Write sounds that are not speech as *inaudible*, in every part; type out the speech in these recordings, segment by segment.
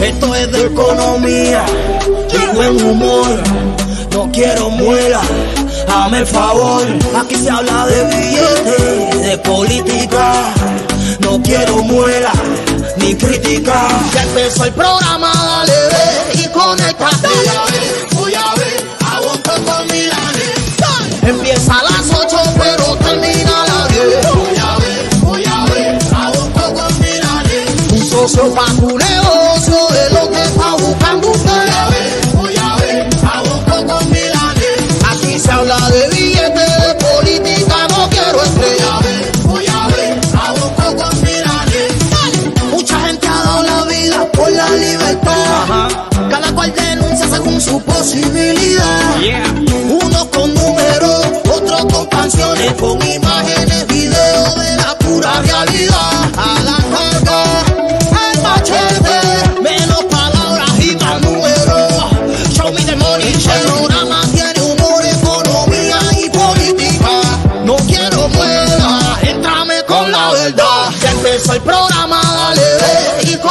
Esto es de economía y buen humor. No quiero muela, hazme el favor. Aquí se habla de billetes, de política. No quiero muela ni crítica. Ya empezó el programa, dale ve y conéctate. Voy a ver, voy a ver, a un poco milanes. Empieza a socio pa' negocio es lo que está buscando usted. Voy a ver, voy a ver, a un poco milanes. Aquí se habla de billetes, de política, no quiero estrella. Voy a ver, a un poco milanes. Mucha gente ha dado la vida por la libertad. Cada cual denuncia según su posibilidad. Unos con números, otros con canciones, con imágenes,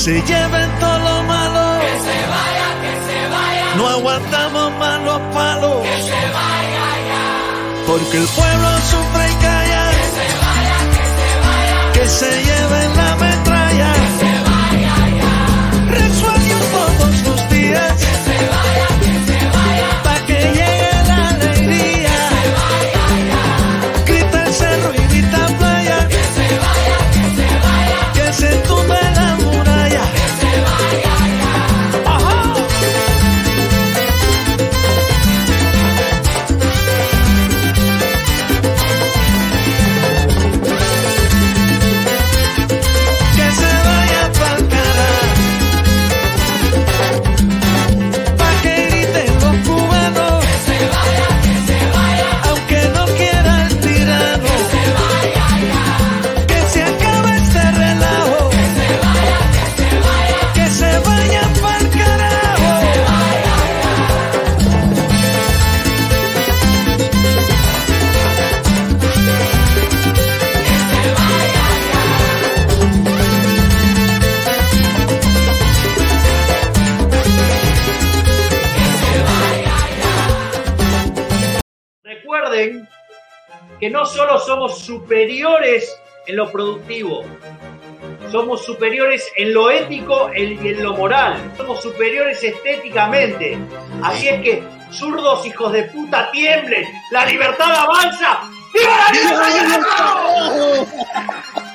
se lleven todo lo malo. Que se vaya, que se vaya. No aguantamos más los palos. Que se vaya ya. Porque el pueblo sufre y calla. Que se vaya, que se vaya. Que se lleven la somos superiores en lo productivo, somos superiores en lo ético y en lo moral, somos superiores estéticamente. Así es que, zurdos hijos de puta, tiemblen, la libertad avanza. *laughs*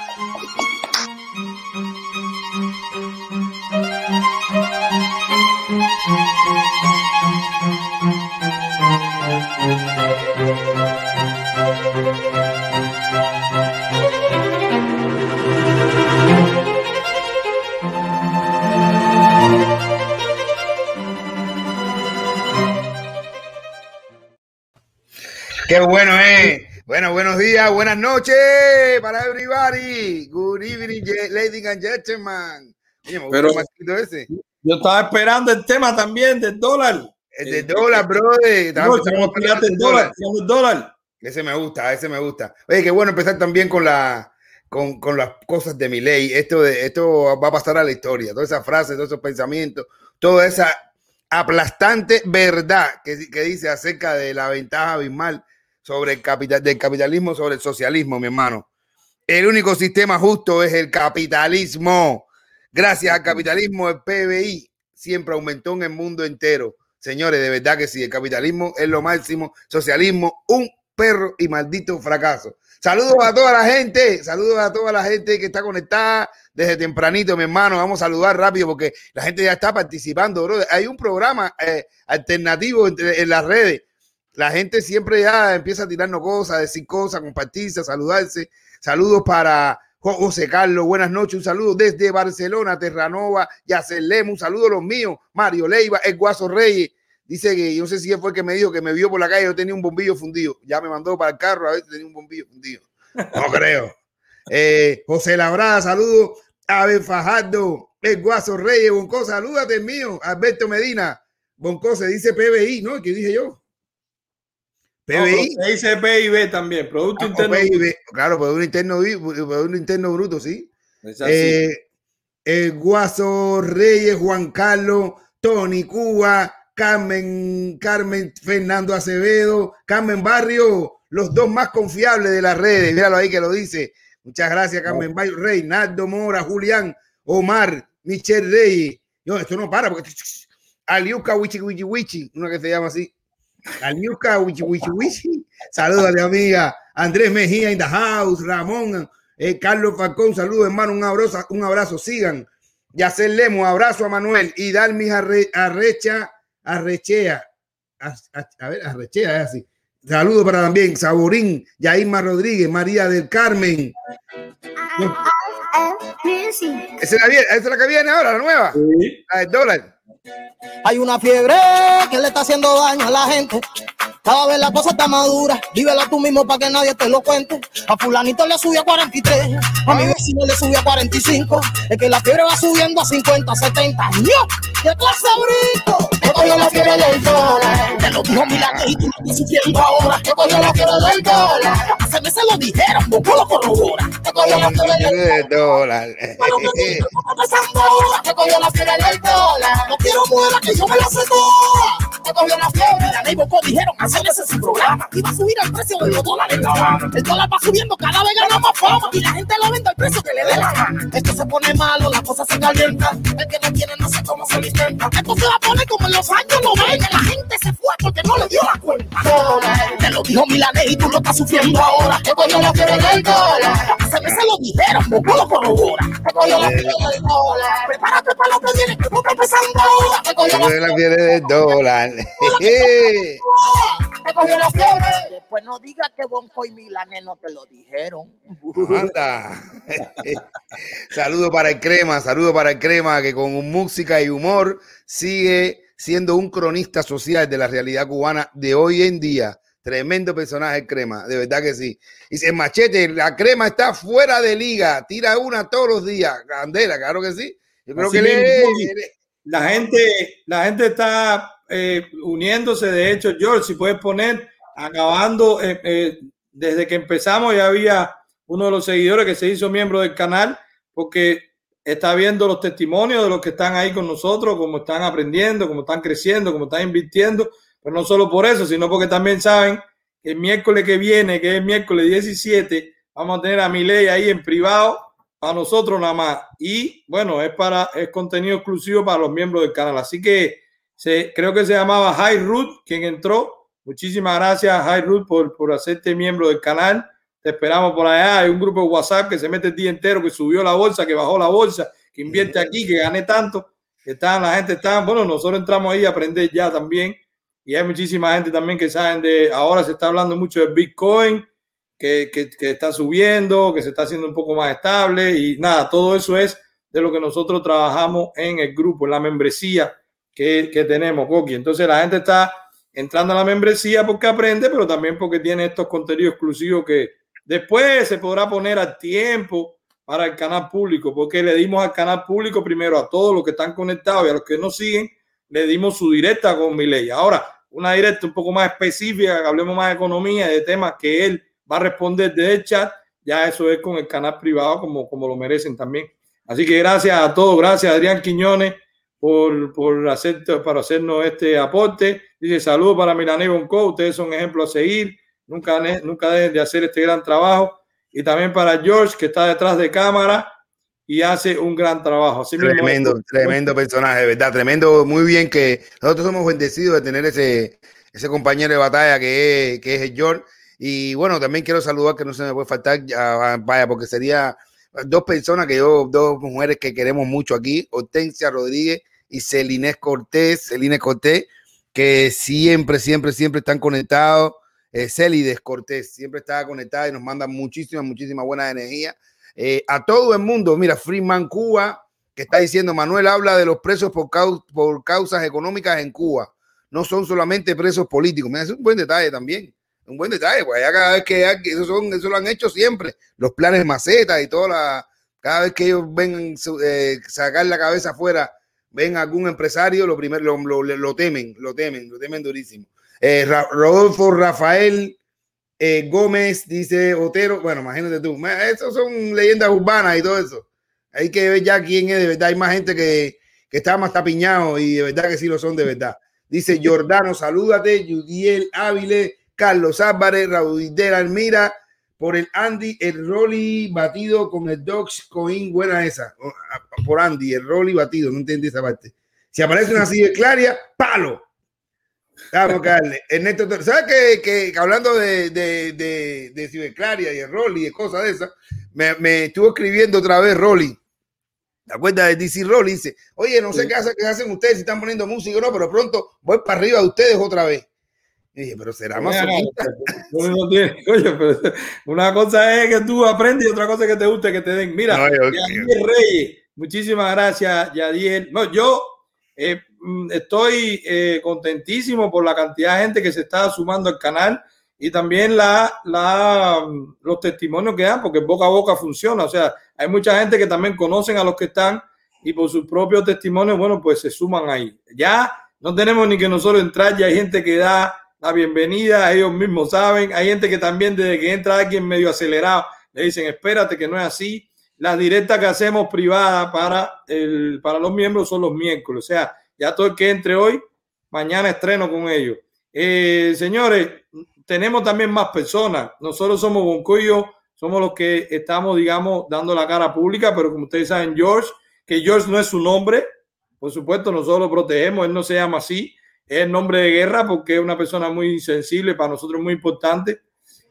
Qué bueno, eh. Bueno, buenos días, buenas noches para everybody. Good evening, ladies and gentlemen. Oye, me Pero- el ese. Yo estaba esperando el tema también del dólar. El de dólar, brother. No, Estamos- dólar, el dólar. Ese me gusta, ese me gusta. Oye, qué bueno empezar también con la con, con las cosas de mi ley. Esto de esto va a pasar a la historia. Todas esas frases, todos esos pensamientos, toda esa aplastante verdad que, que dice acerca de la ventaja abismal sobre el capital, del capitalismo sobre el socialismo, mi hermano. El único sistema justo es el capitalismo. Gracias al capitalismo, el PBI siempre aumentó en el mundo entero. Señores, de verdad que sí, el capitalismo es lo máximo, socialismo, un perro y maldito fracaso. Saludos a toda la gente, saludos a toda la gente que está conectada desde tempranito, mi hermano. Vamos a saludar rápido porque la gente ya está participando, bro. Hay un programa eh, alternativo en las redes. La gente siempre ya empieza a tirarnos cosas, a decir cosas, compartirse, a saludarse. Saludos para José Carlos, buenas noches, un saludo desde Barcelona, Terranova, Yacelem, un saludo a los míos, Mario Leiva, el Guaso Reyes, dice que yo no sé si fue el que me dijo que me vio por la calle, yo tenía un bombillo fundido, ya me mandó para el carro a ver si tenía un bombillo fundido, no *laughs* creo. Eh, José Labrada, saludo, Abel Fajardo, el Guaso Reyes, Bonco, salúdate mío, Alberto Medina, Bonco se dice PBI, ¿no? ¿Qué dije yo? PBI. No, dice PIB también, Producto Ah, Interno. PIB, claro, Producto Interno, Producto Interno Bruto, sí. Eh, eh, Guaso Reyes, Juan Carlos, Tony Cuba, Carmen, Carmen Fernando Acevedo, Carmen Barrio, los dos más confiables de las redes. Míralo ahí que lo dice. Muchas gracias, Carmen Barrio, Reinaldo Mora, Julián, Omar, Michelle Reyes. No, esto no para porque Aliuca Wichi Wichi Wichi, una que se llama así. Aliuca. Saludos a mi amiga Andrés Mejía in the house, Ramón, eh, Carlos Falcón, saludos hermano, un abrazo, un abrazo, sigan. Yacer Lemo, abrazo a Manuel y Dalmis Arre, Arrecha, Arrechea, a, a- a ver, Arrechea es así. Saludos para también Saborín, Yairma Rodríguez, María del Carmen. Esa es la, vie- esa es la que viene ahora, la nueva, Sí. la del dólar. Hay una fiebre que le está haciendo daño a la gente. Cada vez la cosa está madura. Vívela tú mismo para que nadie te lo cuente. A fulanito le subió a 43. A mi vecino le subió a 45. Es que la fiebre va subiendo a 50, 70. ¡No! ¡Qué clase brinco! Que cogió la fiebre del dólar. Te lo dijo Milán y tú no estás sufriendo ahora. Que cogió la fiebre del dólar. Hace meses lo dijeron, vos lo corrobora. Que cogió la fiebre del dólar. Pero tú estás pasando ahora, que cogió la fiebre del dólar. No quiero muera, que yo me la sé toda. Que cogió la fiebre, la ley Bocó dijeron hacer ese su programa. Iba a subir el precio de los dólares. El dólar va subiendo, cada vez gana más fama. Y la gente lo vende al precio que le dé la gana. Esto se pone malo, la cosa se calienta. El que no tiene no sé cómo se lo intenta. Esto se va a poner como en los años 90. La gente se fue porque no le dio la cuenta. Dólar. Te lo dijo Milanés y tú lo estás sufriendo ahora. Que cogió la fiebre del dólar. Hace meses lo dijeron, Bocó lo corrobora. Que cogió la fiebre del dólar. Prepárate para lo que viene, que tú estás empezando ahora. Que cogió la fiebre del dólar. *laughs* Después no digas que Bonco y Milanés no te lo dijeron. Anda. *laughs* saludo para el crema, saludo para el crema que con música y humor sigue siendo un cronista social de la realidad cubana de hoy en día. Tremendo personaje el crema, de verdad que sí. Dice Machete, la crema está fuera de liga, tira una todos los días. Candela, claro que sí. Yo creo Así que es- La gente, la gente está eh, uniéndose. De hecho, George, si puedes poner, acabando, eh, eh, desde que empezamos ya había uno de los seguidores que se hizo miembro del canal porque está viendo los testimonios de los que están ahí con nosotros, cómo están aprendiendo, cómo están creciendo, cómo están invirtiendo. Pero no solo por eso, sino porque también saben que el miércoles que viene, que es el miércoles 17, vamos a tener a Miley ahí en privado a nosotros nada más. Y bueno, es para es contenido exclusivo para los miembros del canal. Así que se, creo que se llamaba High Root quien entró. Muchísimas gracias, High Root, por, por hacerte miembro del canal. Te esperamos por allá. Hay un grupo de WhatsApp que se mete el día entero, que subió la bolsa, que bajó la bolsa, que invierte aquí, que gané tanto. Que están, la gente está, bueno, nosotros entramos ahí a aprender ya también. Y hay muchísima gente también que saben de, ahora se está hablando mucho de Bitcoin, que, que, que está subiendo, que se está haciendo un poco más estable y nada, todo eso es de lo que nosotros trabajamos en el grupo, en la membresía que, que tenemos, Coqui. Entonces la gente está entrando a la membresía porque aprende, pero también porque tiene estos contenidos exclusivos que después se podrá poner a tiempo para el canal público, porque le dimos al canal público primero a todos los que están conectados y a los que nos siguen, le dimos su directa con mi ley. Ahora, una directa un poco más específica, que hablemos más de economía, de temas que él va a responder desde el chat, ya eso es con el canal privado como, como lo merecen también. Así que gracias a todos, gracias Adrián Quiñones por, por, hacer, para hacernos este aporte. Dice saludos para Milané Bonco, ustedes son ejemplos a seguir, nunca, nunca dejen de hacer este gran trabajo. Y también para George, que está detrás de cámara y hace un gran trabajo. Así mismo- Tremendo, tremendo personaje, de verdad, tremendo, muy bien que nosotros somos bendecidos de tener ese, ese compañero de batalla que es, que es el George. Y bueno, también quiero saludar que no se me puede faltar, ya, vaya, porque sería dos personas que yo, dos mujeres que queremos mucho aquí, Hortensia Rodríguez y Celinés Cortés, Celine Cortés, que siempre, siempre, siempre están conectados. Eh, Celides Cortés siempre está conectada y nos manda muchísima, muchísima buena energía. Eh, a todo el mundo, mira, Freeman Cuba, que está diciendo, Manuel habla de los presos por, por causas económicas en Cuba. No son solamente presos políticos. Me hace un buen detalle también un buen detalle, pues allá cada vez que hay, eso, son, eso lo han hecho siempre, los planes macetas y toda la, cada vez que ellos ven eh, sacar la cabeza afuera, ven algún empresario, lo primero lo, temen, lo temen, lo temen durísimo. Eh, Rodolfo Rafael eh, Gómez dice Otero, bueno, imagínate tú, esos son leyendas urbanas y todo eso. Hay que ver ya quién es de verdad. Hay más gente que, que está más tapiñado y de verdad que sí lo son de verdad. Dice Jordano, salúdate, Judiel Ávile, Carlos Álvarez, Raúl Almira, por el Andy, el Rolly batido con el Dogs Coin, buena esa, por Andy, el Rolly batido, no entendí esa parte. Si aparece una silla claria, palo. Vamos a darle. Ernesto, ¿sabes que, que, hablando de, de, de, de y el Rolly y cosas de esas, me, me, estuvo escribiendo otra vez Rolly. ¿Te acuerdas de DC Rolly? Dice, oye, no sé qué, hacen, qué hacen ustedes, si están poniendo música o no, pero pronto voy para arriba de ustedes otra vez. Y dije, pero será más *laughs* Oye, pero una cosa es que tú aprendes y otra cosa es que te guste que te den. Mira, no, Reyes, muchísimas gracias, Yadiel. No, yo eh, mm, estoy eh, contentísimo por la cantidad de gente que se está sumando al canal y también la, la, mm, los testimonios que dan, porque boca a boca funciona. O sea, hay mucha gente que también conocen a los que están y por sus propios testimonios, bueno, pues se suman ahí. Ya no tenemos ni que nosotros entrar, ya hay gente que da la bienvenida, ellos mismos saben. Hay gente que también desde que entra alguien medio acelerado, le dicen, espérate que no es así. Las directas que hacemos privadas para, el, para los miembros son los miércoles. O sea, ya todo el que entre hoy, mañana estreno con ellos. Eh, señores, tenemos también más personas. Nosotros somos Boncoyo, somos los que estamos, digamos, dando la cara pública, pero como ustedes saben, George, que George no es su nombre, por supuesto, nosotros lo protegemos, él no se llama así, es el nombre de guerra porque es una persona muy sensible, para nosotros muy importante.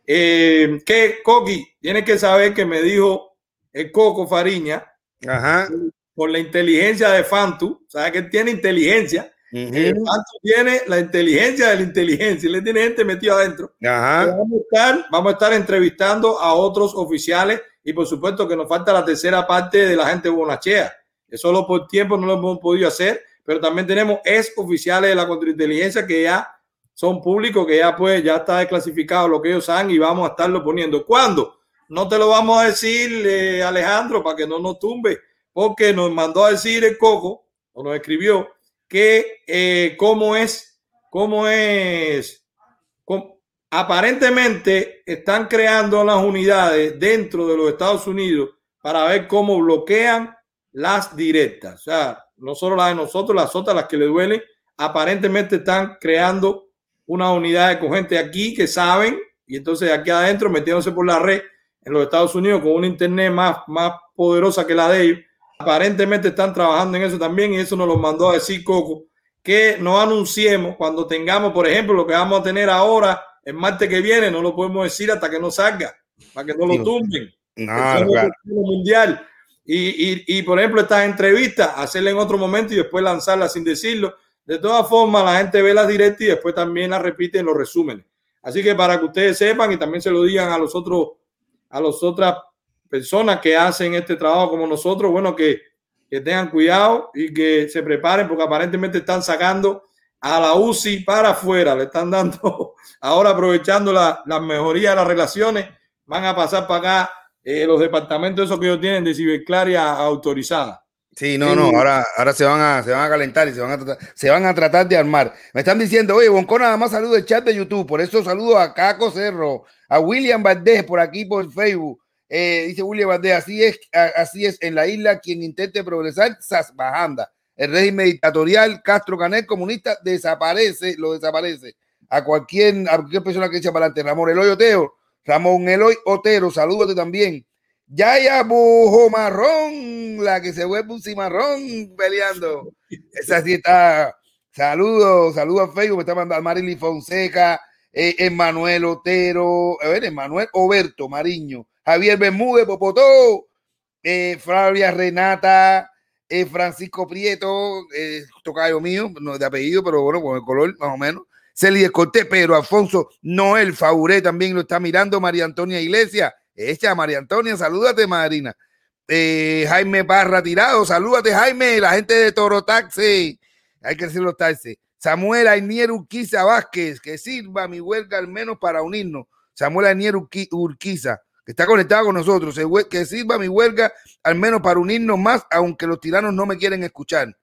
Eh, que Coqui, tiene que saber que me dijo el Coco Fariña, Ajá. por la inteligencia de Fantu, sabe que tiene inteligencia. Fantu tiene la inteligencia de la inteligencia, le tiene gente metido adentro. Ajá. Vamos, a estar, vamos a estar entrevistando a otros oficiales y por supuesto que nos falta la tercera parte de la gente bonachea. Que solo por tiempo no lo hemos podido hacer, pero también tenemos ex oficiales de la contrainteligencia que ya son públicos, que ya pues ya está desclasificado lo que ellos saben y vamos a estarlo poniendo. ¿Cuándo? No te lo vamos a decir, eh, Alejandro, para que no nos tumbe, porque nos mandó a decir el Coco, o nos escribió, que eh, cómo es, cómo es, aparentemente están creando las unidades dentro de los Estados Unidos para ver cómo bloquean las directas. O sea, no solo las de nosotros, las otras, las que le duelen, aparentemente están creando una unidad de gente aquí que saben, y entonces aquí adentro metiéndose por la red en los Estados Unidos con una internet más, más poderosa que la de ellos, aparentemente están trabajando en eso también, y eso nos lo mandó a decir Coco, que no anunciemos cuando tengamos, por ejemplo, lo que vamos a tener ahora el martes que viene, no lo podemos decir hasta que no salga, para que no lo tumben. No, mundial y, y, por ejemplo, estas entrevistas, hacerla en otro momento y después lanzarla sin decirlo. De todas formas, la gente ve las directas y después también las repite en los resúmenes. Así que para que ustedes sepan y también se lo digan a los otros, a las otras personas que hacen este trabajo como nosotros, bueno, que, que tengan cuidado y que se preparen porque aparentemente están sacando a la UCI para afuera, le están dando, *laughs* ahora aprovechando la, la mejoría de las relaciones, van a pasar para acá eh, los departamentos esos que ellos tienen de ciberclaria autorizada. Sí, no, no, ahora, ahora se, van a, se van a calentar y se van a, tratar, se van a tratar de armar. Me están diciendo, oye, Bonco nada más saludo el chat de YouTube, por eso saludo a Caco Cerro, a William Valdés por aquí por Facebook. Eh, dice William Valdés, así es, así es, en la isla quien intente progresar, bajanda. El régimen dictatorial, Castro Canel, comunista, desaparece, lo desaparece. A cualquier, a cualquier persona que eche para adelante, Ramón Eloy Oteo, Ramón Eloy Otero, salúdate también. Yaya Bujo Marrón, la que se vuelve un cimarrón peleando. Esa sí está. Saludos, saludos a Facebook, me está mandando Marily Fonseca, eh, Emanuel Otero, a ver, Emanuel Oberto Mariño, Javier Bermúdez, Popotó, eh, Flavia Renata, eh, Francisco Prieto, eh, tocayo mío, no de apellido, pero bueno, con el color más o menos. Celia Cortés, Pedro Alfonso, Noel Fauré también lo está mirando, María Antonia Iglesias, echa María Antonia, salúdate, Marina. Eh, Jaime Parra tirado, salúdate, Jaime, la gente de Toro Taxi, hay que decirlo taxi. Samuel Ainier Urquiza Vázquez, que sirva mi huelga al menos para unirnos. Samuel Ainier Urquiza, que está conectado con nosotros, que sirva mi huelga al menos para unirnos más, aunque los tiranos no me quieren escuchar.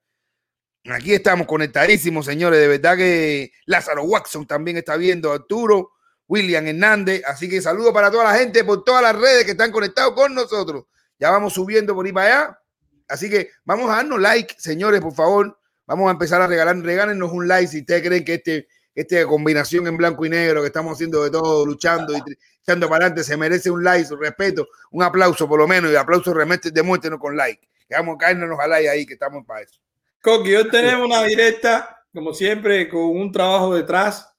Aquí estamos conectadísimos, señores. De verdad que Lázaro Watson también está viendo, Arturo, William Hernández. Así que saludo para toda la gente por todas las redes que están conectados con nosotros. Ya vamos subiendo por ahí para allá. Así que vamos a darnos like, señores, por favor. Vamos a empezar a regalar, regálenos un like si ustedes creen que este, esta combinación en blanco y negro que estamos haciendo de todo, luchando y echando para adelante, se merece un like, su respeto, un aplauso por lo menos, y aplauso demuéstrenos con like. Que vamos a caernos a like ahí, que estamos para eso. Coqui, hoy tenemos una directa, como siempre, con un trabajo detrás.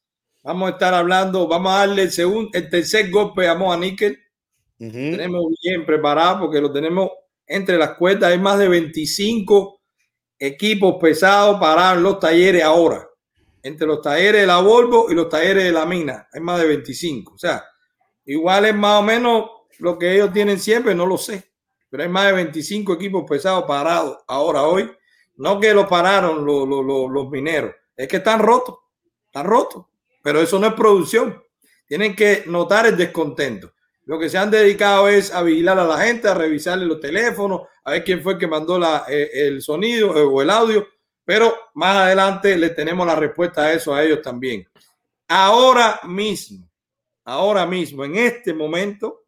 Vamos a estar hablando, vamos a darle el, segundo, el tercer golpe a Moa Níquel. Uh -huh. Tenemos bien preparado porque lo tenemos entre las cuerdas. Hay más de 25 equipos pesados parados en los talleres ahora. Entre los talleres de la Volvo y los talleres de la mina. Hay más de 25. O sea, igual es más o menos lo que ellos tienen siempre, no lo sé. Pero hay más de 25 equipos pesados parados ahora, hoy. No que lo pararon los, mineros. Es que están rotos. Están rotos. Pero eso no es producción. Tienen que notar el descontento. Lo que se han dedicado es a vigilar a la gente, a revisarle los teléfonos, a ver quién fue que mandó eh, el sonido eh, o el audio. Pero más adelante le tenemos la respuesta a eso a ellos también. Ahora mismo, ahora mismo, en este momento,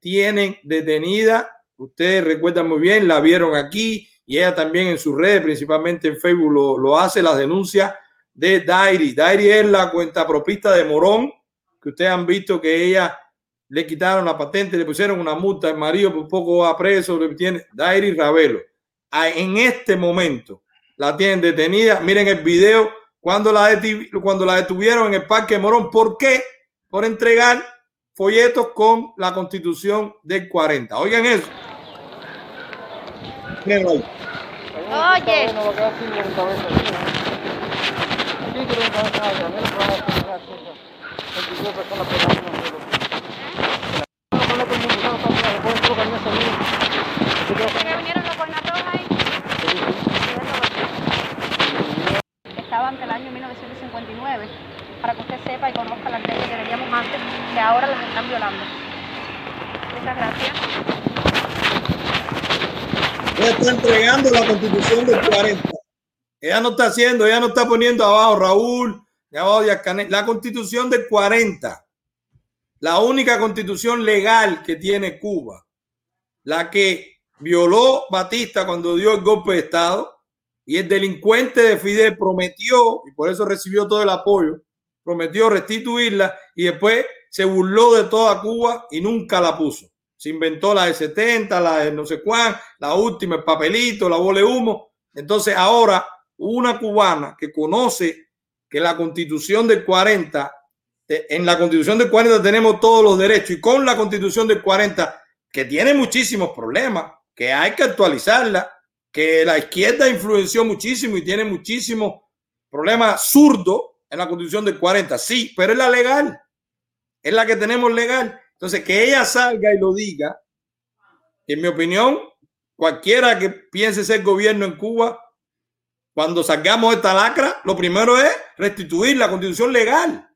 tienen detenida, ustedes recuerdan muy bien, la vieron aquí y ella también en sus redes, principalmente en Facebook, lo, lo hace, las denuncias de Dairi. Dairi es la cuenta propista de Morón, que ustedes han visto que ella le quitaron la patente, le pusieron una multa, el marido por poco va preso, tiene Dairi Ravelo. En este momento la tienen detenida. Miren el video cuando la, cuando la detuvieron en el Parque Morón. ¿Por qué? Por entregar folletos con la constitución del 40. Oigan eso. Miren ahí. Oye. Estaba ante el año 1959 para que usted sepa y conozca las leyes que teníamos antes que ahora las están violando. Muchas gracias. Ella está entregando la constitución del 40. Ella no está haciendo, ella no está poniendo abajo Raúl, de abajo Díaz Canel, la constitución del 40. La única constitución legal que tiene Cuba. La que violó Batista cuando dio el golpe de Estado y el delincuente de Fidel prometió, y por eso recibió todo el apoyo, prometió restituirla y después se burló de toda Cuba y nunca la puso. Se inventó la de 70, la de no sé cuán, la última, el papelito, la bola de humo. Entonces ahora una cubana que conoce que la constitución del 40, en la constitución del 40 tenemos todos los derechos y con la constitución del 40, que tiene muchísimos problemas, que hay que actualizarla, que la izquierda influenció muchísimo y tiene muchísimos problemas zurdos en la constitución del 40, sí, pero es la legal, es la que tenemos legal. Entonces, que ella salga y lo diga, en mi opinión, cualquiera que piense ser gobierno en Cuba, cuando salgamos de esta lacra, lo primero es restituir la constitución legal.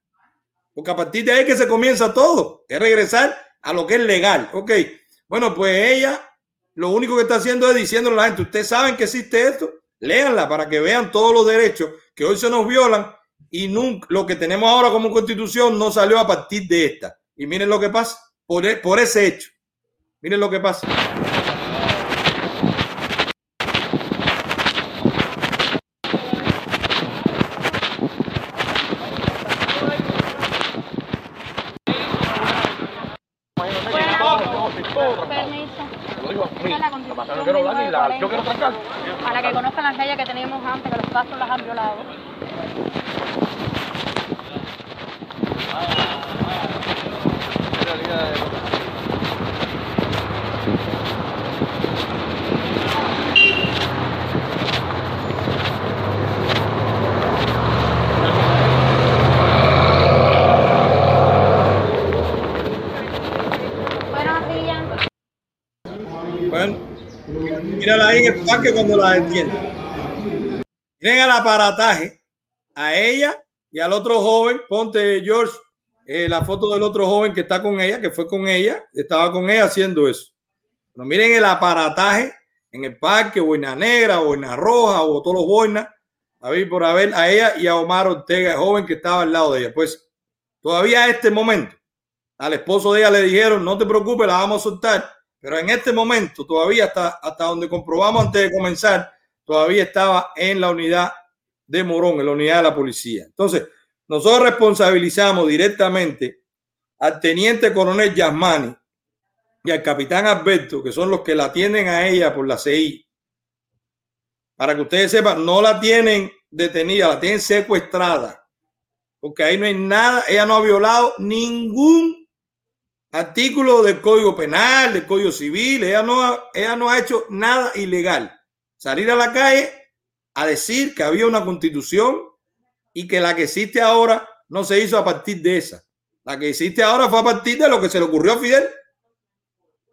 Porque a partir de ahí que se comienza todo, es regresar a lo que es legal. Ok, bueno, pues ella lo único que está haciendo es diciéndole a la gente, ustedes saben que existe esto, léanla para que vean todos los derechos que hoy se nos violan y nunca, lo que tenemos ahora como constitución no salió a partir de esta. Y miren lo que pasa por, por ese hecho. Miren lo que pasa. Para que conozcan las leyes que teníamos antes, que los casos las han violado. El parque cuando la detienen. Miren al aparataje, a ella y al otro joven. Ponte, George, eh, la foto del otro joven que está con ella, que fue con ella, estaba con ella haciendo eso. Pero miren el aparataje en el parque, Boina Negra, Boina Roja, o todos los boinas, a ver por haber a ella y a Omar Ortega, el joven que estaba al lado de ella. Pues todavía a este momento, al esposo de ella le dijeron, no te preocupes, la vamos a soltar, pero en este momento, todavía hasta, hasta donde comprobamos antes de comenzar, todavía estaba en la unidad de Morón, en la unidad de la policía. Entonces, nosotros responsabilizamos directamente al teniente coronel Yasmani y al capitán Alberto, que son los que la tienen a ella por la CI, para que ustedes sepan, no la tienen detenida, la tienen secuestrada, porque ahí no hay nada, ella no ha violado ningún artículo del Código Penal, del Código Civil, ella no ha, ella no ha hecho nada ilegal. Salir a la calle a decir que había una constitución y que la que existe ahora no se hizo a partir de esa. La que existe ahora fue a partir de lo que se le ocurrió a Fidel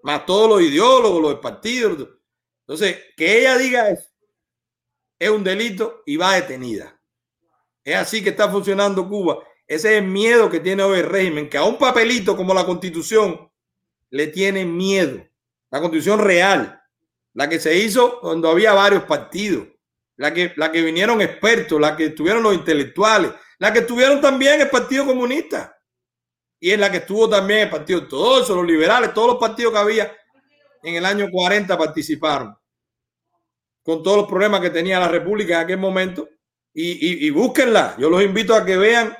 más todos los ideólogos, los partidos. Entonces, que ella diga eso es un delito y va detenida. Es así que está funcionando Cuba. Ese es el miedo que tiene hoy el régimen, que a un papelito como la constitución le tiene miedo. La constitución real, la que se hizo cuando había varios partidos, la que, la que vinieron expertos, la que estuvieron los intelectuales, la que estuvieron también el Partido Comunista y en la que estuvo también el Partido todos los liberales, todos los partidos que había en el año 40 participaron, con todos los problemas que tenía la República en aquel momento. Y, y, búsquenla. Yo los invito a que vean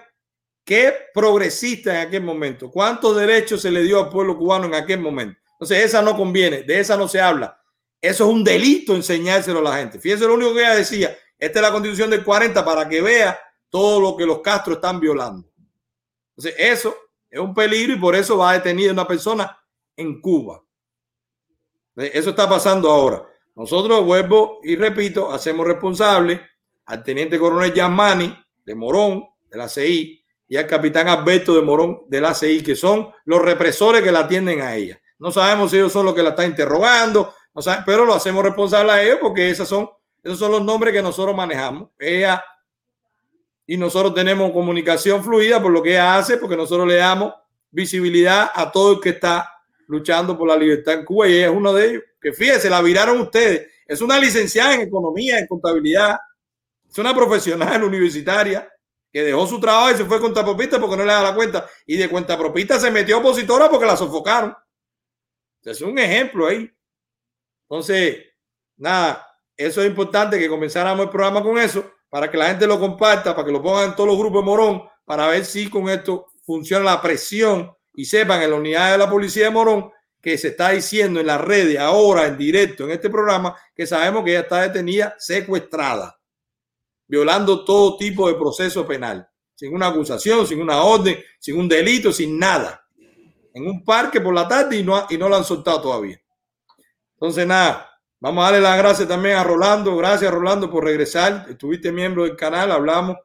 qué progresista en aquel momento, cuántos derechos se le dio al pueblo cubano en aquel momento. Entonces, esa no conviene, de esa no se habla. Eso es un delito enseñárselo a la gente. Fíjense lo único que ella decía. Esta es la constitución del 40 para que vea todo lo que los Castro están violando. Entonces, eso es un peligro y por eso va detenida una persona en Cuba. Eso está pasando ahora. Nosotros, vuelvo y repito, hacemos responsable al teniente coronel Yamani de Morón, de la CI, y al capitán Alberto de Morón, de la CI, que son los represores que la atienden a ella. No sabemos si ellos son los que la están interrogando, no pero lo hacemos responsable a ellos porque esos son, esos son los nombres que nosotros manejamos. Ella y nosotros tenemos comunicación fluida por lo que ella hace, porque nosotros le damos visibilidad a todo el que está luchando por la libertad en Cuba y ella es uno de ellos. Que fíjese, la viraron ustedes. Es una licenciada en economía, en contabilidad. Es una profesional universitaria que dejó su trabajo y se fue contra propista porque no le da la cuenta. Y de cuenta propista se metió opositora porque la sofocaron. Es un ejemplo ahí. Entonces, nada, eso es importante que comenzáramos el programa con eso para que la gente lo comparta, para que lo pongan en todos los grupos de Morón, para ver si con esto funciona la presión y sepan en la unidad de la policía de Morón que se está diciendo en las redes ahora en directo en este programa que sabemos que ella está detenida secuestrada, violando todo tipo de proceso penal, sin una acusación, sin una orden, sin un delito, sin nada. En un parque por la tarde y no, y no la han soltado todavía. Entonces, nada, Vamos a darle las gracias también a Rolando. Gracias, Rolando, por regresar. Estuviste miembro del canal, hablamos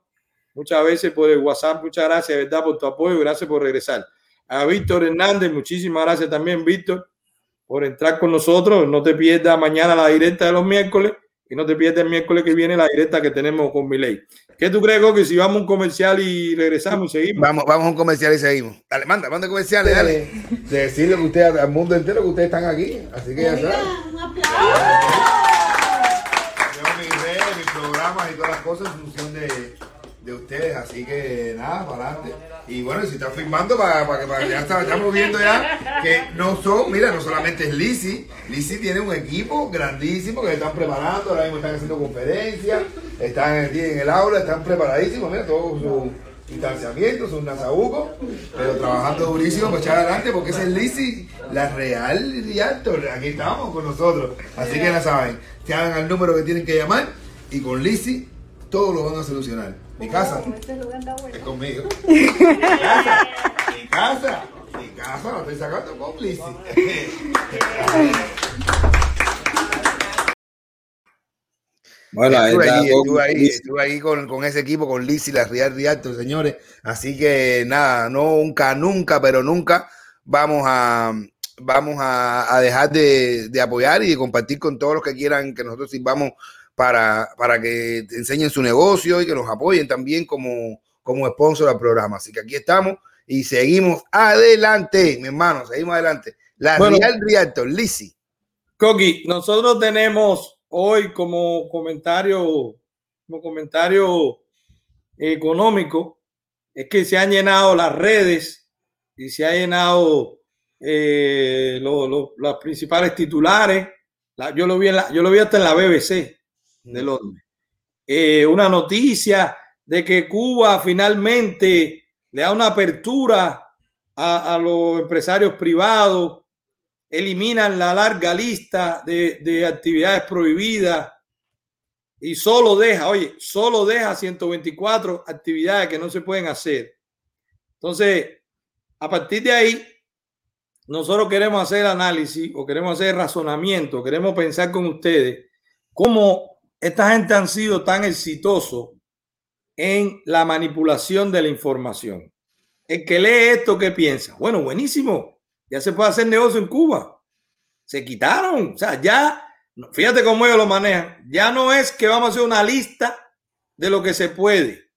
muchas veces por el WhatsApp. Muchas gracias, ¿verdad?, por tu apoyo. Gracias por regresar. A Víctor Hernández, muchísimas gracias también, Víctor, por entrar con nosotros. No te pierdas mañana la directa de los miércoles y no te pierdas el miércoles que viene la directa que tenemos con Miley. ¿Qué tú crees, que si vamos a un comercial y regresamos y seguimos? Vamos, vamos a un comercial y seguimos. Dale, manda, manda comerciales, dale. De decirle que ustedes, al mundo entero que ustedes están aquí. Así que ya saben. Un aplauso. Yo mis redes, mis programas y todas las cosas en función de, de ustedes. Así que nada, para adelante. Y bueno, si están firmando para, para que ya estamos viendo ya que no son, mira, no solamente es Lisi, Lisi tiene un equipo grandísimo que están preparando, ahora mismo están haciendo conferencias, están en el, aula, están preparadísimos, mira, todos sus distanciamientos, sus nasabucos, pero trabajando durísimo para echar adelante porque ese es Lisi, la real Rialto, aquí estamos con nosotros, así que ya saben, se hagan al número que tienen que llamar y con Lisi todo lo van a solucionar. Mi casa. Es conmigo. *laughs* Mi casa. Mi casa. Mi casa la estoy sacando con Lizzy. *laughs* Bueno, estuve ahí, estuve ahí, estuve ahí con, con, ese equipo, con Lizzy, la Real Rialto, señores. Así que nada, nunca, nunca, pero nunca vamos a vamos a, dejar de, apoyar y de compartir con todos los que quieran que nosotros sirvamos para, para que enseñen su negocio y que nos apoyen también como, como sponsor al programa. Así que aquí estamos y seguimos adelante, mi hermano, seguimos adelante. La Real Realtor, Lisi. Coqui, nosotros tenemos hoy como comentario, como comentario económico, es que se han llenado las redes y se ha llenado eh, los principales titulares. yo, lo vi yo lo vi hasta en la BBC de Londres. Eh, una noticia de que Cuba finalmente le da una apertura a, los empresarios privados, eliminan la larga lista de, de actividades prohibidas y solo deja, oye, solo deja 124 actividades que no se pueden hacer. Entonces, a partir de ahí, nosotros queremos hacer análisis o queremos hacer razonamiento, queremos pensar con ustedes cómo esta gente han sido tan exitosos en la manipulación de la información. El que lee esto, ¿qué piensa? Bueno, buenísimo, ya se puede hacer negocio en Cuba. Se quitaron, o sea, ya, fíjate cómo ellos lo manejan. Ya no es que vamos a hacer una lista de lo que se puede.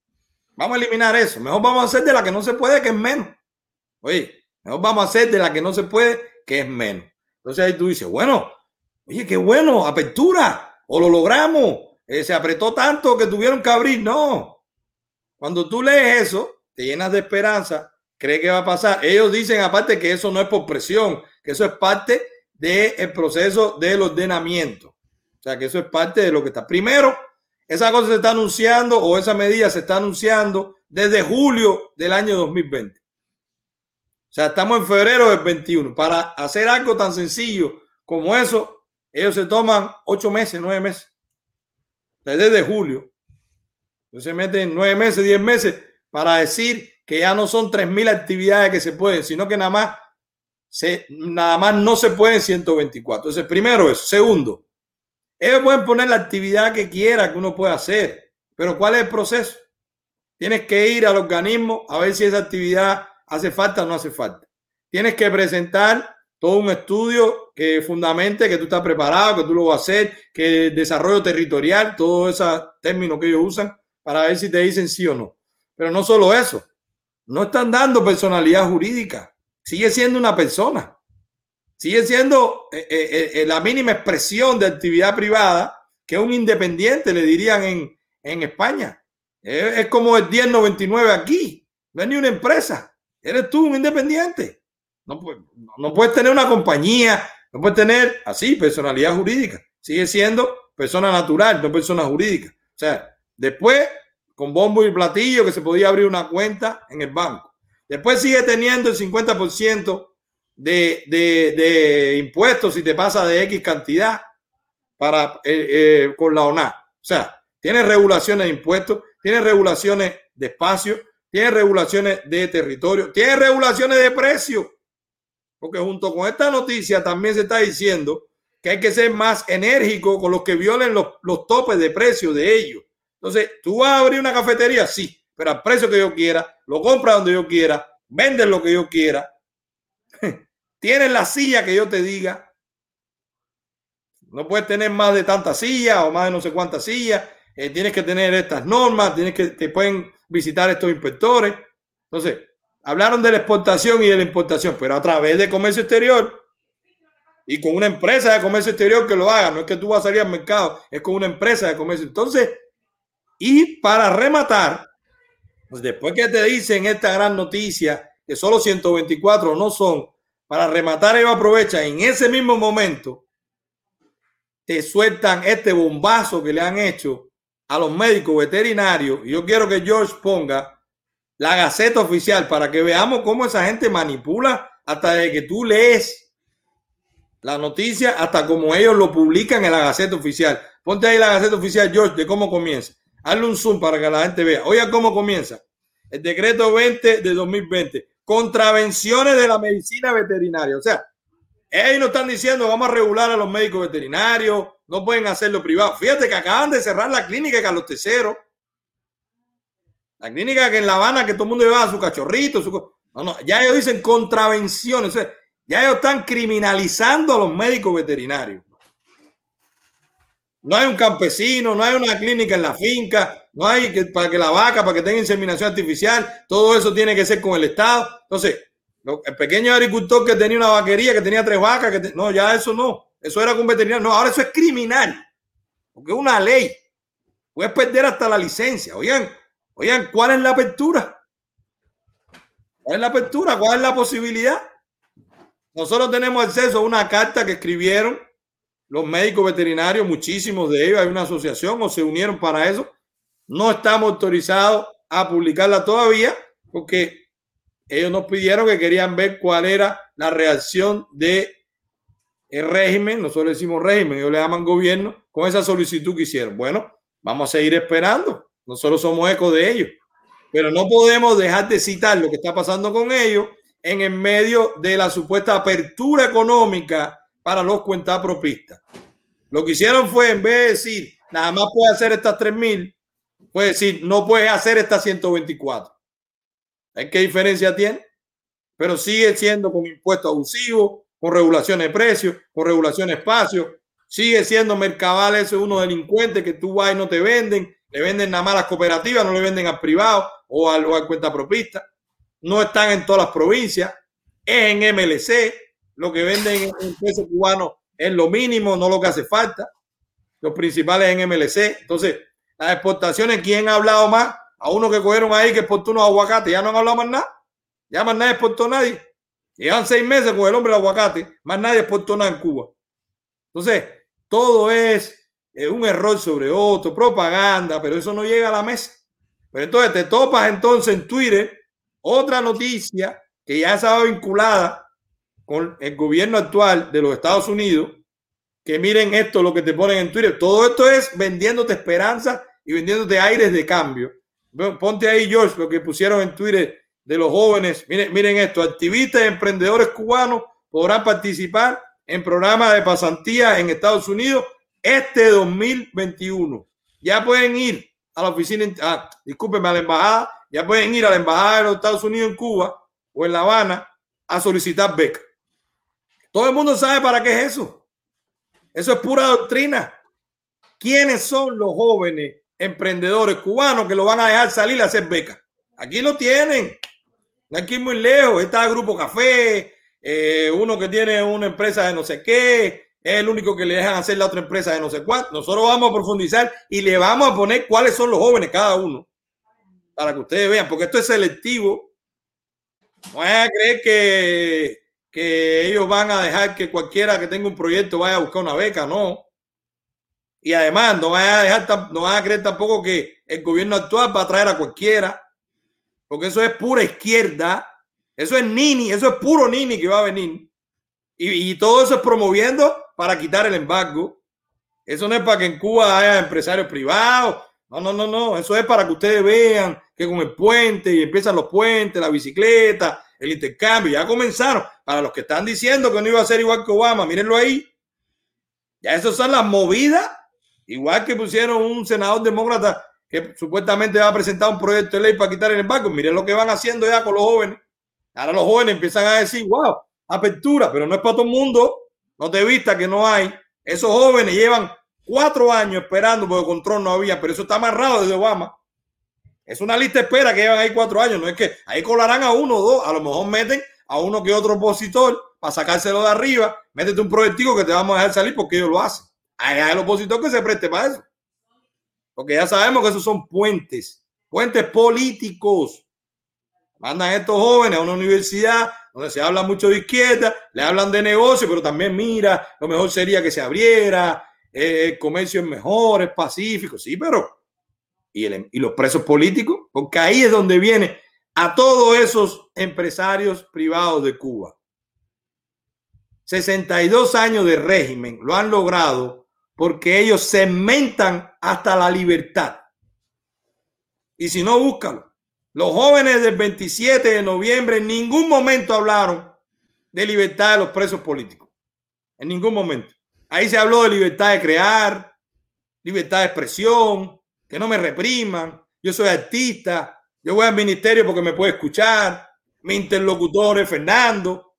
Vamos a eliminar eso. Mejor vamos a hacer de la que no se puede, que es menos. Oye, mejor vamos a hacer de la que no se puede, que es menos. Entonces ahí tú dices, bueno, oye, qué bueno, apertura, o lo logramos. Eh, se apretó tanto que tuvieron que abrir. No, cuando tú lees eso, te llenas de esperanza, crees que va a pasar. Ellos dicen aparte que eso no es por presión, que eso es parte del proceso del ordenamiento. O sea, que eso es parte de lo que está. Primero, esa cosa se está anunciando o esa medida se está anunciando desde julio del año 2020. O sea, estamos en febrero del 21. Para hacer algo tan sencillo como eso, ellos se toman ocho meses, nueve meses. Desde julio se meten nueve meses, diez meses para decir que ya no son tres mil actividades que se pueden, sino que nada más, nada más no se pueden 124. Entonces, primero eso. Segundo, ellos pueden poner la actividad que quiera que uno pueda hacer, pero ¿cuál es el proceso? Tienes que ir al organismo a ver si esa actividad hace falta o no hace falta. Tienes que presentar todo un estudio que fundamente que tú estás preparado, que tú lo vas a hacer, que desarrollo territorial, todos esos términos que ellos usan para ver si te dicen sí o no. Pero no solo eso, no están dando personalidad jurídica, sigue siendo una persona, sigue siendo eh, eh, eh, la mínima expresión de actividad privada que un independiente, le dirían en, en España. Es, como el 1099 aquí, no es ni una empresa, eres tú un independiente. No, no puedes tener una compañía, no puedes tener así personalidad jurídica, sigue siendo persona natural, no persona jurídica. O sea, Después, con bombo y platillo, que se podía abrir una cuenta en el banco. Después sigue teniendo el 50% de, de, de, impuestos si te pasa de X cantidad para, eh, eh, con la ONA. O sea, tiene regulaciones de impuestos, tiene regulaciones de espacio, tiene regulaciones de territorio, tiene regulaciones de precio. Porque junto con esta noticia también se está diciendo que hay que ser más enérgico con los que violen los, los topes de precio de ellos. Entonces, tú vas a abrir una cafetería, sí, pero al precio que yo quiera, lo compra donde yo quiera, vendes lo que yo quiera, *laughs* tienes la silla que yo te diga. No puedes tener más de tantas sillas o más de no sé cuántas sillas. Eh, tienes que tener estas normas, tienes que te pueden visitar estos inspectores. Entonces, hablaron de la exportación y de la importación, pero a través de comercio exterior y con una empresa de comercio exterior que lo haga. No es que tú vas a salir al mercado, es con una empresa de comercio. Entonces, y para rematar, pues después que te dicen esta gran noticia, que solo 124 no son, para rematar ellos aprovechan en ese mismo momento, te sueltan este bombazo que le han hecho a los médicos veterinarios. Y yo quiero que George ponga la gaceta oficial para que veamos cómo esa gente manipula hasta de que tú lees la noticia, hasta como ellos lo publican en la gaceta oficial. Ponte ahí la gaceta oficial, George, de cómo comienza. Hazle un zoom para que la gente vea. Oiga cómo comienza. El decreto 20 de 2020. Contravenciones de la medicina veterinaria. O sea, ellos no están diciendo vamos a regular a los médicos veterinarios, no pueden hacerlo privado. Fíjate que acaban de cerrar la clínica de Carlos Tercero. La clínica que en La Habana que todo el mundo llevaba su cachorrito. Su... No, no, ya ellos dicen contravenciones. Ya ellos están criminalizando a los médicos veterinarios. No hay un campesino, no hay una clínica en la finca, no hay para que la vaca, para que tenga inseminación artificial, todo eso tiene que ser con el Estado. Entonces, el pequeño agricultor que tenía una vaquería, que tenía tres vacas, que no, ya eso no, eso era con veterinario, no, ahora eso es criminal, porque es una ley. Puedes perder hasta la licencia. Oigan, oigan, ¿cuál es la apertura? ¿Cuál es la apertura? ¿Cuál es la posibilidad? Nosotros tenemos acceso a una carta que escribieron los médicos veterinarios, muchísimos de ellos, hay una asociación o se unieron para eso. No estamos autorizados a publicarla todavía porque ellos nos pidieron que querían ver cuál era la reacción de el régimen, nosotros decimos régimen, ellos le llaman gobierno, con esa solicitud que hicieron. Bueno, vamos a seguir esperando. Nosotros somos eco de ellos, pero no podemos dejar de citar lo que está pasando con ellos en el medio de la supuesta apertura económica para los cuentapropistas. Lo que hicieron fue, en vez de decir, nada más puede hacer estas 3.000, puede decir, no puede hacer estas 124. ¿Qué diferencia tiene? Pero sigue siendo con impuestos abusivos, con regulaciones de precios, con regulación de espacio. Sigue siendo Mercabal ese uno delincuente que tú vas y no te venden, le venden nada más a las cooperativas, no le venden al privado o al, o al cuentapropista no están en todas las provincias, es en MLC, lo que venden en peso cubano es lo mínimo, no lo que hace falta. Los principales en MLC. Entonces, las exportaciones, ¿quién ha hablado más? A uno que cogieron ahí que exportó unos aguacates, ya no han hablado más nada. Ya más nadie exportó nadie. Llevan seis meses con el hombre del aguacate, más nadie exportó nada en Cuba. Entonces, todo es un error sobre otro, propaganda, pero eso no llega a la mesa. Pero entonces te topas entonces en Twitter otra noticia que ya estaba vinculada con el gobierno actual de los Estados Unidos, que miren esto, lo que te ponen en Twitter. Todo esto es vendiéndote esperanza y vendiéndote aires de cambio. Ponte ahí, George, lo que pusieron en Twitter de los jóvenes. Miren, miren esto, activistas y emprendedores cubanos podrán participar en programas de pasantía en Estados Unidos este 2021. Ya pueden ir a la oficina, ah, discúlpenme, a la embajada ya pueden ir a la Embajada de los Estados Unidos en Cuba o en La Habana a solicitar beca. Todo el mundo sabe para qué es eso. Eso es pura doctrina. ¿Quiénes son los jóvenes emprendedores cubanos que lo van a dejar salir a hacer beca? Aquí lo tienen. Aquí muy lejos. Está el Grupo Café, eh, uno que tiene una empresa de no sé qué, es el único que le dejan hacer la otra empresa de no sé cuánto. Nosotros vamos a profundizar y le vamos a poner cuáles son los jóvenes cada uno para que ustedes vean, porque esto es selectivo. No vayan a creer que, que ellos van a dejar que cualquiera que tenga un proyecto vaya a buscar una beca, no. Y además, no vayan a dejar, no a creer tampoco que el gobierno actual va a traer a cualquiera, porque eso es pura izquierda, eso es Nini, eso es puro Nini que va a venir. Y, y todo eso es promoviendo para quitar el embargo. Eso no es para que en Cuba haya empresarios privados no, no, no, no. Eso es para que ustedes vean que con el puente y empiezan los puentes, la bicicleta, el intercambio, ya comenzaron. Para los que están diciendo que no iba a ser igual que Obama, mírenlo ahí. Ya esas son las movidas. Igual que pusieron un senador demócrata que supuestamente va a presentar un proyecto de ley para quitar el embargo. Miren lo que van haciendo ya con los jóvenes. Ahora los jóvenes empiezan a decir, wow, apertura, pero no es para todo el mundo. No te vista que no hay. Esos jóvenes llevan cuatro años esperando porque control no había, pero eso está amarrado desde Obama. Es una lista de espera que llevan ahí cuatro años. No es que ahí colarán a uno o dos, a lo mejor meten a uno que otro opositor para sacárselo de arriba. Métete un proyectico que te vamos a dejar salir porque ellos lo hacen. Hay el opositor que se preste para eso. Porque ya sabemos que esos son puentes, puentes políticos. Mandan estos jóvenes a una universidad donde se habla mucho de izquierda, le hablan de negocio, pero también mira, lo mejor sería que se abriera, eh, el comercio es mejor, es pacífico, sí, pero ¿y, ¿y los presos políticos? Porque ahí es donde viene a todos esos empresarios privados de Cuba. 62 años de régimen lo han logrado porque ellos se mentan hasta la libertad. Y si no, búscalo. Los jóvenes del 27 de noviembre en ningún momento hablaron de libertad de los presos políticos. En ningún momento. Ahí se habló de libertad de crear, libertad de expresión, que no me repriman. Yo soy artista, yo voy al ministerio porque me puede escuchar. Mi interlocutor es Fernando.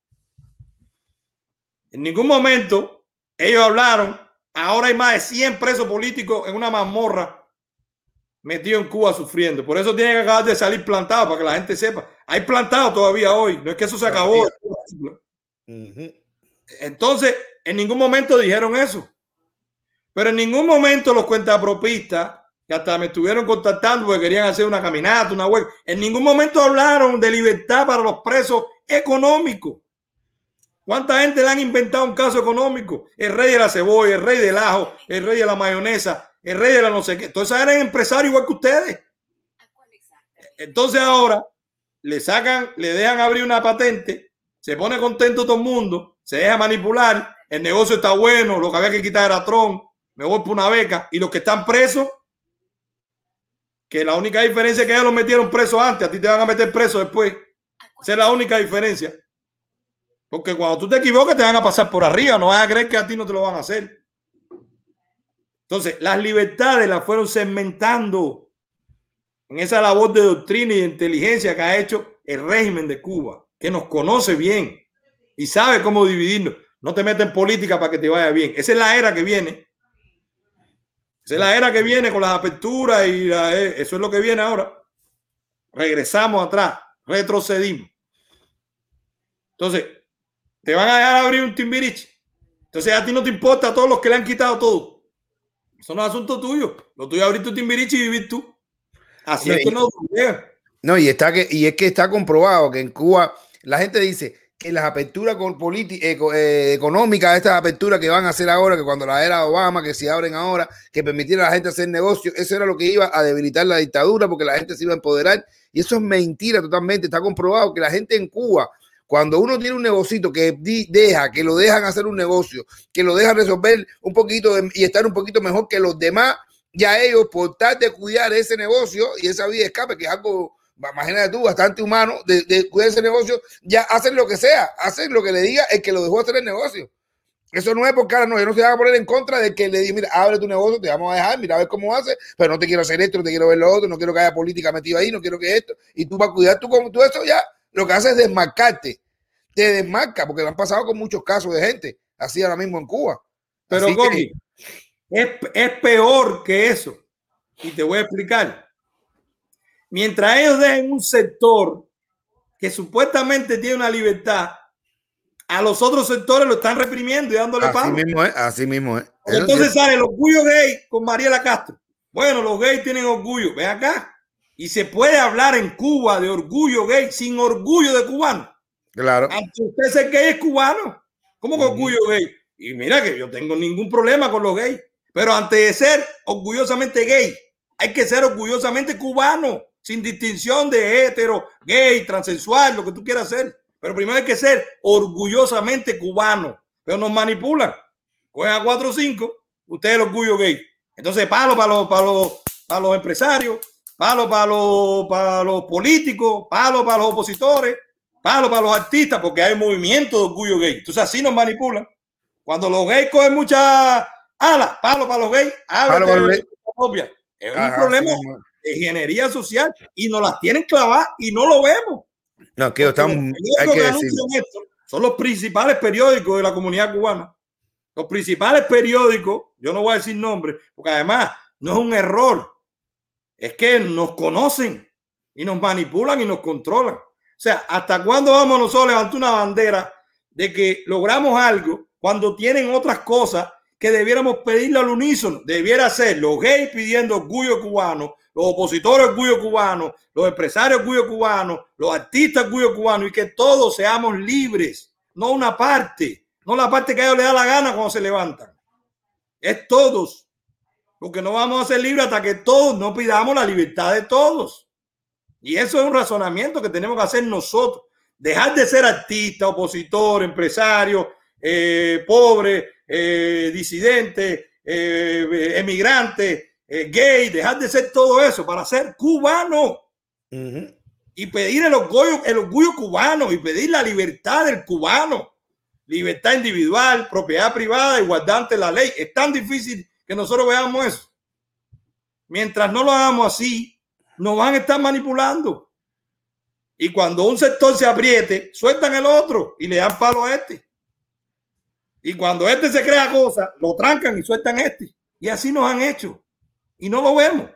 En ningún momento ellos hablaron. Ahora hay más de 100 presos políticos en una mazmorra metido en Cuba sufriendo. Por eso tienen que acabar de salir plantados para que la gente sepa. Hay plantados todavía hoy. No es que eso se acabó. Entonces, en ningún momento dijeron eso. Pero en ningún momento los cuentapropistas, que hasta me estuvieron contactando porque querían hacer una caminata, una web, en ningún momento hablaron de libertad para los presos económicos. ¿Cuánta gente le han inventado un caso económico? El rey de la cebolla, el rey del ajo, el rey de la mayonesa, el rey de la no sé qué. Entonces eran empresarios igual que ustedes. Entonces ahora le sacan, le dejan abrir una patente, se pone contento todo el mundo, se deja manipular, el negocio está bueno, lo que había que quitar era Tron, me voy por una beca, y los que están presos, que la única diferencia es que ellos los metieron presos antes, a ti te van a meter preso después. Esa es la única diferencia. Porque cuando tú te equivocas te van a pasar por arriba, no vas a creer que a ti no te lo van a hacer. Entonces, las libertades las fueron segmentando en esa labor de doctrina y de inteligencia que ha hecho el régimen de Cuba, que nos conoce bien y sabe cómo dividirnos. No te metes en política para que te vaya bien. Esa es la era que viene. Esa es la era que viene con las aperturas y eh, eso es lo que viene ahora. Regresamos atrás, retrocedimos. Entonces, te van a dejar abrir un timbiriche. Entonces a ti no te importa a todos los que le han quitado todo. Eso no es asunto tuyo. Lo tuyo es abrir tu timbiriche y vivir tú. Así es que no. No, y, está que, y es que está comprobado que en Cuba la gente dice, que las aperturas eh, económicas, estas aperturas que van a hacer ahora, que cuando la era Obama, que se abren ahora, que permitiera a la gente hacer negocios, eso era lo que iba a debilitar la dictadura porque la gente se iba a empoderar. Y eso es mentira totalmente. Está comprobado que la gente en Cuba, cuando uno tiene un negocito que deja, que lo dejan hacer un negocio, que lo dejan resolver un poquito y estar un poquito mejor que los demás, ya ellos, por tal de cuidar ese negocio y esa vida de escape, que es algo imagínate tú, bastante humano, de, cuidar ese negocio, ya hacen lo que sea, hacen lo que le diga el que lo dejó hacer el negocio. Eso no es porque ahora no, yo no se van a poner en contra de que le diga, mira, abre tu negocio, te vamos a dejar, mira a ver cómo hace, pero no te quiero hacer esto, no te quiero ver lo otro, no quiero que haya política metida ahí, no quiero que esto, y tú vas a cuidar tú como tú eso ya, lo que hace es desmarcarte, te desmarca, porque han pasado con muchos casos de gente, así ahora mismo en Cuba. Pero, es, es peor que eso, y te voy a explicar. Mientras ellos dejen un sector que supuestamente tiene una libertad, a los otros sectores lo están reprimiendo y dándole así Mismo es, así mismo es. Entonces sale el orgullo gay con Mariela Castro. Bueno, los gays tienen orgullo. Ve acá. Y se puede hablar en Cuba de orgullo gay sin orgullo de cubano. Claro. Aunque usted sea gay es cubano. ¿Cómo que orgullo gay? Y mira que yo tengo ningún problema con los gays. Pero antes de ser orgullosamente gay, hay que ser orgullosamente cubano sin distinción de hetero, gay, transensual, lo que tú quieras ser. Pero primero hay que ser orgullosamente cubano. Pero nos manipulan. Cogen a 4 o 5, usted es el orgullo gay. Entonces, palo para los, para los, para los empresarios, palo para los, para los políticos, palo para los opositores, palo para los artistas, porque hay movimiento de orgullo gay. Entonces, así nos manipulan. Cuando los gays cogen mucha ala, palo para los gays, Es un problema ingeniería social y nos las tienen clavadas y no lo vemos. No, que están, hay que son los principales periódicos de la comunidad cubana. Los principales periódicos, yo no voy a decir nombres, porque además no es un error, es que nos conocen y nos manipulan y nos controlan. O sea, ¿hasta cuándo vamos nosotros a levantar una bandera de que logramos algo cuando tienen otras cosas que debiéramos pedirle al unísono? Debiera ser los gays pidiendo orgullo cubano, los opositores orgullo cubano, los empresarios orgullo cubano, los artistas orgullo cubano y que todos seamos libres, no una parte, no la parte que a ellos les da la gana cuando se levantan. Es todos, porque no vamos a ser libres hasta que todos no pidamos la libertad de todos. Y eso es un razonamiento que tenemos que hacer nosotros. Dejar de ser artista, opositor, empresario, eh, pobre, eh, disidente, eh, emigrante, gay, dejar de ser todo eso para ser cubano. Y pedir el orgullo, el orgullo cubano y pedir la libertad del cubano. Libertad individual, propiedad privada, igualdad ante la ley. Es tan difícil que nosotros veamos eso. Mientras no lo hagamos así, nos van a estar manipulando. Y cuando un sector se apriete, sueltan el otro y le dan palo a este. Y cuando este se crea cosas, lo trancan y sueltan este. Y así nos han hecho. Y no lo vemos.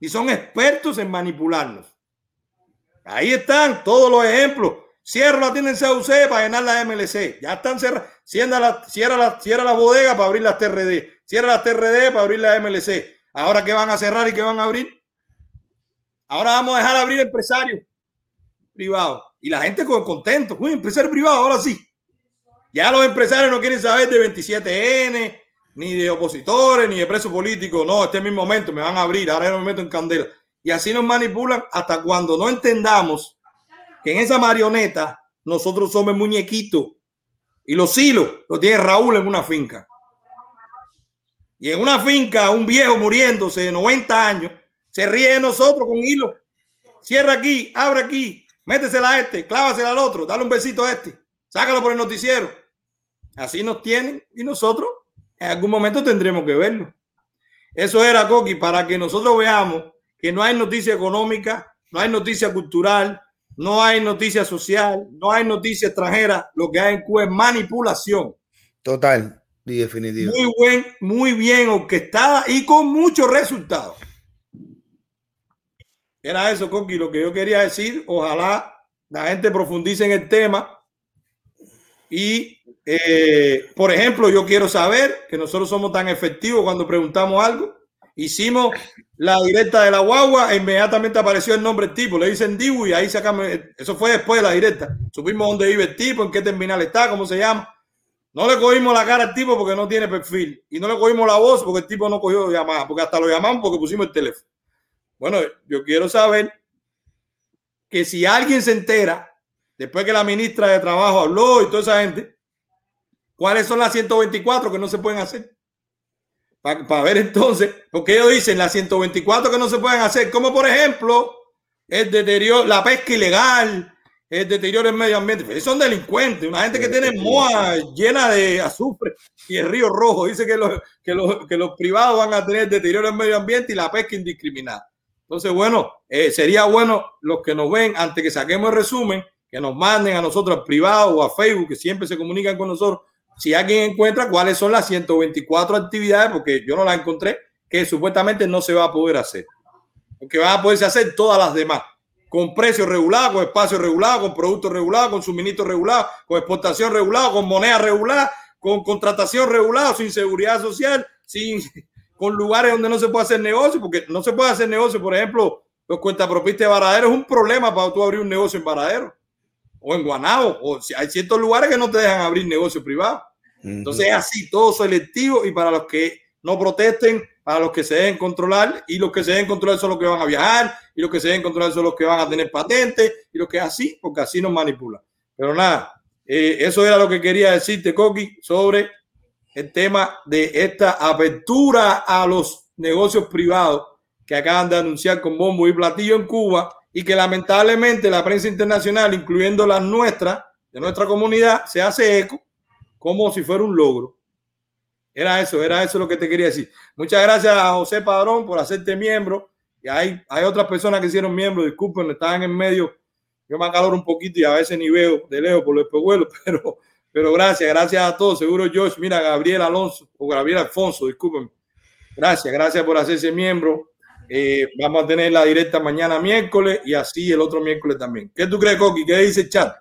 Y son expertos en manipularnos. Ahí están todos los ejemplos. Cierra la tienda en CUC para llenar la MLC. Ya están cerradas. Cierra la, cierra, cierra la bodega para abrir las TRD. Cierra las TRD para abrir la MLC. Ahora que van a cerrar y que van a abrir. Ahora vamos a dejar abrir empresarios privados. Y la gente con contento. Uy, empresario privado, ahora sí. Ya los empresarios no quieren saber de 27N, ni de opositores, ni de presos políticos. No, este es mi momento, me van a abrir, ahora yo me meto en candela. Y así nos manipulan hasta cuando no entendamos que en esa marioneta nosotros somos muñequitos. Y los hilos los tiene Raúl en una finca. Y en una finca, un viejo muriéndose de 90 años, se ríe de nosotros con hilo. Cierra aquí, abre aquí, métesela a este, clávasela al otro, dale un besito a este, sácalo por el noticiero. Así nos tienen y nosotros en algún momento tendremos que verlo. Eso era, Coqui, para que nosotros veamos que no hay noticia económica, no hay noticia cultural, no hay noticia social, no hay noticia extranjera. Lo que hay en Cuba es manipulación. Total definitivo. Muy buen, muy bien orquestada y con muchos resultados. Era eso, Coqui, lo que yo quería decir. Ojalá la gente profundice en el tema y eh, por ejemplo, yo quiero saber que nosotros somos tan efectivos cuando preguntamos algo. Hicimos la directa de la guagua e inmediatamente apareció el nombre del tipo. Le dicen Dibu y ahí sacamos. Eso fue después de la directa. Supimos dónde vive el tipo, en qué terminal está, cómo se llama. No le cogimos la cara al tipo porque no tiene perfil. Y no le cogimos la voz porque el tipo no cogió llamada. Porque hasta lo llamamos porque pusimos el teléfono. Bueno, yo quiero saber que si alguien se entera, después que la ministra de Trabajo habló y toda esa gente, ¿Cuáles son las 124 que no se pueden hacer? Para ver entonces, porque ellos dicen las 124 que no se pueden hacer, como por ejemplo el deterioro, la pesca ilegal, el deterioro del medio ambiente. Son delincuentes, una gente que tiene moa llena de azufre y el río rojo. Dice que los, que los, que los privados van a tener deterioro del medio ambiente y la pesca indiscriminada. Entonces, bueno, eh, sería bueno los que nos ven, antes que saquemos el resumen, que nos manden a nosotros al privado o a Facebook, que siempre se comunican con nosotros si alguien encuentra cuáles son las 124 actividades, porque yo no las encontré, que supuestamente no se va a poder hacer. Porque van a poderse hacer todas las demás, con precios regulados, con espacio regulado, con productos regulados, con suministro regulado, con exportación regulada, con moneda regulada, con contratación regulada, sin seguridad social, sin, *laughs* con lugares donde no se puede hacer negocio, porque no se puede hacer negocio, por ejemplo, los cuentapropistas de Varadero es un problema para tú abrir un negocio en Varadero o en Guanabo, o si hay ciertos lugares que no te dejan abrir negocio privado. Entonces es así, todo selectivo y para los que no protesten, para los que se deben controlar y los que se deben controlar son los que van a viajar y los que se deben controlar son los que van a tener patentes y lo que así, porque así nos manipulan. Pero nada, eh, eso era lo que quería decirte, Coqui, sobre el tema de esta apertura a los negocios privados que acaban de anunciar con bombo y platillo en Cuba y que lamentablemente la prensa internacional, incluyendo la nuestra, de nuestra comunidad, se hace eco como si fuera un logro. Era eso, era eso lo que te quería decir. Muchas gracias a José Padrón por hacerte miembro. Y hay, hay otras personas que hicieron miembro, disculpen, estaban en medio. Yo me acaloro un poquito y a veces ni veo de lejos por los espejuelos, *laughs* pero, pero gracias, gracias a todos. Seguro Josh, mira, Gabriel Alonso o Gabriel Alfonso, disculpen. Gracias, gracias por hacerse miembro. Eh, vamos a tener la directa mañana miércoles y así el otro miércoles también. ¿Qué tú crees, Coqui? ¿Qué dice el chat?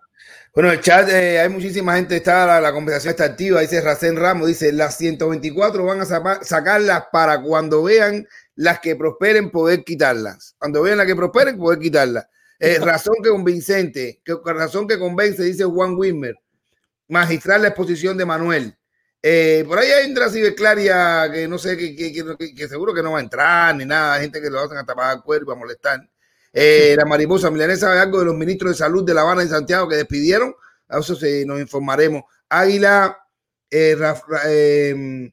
Bueno, el chat, eh, hay muchísima gente, está la, conversación está activa, dice Racén Ramos, dice, las 124 van a sacarlas para cuando vean las que prosperen poder quitarlas. Cuando vean las que prosperen poder quitarlas. Eh, razón que convincente, que, razón que convence, dice Juan Wimmer. Magistral la exposición de Manuel. Eh, por ahí una ciberclaria que no sé, que, que, seguro que no va a entrar ni nada. Gente que lo hacen hasta para el cuerpo, a molestar. Eh, *laughs* la mariposa milanesa sabe algo de los ministros de salud de La Habana y Santiago que despidieron. A eso sí, nos informaremos. Águila, eh, em,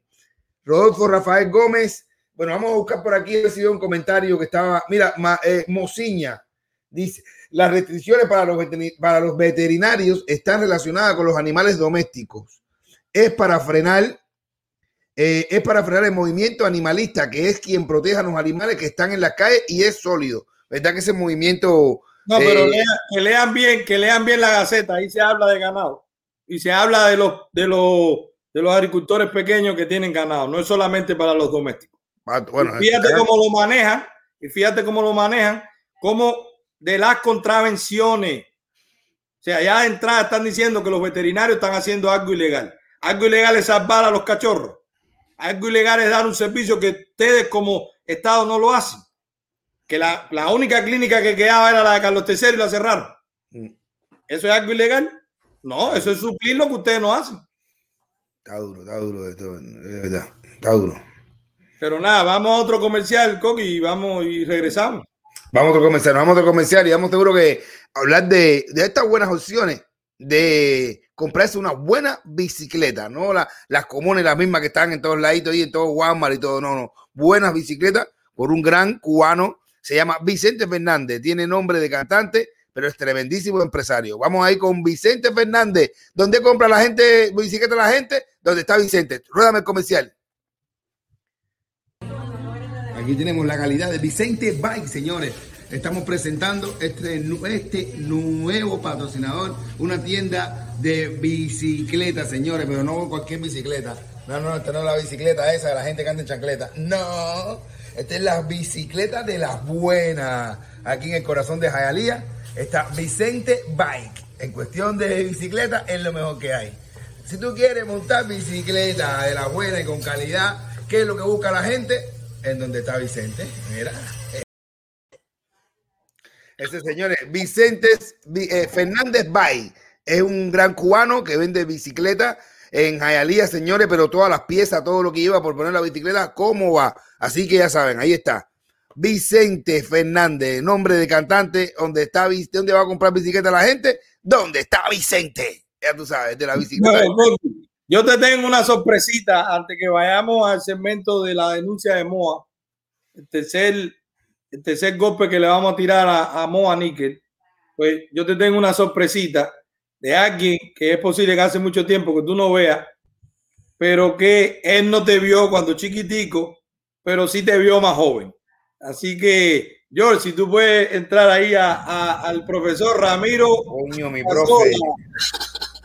Rodolfo Rafael Gómez. Bueno, vamos a buscar por aquí. He recibido un comentario que estaba. Mira, eh, Mociña dice: las restricciones para los, para los veterinarios están relacionadas con los animales domésticos. Es para frenar es para frenar el movimiento animalista, que es quien protege a los animales que están en la calle y es sólido. ¿Verdad que ese movimiento... No, pero eh, que lean bien, que lean bien la gaceta, ahí se habla de ganado y se habla de los, de los de los agricultores pequeños que tienen ganado, no es solamente para los domésticos. Ah, Bueno, Y fíjate eh, cómo lo manejan, y fíjate cómo lo manejan, como de las contravenciones. O sea, ya de entrada están diciendo que los veterinarios están haciendo algo ilegal. Algo ilegal es salvar a los cachorros. Algo ilegal es dar un servicio que ustedes como Estado no lo hacen. Que la, la única clínica que quedaba era la de Carlos III y la cerraron. Mm. ¿Eso es algo ilegal? No, eso es suplir lo que ustedes no hacen. Está duro, está duro esto, de verdad. Está duro. Pero nada, vamos a otro comercial, Coqui, y vamos y regresamos. Vamos a otro comercial, vamos a otro comercial y vamos seguro que hablar de, de estas buenas opciones de comprarse una buena bicicleta, no la- las comunes, las mismas que están en todos lados y en todo Walmart y todo, no, no. Buenas bicicletas por un gran cubano, se llama Vicente Fernández, tiene nombre de cantante, pero es tremendísimo empresario. Vamos ahí con Vicente Fernández. ¿Dónde compra la gente bicicleta la gente? ¿Dónde está Vicente? Ruédame el comercial. Aquí tenemos la calidad de Vicente Bike, señores. Estamos presentando este, este nuevo patrocinador, una tienda de bicicletas, señores, pero no cualquier bicicleta. No, no, esta no es la bicicleta esa de la gente que anda en chancleta. No, esta es la bicicleta de las buenas. Aquí en el corazón de Jayalía está Vicente Bike. En cuestión de bicicleta es lo mejor que hay. Si tú quieres montar bicicleta de la buena y con calidad, ¿qué es lo que busca la gente? En donde está Vicente. Mira. Ese señor es Vicente Vi- eh, Fernández Bay. Es un gran cubano que vende bicicleta en Jayalía, señores, pero todas las piezas, todo lo que lleva por poner la bicicleta, cómo va. Así que ya saben, ahí está. Vicente Fernández, nombre de cantante, donde está ¿dónde va a comprar bicicleta la gente? ¿Dónde está Vicente? Ya tú sabes, de la bicicleta. Yo te tengo una sorpresita antes que vayamos al segmento de la denuncia de Moa. El tercer, el tercer golpe que le vamos a tirar a, a Moa Níquel. Pues yo te tengo una sorpresita de alguien que es posible que hace mucho tiempo que tú no veas, pero que él no te vio cuando chiquitico, pero sí te vio más joven. Así que, George, si tú puedes entrar ahí a- a- al profesor Ramiro Coño, mi Casola. profe.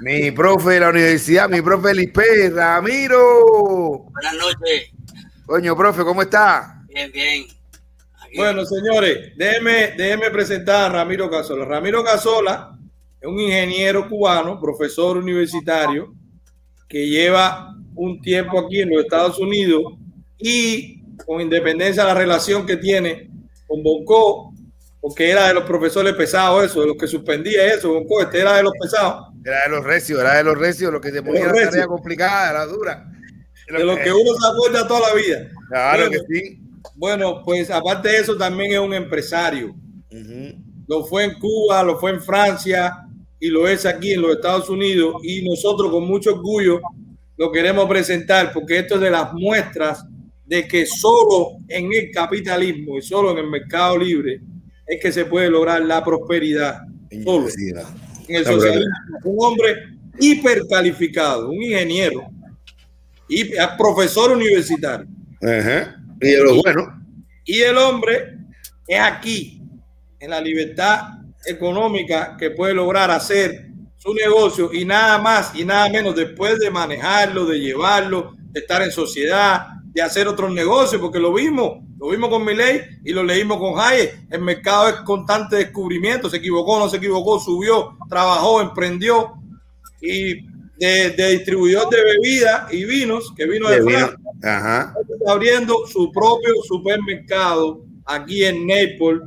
Mi profe de la universidad, mi profe Lispe, Ramiro. Buenas noches. Coño, profe, ¿cómo está? Bien, bien. Aquí. Bueno, señores, déjeme, déjeme presentar a Ramiro Casola. Ramiro Casola es un ingeniero cubano, profesor universitario, que lleva un tiempo aquí en los Estados Unidos y con independencia de la relación que tiene con Bonco, porque era de los profesores pesados, eso, de los que suspendía eso, Bonco, este era de los pesados, Era de los recios, era de los recios, lo que te ponía la tarea complicada, la dura. de los que uno se acuerda toda la vida. Claro Bueno, que sí. Bueno, pues aparte de eso, también es un empresario. Ujú. lo fue en Cuba, lo fue en Francia y lo es aquí en los Estados Unidos y nosotros con mucho orgullo lo queremos presentar porque esto es de las muestras de que solo en el capitalismo y solo en el mercado libre es que se puede lograr la prosperidad. Solo en el socialismo. Un hombre hipercalificado, un ingeniero y profesor universitario. Ajá. Y de los buenos. Y el hombre es aquí, en la libertad económica que puede lograr hacer su negocio y nada más y nada menos después de manejarlo, de llevarlo, de estar en sociedad, de hacer otros negocios, porque lo vimos, lo vimos con Milei y lo leímos con Hayek. El mercado es constante descubrimiento, se equivocó, no se equivocó, subió, trabajó, emprendió y de, de distribuidor de bebidas y vinos, que vino de. Francia, Ajá. está abriendo su propio supermercado aquí en Naples,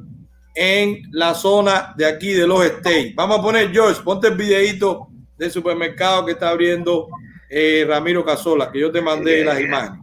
en la zona de aquí de los States. Vamos a poner, George, ponte el videito del supermercado que está abriendo eh, Ramiro Casola, que yo te mandé las imágenes.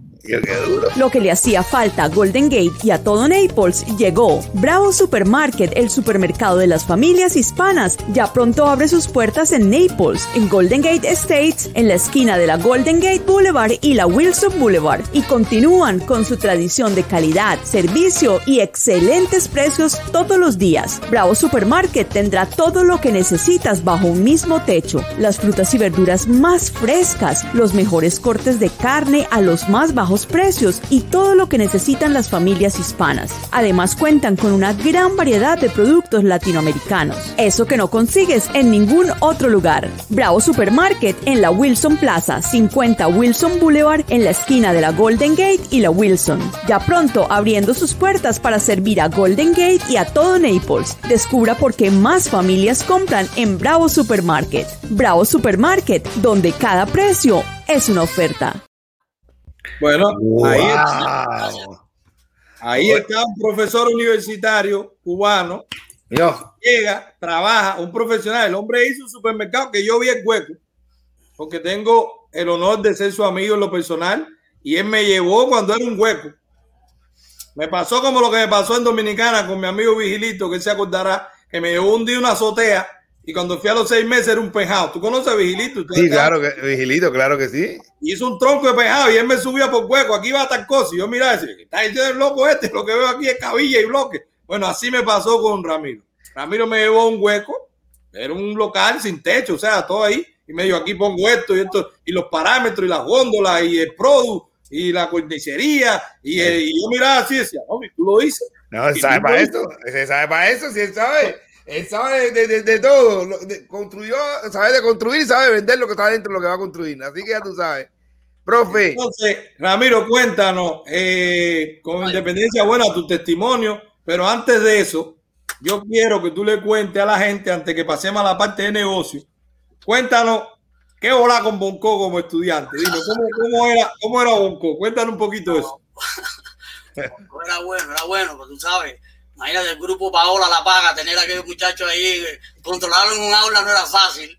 Lo que le hacía falta a Golden Gate y a todo Naples llegó. Bravo Supermarket, el supermercado de las familias hispanas, ya pronto abre sus puertas en Naples, en Golden Gate Estates, en la esquina de la Golden Gate Boulevard y la Wilson Boulevard. Y continúan con su tradición de calidad, servicio y excelentes precios todos los días. Bravo Supermarket tendrá todo lo que necesitas bajo un mismo techo. Las frutas y verduras más frescas, los mejores cortes de carne a los más bajos precios y todo lo que necesitan las familias hispanas. Además cuentan con una gran variedad de productos latinoamericanos. Eso que no consigues en ningún otro lugar. Bravo Supermarket en la Wilson Plaza, 50 Wilson Boulevard en la esquina de la Golden Gate y la Wilson. Ya pronto abriendo sus puertas para servir a Golden Gate y a todo Naples. Descubra por qué más familias compran en Bravo Supermarket. Bravo Supermarket, donde cada precio es una oferta. Bueno, ahí, Wow. ahí está un profesor universitario cubano. Yo, Llega, trabaja, un profesional. El hombre hizo un supermercado que yo vi el hueco, porque tengo el honor de ser su amigo en lo personal. Y él me llevó cuando era un hueco. Me pasó como lo que me pasó en Dominicana con mi amigo Vigilito, que él se acordará, que me llevó un día una azotea y cuando fui a los seis meses era un pejado. ¿Tú conoces a Vigilito? ¿Tú sí, claro, que, Vigilito, claro que sí. hizo un tronco de pejado y él me subía por hueco. Aquí va tal cosa. Y yo miraba y decía, está diciendo el loco este. Lo que veo aquí es cabilla y bloque. Bueno, así me pasó con Ramiro. Ramiro me llevó a un hueco. Era un local sin techo, o sea, todo ahí. Y me dijo, aquí pongo esto y esto, y los parámetros, y las góndolas, y el product, y la cornicería. Y, eh, y yo miraba así y decía, no, tú lo dices. No, sabe para eso, él sabe para eso, si él sabe, él sabe de, de- de todo, de- construyó, sabe de construir, sabe vender lo que está dentro de lo que va a construir, así que ya tú sabes. Profe, Entonces, Ramiro, cuéntanos, eh, con independencia, bueno, tu testimonio, pero antes de eso, yo quiero que tú le cuentes a la gente, antes que pasemos a la parte de negocio, cuéntanos qué hola con Bonco como estudiante. Dime, ¿cómo, cómo era, cómo era Bonco? Cuéntanos un poquito de eso. No *laughs* era bueno, era bueno, pero tú sabes. Imagínate el grupo Paola La Paga, tener a aquellos muchachos ahí, controlarlo en un aula no era fácil.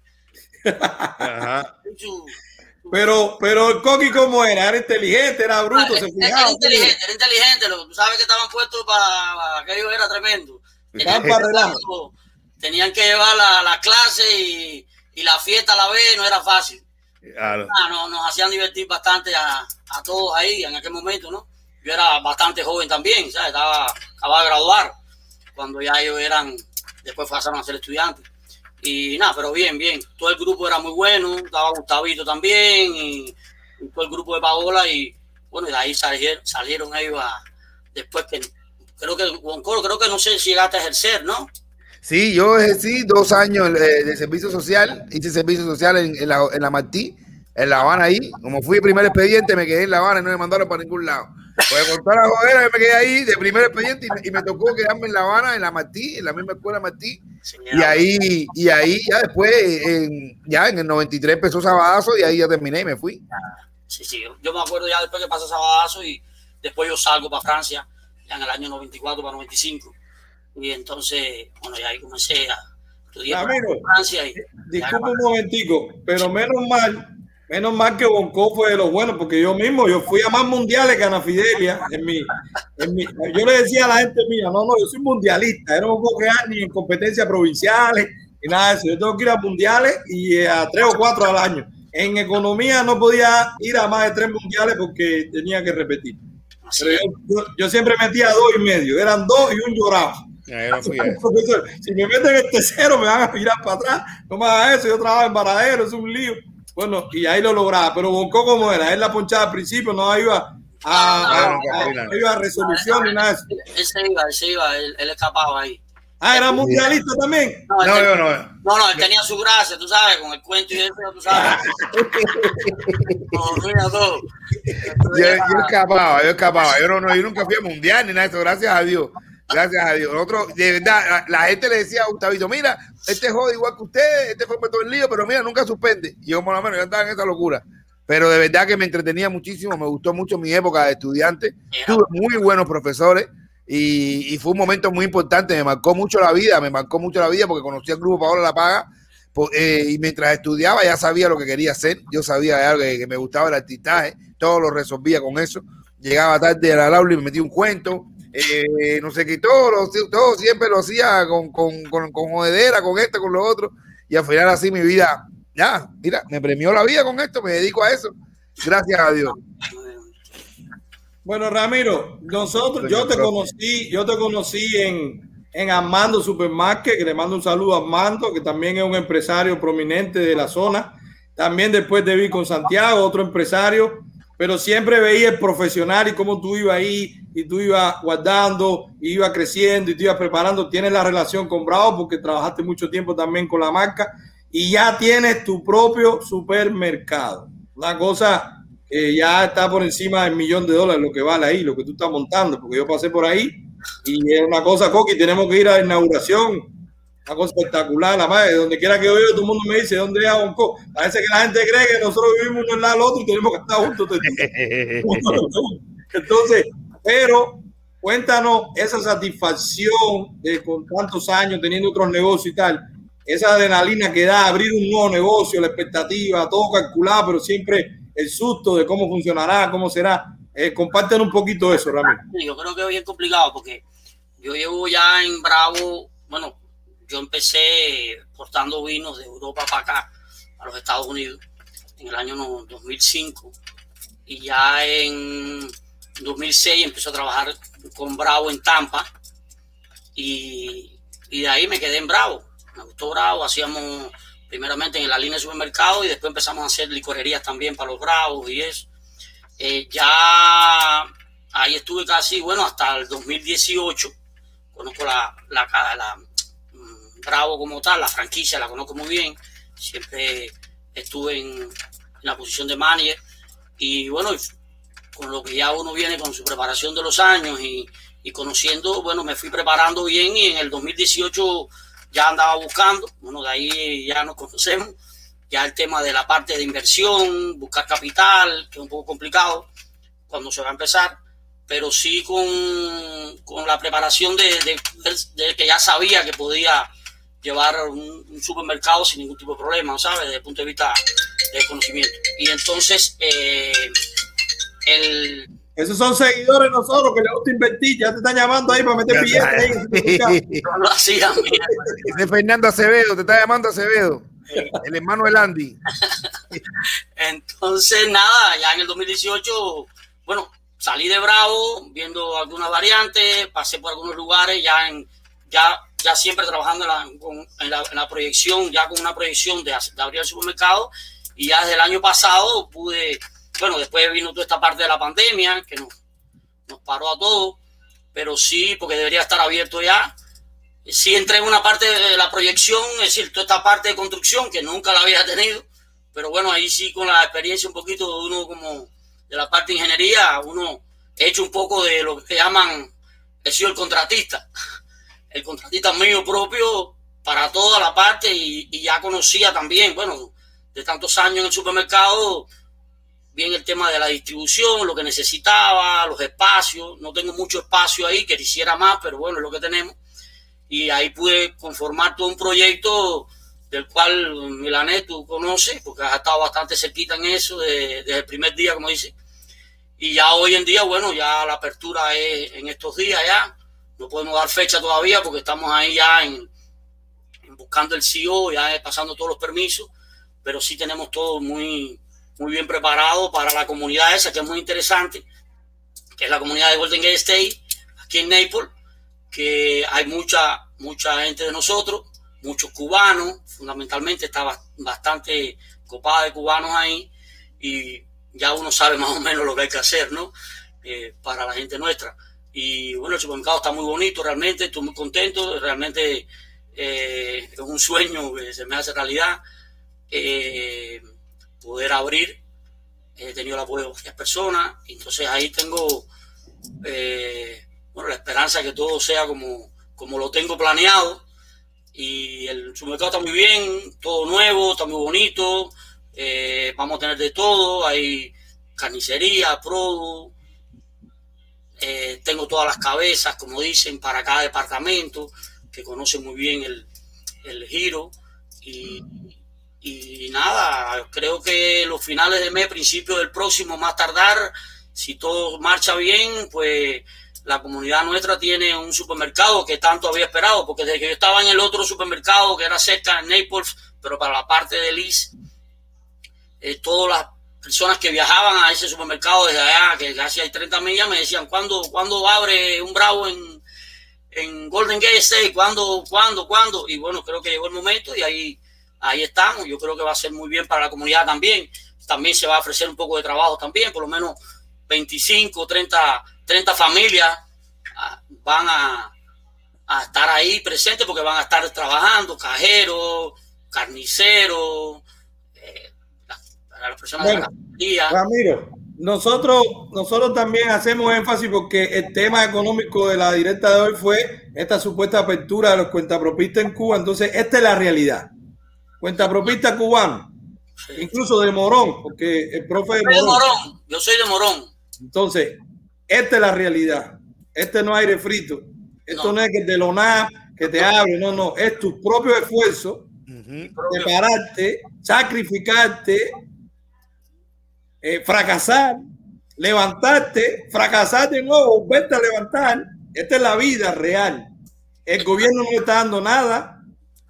Ajá. Pero, pero el Coqui, ¿cómo era? ¿Era inteligente? ¿Era bruto? Ah, ¿Se era, fijaba? era inteligente, era inteligente. lo- Tú sabes que estaban puestos para aquello era tremendo. Estaban Tenían, para relajo. tenían que llevar la, la clase y, y la fiesta a la vez, no era fácil. Claro. Ah, no, nos hacían divertir bastante a, a todos ahí en aquel momento, ¿no? Yo era bastante joven también, ¿sabes? Estaba, acababa de graduar cuando ya ellos eran, después pasaron a ser estudiantes. Y nada, pero bien, bien. Todo el grupo era muy bueno, estaba Gustavito también, y, y todo el grupo de Paola, y bueno, de ahí salieron, salieron ellos a, después que, creo que, Goncoro, creo que no sé si llegaste a ejercer, ¿no? Sí, yo ejercí dos años eh, de servicio social, hice servicio social en, la, en la Martí, en La Habana ahí. Como fui primer expediente, me quedé en La Habana y no me mandaron para ningún lado. Pues con toda la jodera, yo me quedé ahí de primer expediente y me, y me tocó quedarme en La Habana, en la Martí, en la misma escuela Martí. Sí, Y ahí, y ahí ya después, en, ya en el 93 empezó Sabadazo y ahí ya terminé y me fui. Sí, sí, yo- me acuerdo ya después que pasó Sabadazo y después yo salgo para Francia, ya en el año 94 para 95. Y entonces, bueno, ya ahí comencé a estudiar en Francia. Y, Disculpa un momentico, pero menos mal, menos mal que Bonco fue de los buenos, porque yo mismo, yo fui a más mundiales que Ana Fidelia. En mi, en mi- yo le decía a la gente mía, no, no, yo soy mundialista, yo no me puedo quedar ni en competencias provinciales, ni nada de eso. Yo tengo que ir a mundiales y eh, a tres o cuatro al año. En economía no podía ir a más de tres mundiales porque tenía que repetir. Pero yo, yo- yo siempre metía dos y medio, eran dos y un. *laughs* Profesor, si me meten el tercero me van a mirar para atrás, no me hagas eso, yo trabajo en Varadero, es un lío. Bueno, y ahí lo lograba, pero Bonco como era, él la ponchaba al principio, no iba a, a, a- a- iba a resolución ni nada de eso. Él se iba, él se iba, él, él escapaba ahí. Ah, era mundialista también. No, No, tenía- yo no. no, no, él tenía su gracia, tú sabes, con el cuento y eso, tú sabes. *laughs* No, todo. Yo, yo escapaba, yo escapaba. Yo, no, no, yo nunca fui a mundial ni nada de eso, gracias a Dios. Gracias a Dios. Nosotros, de verdad, la, la gente le decía a Gustavito, mira, este jode igual que usted, este fue todo el lío, pero mira, nunca suspende. Y yo, por lo menos, yo andaba en esa locura. Pero de verdad que me entretenía muchísimo, me gustó mucho mi época de estudiante. Tuve muy buenos profesores y, y fue un momento muy importante. Me marcó mucho la vida, me marcó mucho la vida porque conocí al grupo Paola La Paga. eh, y mientras estudiaba ya sabía lo que quería hacer. Yo sabía que, que me gustaba el artistaje, todo lo resolvía con eso. Llegaba tarde a la aula y me metía un cuento. Eh, no todo, lo- todo siempre lo hacía con, con, con, con jodedera, con esto, con lo otro. Y al final así mi vida, ya, mira, me premió la vida con esto, me dedico a eso. Gracias a Dios. Bueno, Ramiro, nosotros, yo te conocí, yo te conocí en, en Armando Supermarket, que le mando un saludo a Armando, que también es un empresario prominente de la zona. También después te vi con Santiago, otro empresario. pero siempre veía el profesional y cómo tú ibas ahí y tú ibas guardando, y ibas creciendo y tú ibas preparando. Tienes la relación con Bravo porque trabajaste mucho tiempo también con la marca y ya tienes tu propio supermercado. Una cosa que ya está por encima del millón de dólares lo que vale ahí, lo que tú estás montando, porque yo pasé por ahí y es una cosa, Coqui, tenemos que ir a la inauguración una cosa espectacular, la madre, donde quiera que yo viva, todo el mundo me dice, ¿dónde es Bonco? Parece que la gente cree que nosotros vivimos uno al lado del otro y tenemos que estar juntos. *laughs* *laughs* Entonces, pero cuéntanos esa satisfacción de con tantos años teniendo otros negocios y tal, esa adrenalina que da abrir un nuevo negocio, la expectativa, todo calculado, pero siempre el susto de cómo funcionará, cómo será. Eh, comparten un poquito eso, Ramiro. yo creo que es bien complicado porque yo llevo ya en Bravo, bueno, yo empecé portando vinos de Europa para acá, a los Estados Unidos, en el año 2005. Y ya en 2006 empecé a trabajar con Bravo en Tampa. Y, de ahí me quedé en Bravo. Me gustó Bravo. Hacíamos primeramente en la línea de supermercado y después empezamos a hacer licorerías también para los Bravos y eso. Eh, ya ahí estuve casi, bueno, hasta el 2018. Conozco la, la, la Bravo como tal, la franquicia la conozco muy bien, siempre estuve en, la posición de manager y bueno, con lo que ya uno viene con su preparación de los años y, conociendo, bueno, me fui preparando bien y en el 2018 ya andaba buscando, bueno, de ahí ya nos *laughs* conocemos, ya el tema de la parte de inversión, buscar capital, que es un poco complicado cuando se va a empezar, pero sí con, con la preparación de, de, que ya sabía que podía llevar un, supermercado sin ningún tipo de problema, ¿sabes? Desde el punto de vista del conocimiento. Y entonces, eh, el... Esos son seguidores nosotros que le gusta invertir, ya te están llamando ahí para meter billetes ahí. No lo hacían, De *laughs* Fernando Acevedo, te está llamando Acevedo, el hermano de Andy. *laughs* Entonces, nada, ya en el 2018, bueno, salí de Bravo viendo algunas variantes, pasé por algunos lugares, ya en ya, ya siempre trabajando en la, proyección, ya con una proyección de, abrir el supermercado. Y ya desde el año pasado pude, bueno, después vino toda esta parte de la pandemia que nos, nos paró a todos, pero sí, porque debería estar abierto ya. Sí entré en una parte de la proyección, es decir, toda esta parte de construcción que nunca la había tenido, pero bueno, ahí sí con la experiencia un poquito de uno como de la parte de ingeniería, uno he hecho un poco de lo que llaman, he sido el contratista el contratista mío propio para toda la parte y, ya conocía también, bueno, de tantos años en el supermercado, bien el tema de la distribución, lo que necesitaba, los espacios. No tengo mucho espacio ahí, que quisiera más, pero bueno, es lo que tenemos. Y ahí pude conformar todo un proyecto del cual Milanet tú conoces, porque has estado bastante cerquita en eso desde el primer día, como dice. Y ya hoy en día, bueno, ya la apertura es en estos días ya. No podemos dar fecha todavía porque estamos ahí ya en, buscando el CEO, ya pasando todos los permisos, pero sí tenemos todo muy, muy bien preparado para la comunidad esa, que es muy interesante, que es la comunidad de Golden Gate State, aquí en Naples, que hay mucha, mucha gente de nosotros, muchos cubanos, fundamentalmente está bastante copada de cubanos ahí, y ya uno sabe *laughs* más o menos lo que hay que hacer, ¿no? Eh, para la gente nuestra. Y bueno, el supermercado está muy bonito, realmente estoy muy contento, realmente eh, es un sueño que se me hace realidad eh, poder abrir. He tenido el apoyo de varias personas, entonces ahí tengo eh, bueno, la esperanza de que todo sea como, como lo tengo planeado. Y el supermercado está muy bien, todo nuevo, está muy bonito. vamos a tener de todo, hay carnicería, productos eh, tengo todas las cabezas, como dicen, para cada departamento, que conoce muy bien el, el giro. Y, y, nada, creo que los finales de mes, principio del próximo, más tardar, si todo marcha bien, pues la comunidad nuestra tiene un supermercado que tanto había esperado, porque desde que yo estaba en el otro supermercado que era cerca en Naples, pero para la parte de Liz, eh, todas las personas que viajaban a ese supermercado desde allá, que casi hay 30 millas, me decían, ¿cuándo, ¿cuándo abre un Bravo en, en Golden Gate State? ¿Cuándo, cuándo, cuándo? Y bueno, creo que llegó el momento y ahí, ahí estamos. Yo creo que va a ser muy bien para la comunidad también. también se va a ofrecer un poco de trabajo también, por lo menos 25, 30, 30 familias ah, van a, a estar ahí presentes porque van a estar trabajando, cajeros, carniceros, eh, la- las personas de la. Ramiro, nosotros, nosotros también hacemos énfasis porque el tema económico de la directa de hoy fue esta supuesta apertura de los cuentapropistas en Cuba. Entonces, esta es la realidad. Cuentapropista cubano, incluso de Morón, porque el profe de Yo soy de Morón. Morón, yo soy de Morón. Entonces, esta es la realidad. Este no es aire frito. Esto no, No. es que te lo nada, que te abre. No, no. Es tu propio esfuerzo de pararte, sacrificarte, eh, fracasar, levantarte, fracasar de nuevo, volverte a levantar. Esta es la vida real. El gobierno no está dando nada,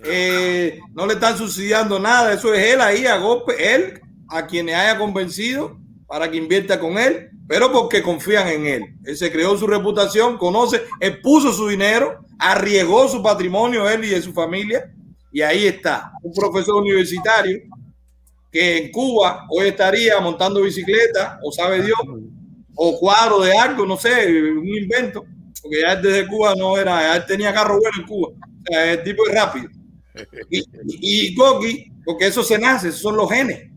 eh, no le están subsidiando nada. Eso es él ahí a golpe, él a quienes haya convencido para que invierta con él, pero porque confían en él. Él se creó su reputación, conoce, él puso su dinero, arriesgó su patrimonio, él y de su familia, y ahí está, un profesor universitario que en Cuba hoy estaría montando bicicleta, o sabe Dios, o cuadro de algo, no sé, un invento, porque ya desde Cuba no era, ya tenía carro bueno en Cuba, o el tipo es rápido. Y, y, y Goki, porque eso se nace, esos son los genes.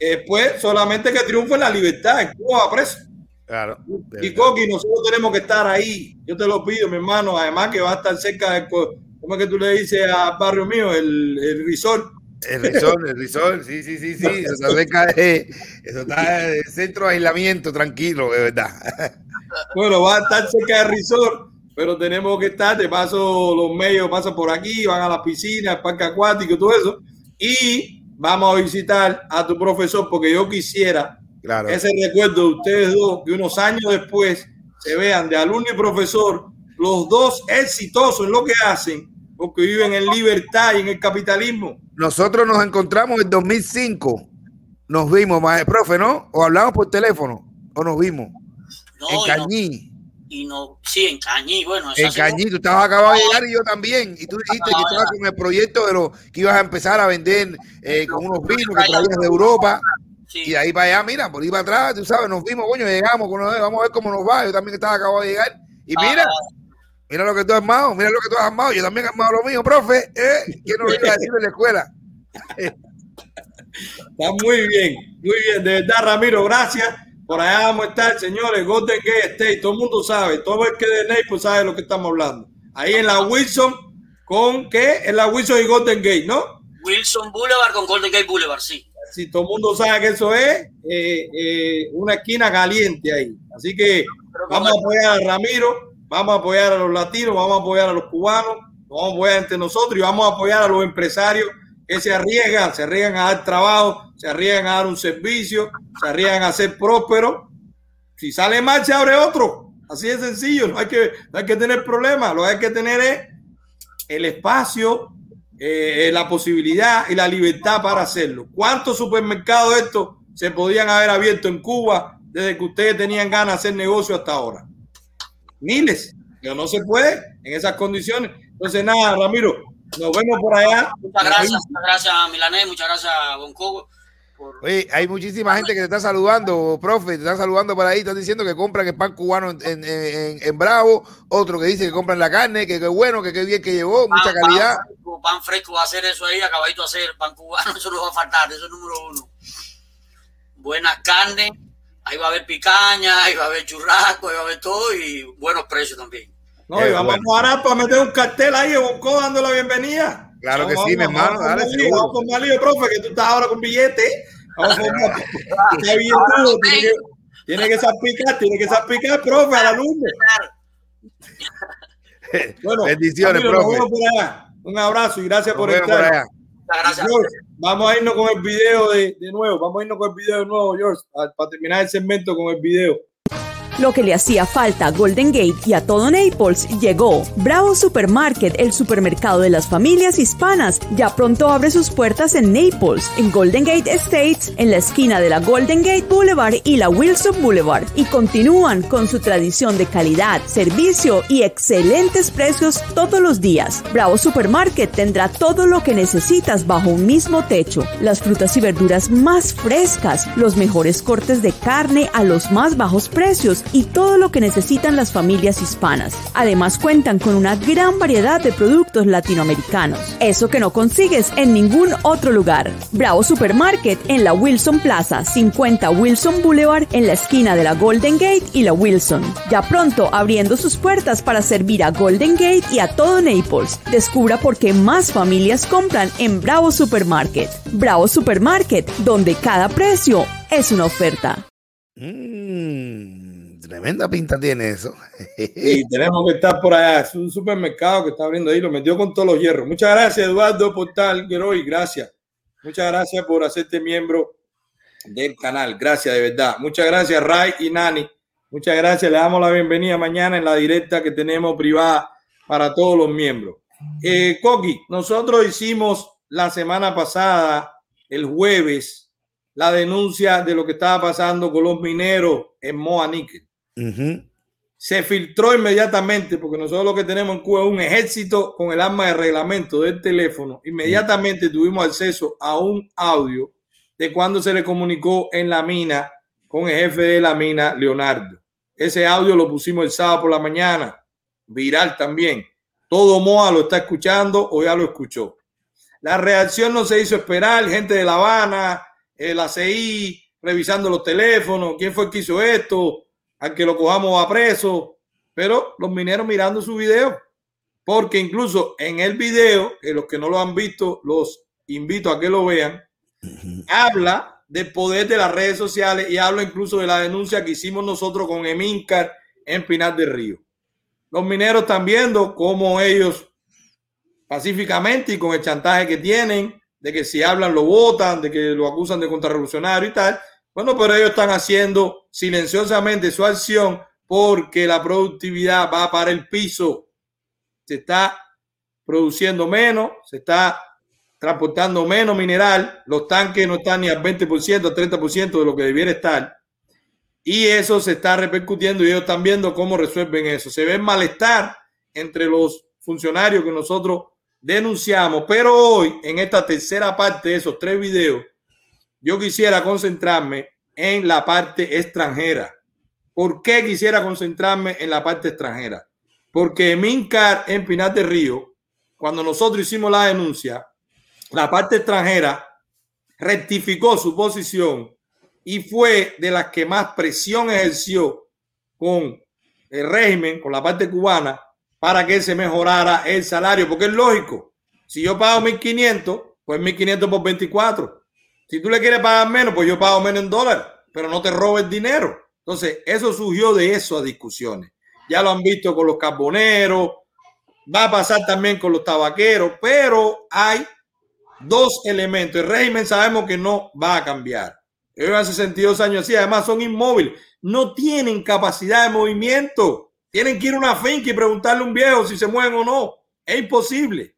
Después solamente que triunfe la libertad, en Cuba preso. Claro. Y Coqui, nosotros tenemos que estar ahí. Yo te lo pido, mi hermano. Además que va a estar cerca de, co- ¿cómo es que tú le dices al barrio mío? El, el resort. El risol, el risol, sí, sí, sí, sí. Eso está cerca de, eso está en el centro de aislamiento, tranquilo, de verdad. Bueno, va a estar cerca del resort, pero tenemos que estar. De paso, los medios pasan por aquí, van a la piscina, al parque acuático, todo eso. Y vamos a visitar a tu profesor, porque yo quisiera Claro. ese recuerdo de ustedes dos, que unos años después se vean de alumno y profesor, los dos exitosos en lo que hacen, porque viven en libertad y en el capitalismo. Nosotros nos encontramos en 2005. Nos vimos, más profe, ¿no? O hablamos por teléfono, o nos vimos. No, en y no- Cañí. Y no, sí, en Cañí, bueno, En Cañí, tú estabas acabado de llegar y yo también. Y tú dijiste que estabas con el proyecto de lo que ibas a empezar a vender eh, con unos vinos que traías de Europa. sí. Y de ahí para allá, mira, por ahí para atrás, tú sabes, nos vimos, coño, llegamos, vamos a ver cómo nos va. Yo también estaba acabado de llegar. Y mira, mira lo que tú has armado, mira lo que tú has armado. Yo también he armado lo mío, profe. ¿eh? ¿Qué nos iba a decir en la escuela? *laughs* Está muy bien, muy bien. De verdad, Ramiro, gracias. Por allá vamos a estar, señores. Golden Gate State, todo el mundo sabe. Todo el que de Naples sabe de lo que estamos hablando. Ahí en la Wilson, ¿con qué? En la Wilson y Golden Gate, ¿no? Wilson Boulevard con Golden Gate Boulevard, sí. Si todo el mundo sabe que eso es eh, eh, una esquina caliente ahí. Así que vamos a apoyar a Ramiro, vamos a apoyar a los latinos, vamos a apoyar a los cubanos, nos vamos a apoyar entre nosotros y vamos a apoyar a los empresarios que se arriesgan, se arriesgan a dar trabajo, se arriesgan a dar un servicio, se arriesgan a ser prósperos. Si sale mal, se abre otro. Así de sencillo, no hay que, no hay que tener problemas, lo que hay que tener es el espacio, eh, la posibilidad y la libertad para hacerlo. ¿Cuántos supermercados estos se podían haber abierto en Cuba desde que ustedes tenían ganas de hacer negocio hasta ahora? Miles, pero no se puede en esas condiciones. Entonces, nada, Ramiro, nos vemos por allá. Muchas gracias, muchas gracias a Milanés, muchas gracias a Boncogo. Por... Oye, hay muchísima gente que te está saludando, profe, te están saludando por ahí, están diciendo que compran el pan cubano en, en, en, en Bravo, otro que dice que compran la carne, que qué bueno, que qué bien que llegó, mucha calidad. Pan fresco, pan fresco va a hacer eso ahí, acabadito de hacer pan cubano, *laughs* eso no va a faltar, eso es número uno. Buenas carnes, ahí va a haber picaña, ahí va a haber churrasco, ahí va a haber todo y buenos precios también. No, y vamos a parar para meter un cartel ahí de Bonco dando la bienvenida. Claro que Vamos, sí, mi vamos, hermano, vamos, dale, vamos. Vamos con más lío, profe, que tú estás ahora con billete. Vamos con más. *laughs* Está bien duro, tiene que, tiene que salpicar, tiene que salpicar, profe, al alumno. *laughs* Bueno, Bendiciones, nos profe. vemos por allá. Un abrazo y gracias Nos por estar. vamos a irnos con el video de, de nuevo. Vamos a irnos con el video de nuevo, George, para terminar el segmento con el video. Lo que le hacía falta a Golden Gate y a todo Naples llegó. Bravo Supermarket, el supermercado de las familias hispanas, ya pronto abre sus puertas en Naples, en Golden Gate Estates, en la esquina de la Golden Gate Boulevard y la Wilson Boulevard, y continúan con su tradición de calidad, servicio y excelentes precios todos los días. Bravo Supermarket tendrá todo lo que necesitas bajo un mismo techo, las frutas y verduras más frescas, los mejores cortes de carne a los más bajos precios y todo lo que necesitan las familias hispanas. Además cuentan con una gran variedad de productos latinoamericanos. Eso que no consigues en ningún otro lugar. Bravo Supermarket en la Wilson Plaza, 50 Wilson Boulevard, en la esquina de la Golden Gate y la Wilson. Ya pronto abriendo sus puertas para servir a Golden Gate y a todo Naples. Descubra por qué más familias compran en Bravo Supermarket. Bravo Supermarket, donde cada precio es una oferta. Mm, tremenda pinta tiene eso. Y tenemos que estar por allá. Es un supermercado que está abriendo ahí, lo metió con todos los hierros. Muchas gracias, Eduardo, por tal y Gracias. Muchas gracias por hacerte miembro del canal. Gracias, de verdad. Muchas gracias, Ray y Nani. Muchas gracias. Le damos la bienvenida mañana en la directa que tenemos privada para todos los miembros. Eh, Coqui, nosotros hicimos la semana pasada, el jueves, la denuncia de lo que estaba pasando con los mineros en Moa Níquel. Se filtró inmediatamente, porque nosotros lo que tenemos en Cuba es un ejército con el arma de reglamento del teléfono. Inmediatamente tuvimos acceso a un audio de cuando se le comunicó en la mina con el jefe de la mina, Leonardo. Ese audio lo pusimos el sábado por la mañana, viral también. Todo Moa lo está escuchando o ya lo escuchó. La reacción no se hizo esperar, gente de La Habana, el ACI revisando los teléfonos, quién fue el que hizo esto, al que lo cojamos a preso, pero los mineros mirando su video, porque incluso en el video, que los que no lo han visto, los invito a que lo vean, habla del poder de las redes sociales y habla incluso de la denuncia que hicimos nosotros con Emincar en Pinar del Río. Los mineros están viendo cómo ellos pacíficamente y con el chantaje que tienen de que si hablan lo votan, de que lo acusan de contrarrevolucionario y tal. Bueno, pero ellos están haciendo silenciosamente su acción porque la productividad va para el piso. Se está produciendo menos, se está transportando menos mineral, los tanques no están ni al 20%, al 30% de lo que debiera estar. Y eso se está repercutiendo y ellos están viendo cómo resuelven eso. Se ve malestar entre los funcionarios que nosotros denunciamos, pero hoy, en esta tercera parte de esos tres videos, yo quisiera concentrarme en la parte extranjera. ¿Por qué quisiera concentrarme en la parte extranjera? Porque Mincar en Pinar de Río, cuando nosotros hicimos la denuncia, la parte extranjera rectificó su posición y fue de las que más presión ejerció con el régimen, con la parte cubana, para que se mejorara el salario, porque es lógico. Si yo pago 1.500, pues 1.500 por 24. Si tú le quieres pagar menos, pues yo pago menos en dólares, pero no te robes dinero. Entonces, eso surgió de eso a discusiones. Ya lo han visto con los carboneros, va a pasar también con los tabaqueros, pero hay dos elementos. El régimen sabemos que no va a cambiar. Hace 62 años así, además son inmóviles, no tienen capacidad de movimiento. Tienen que ir a una finca y preguntarle a un viejo si se mueven o no. Es imposible.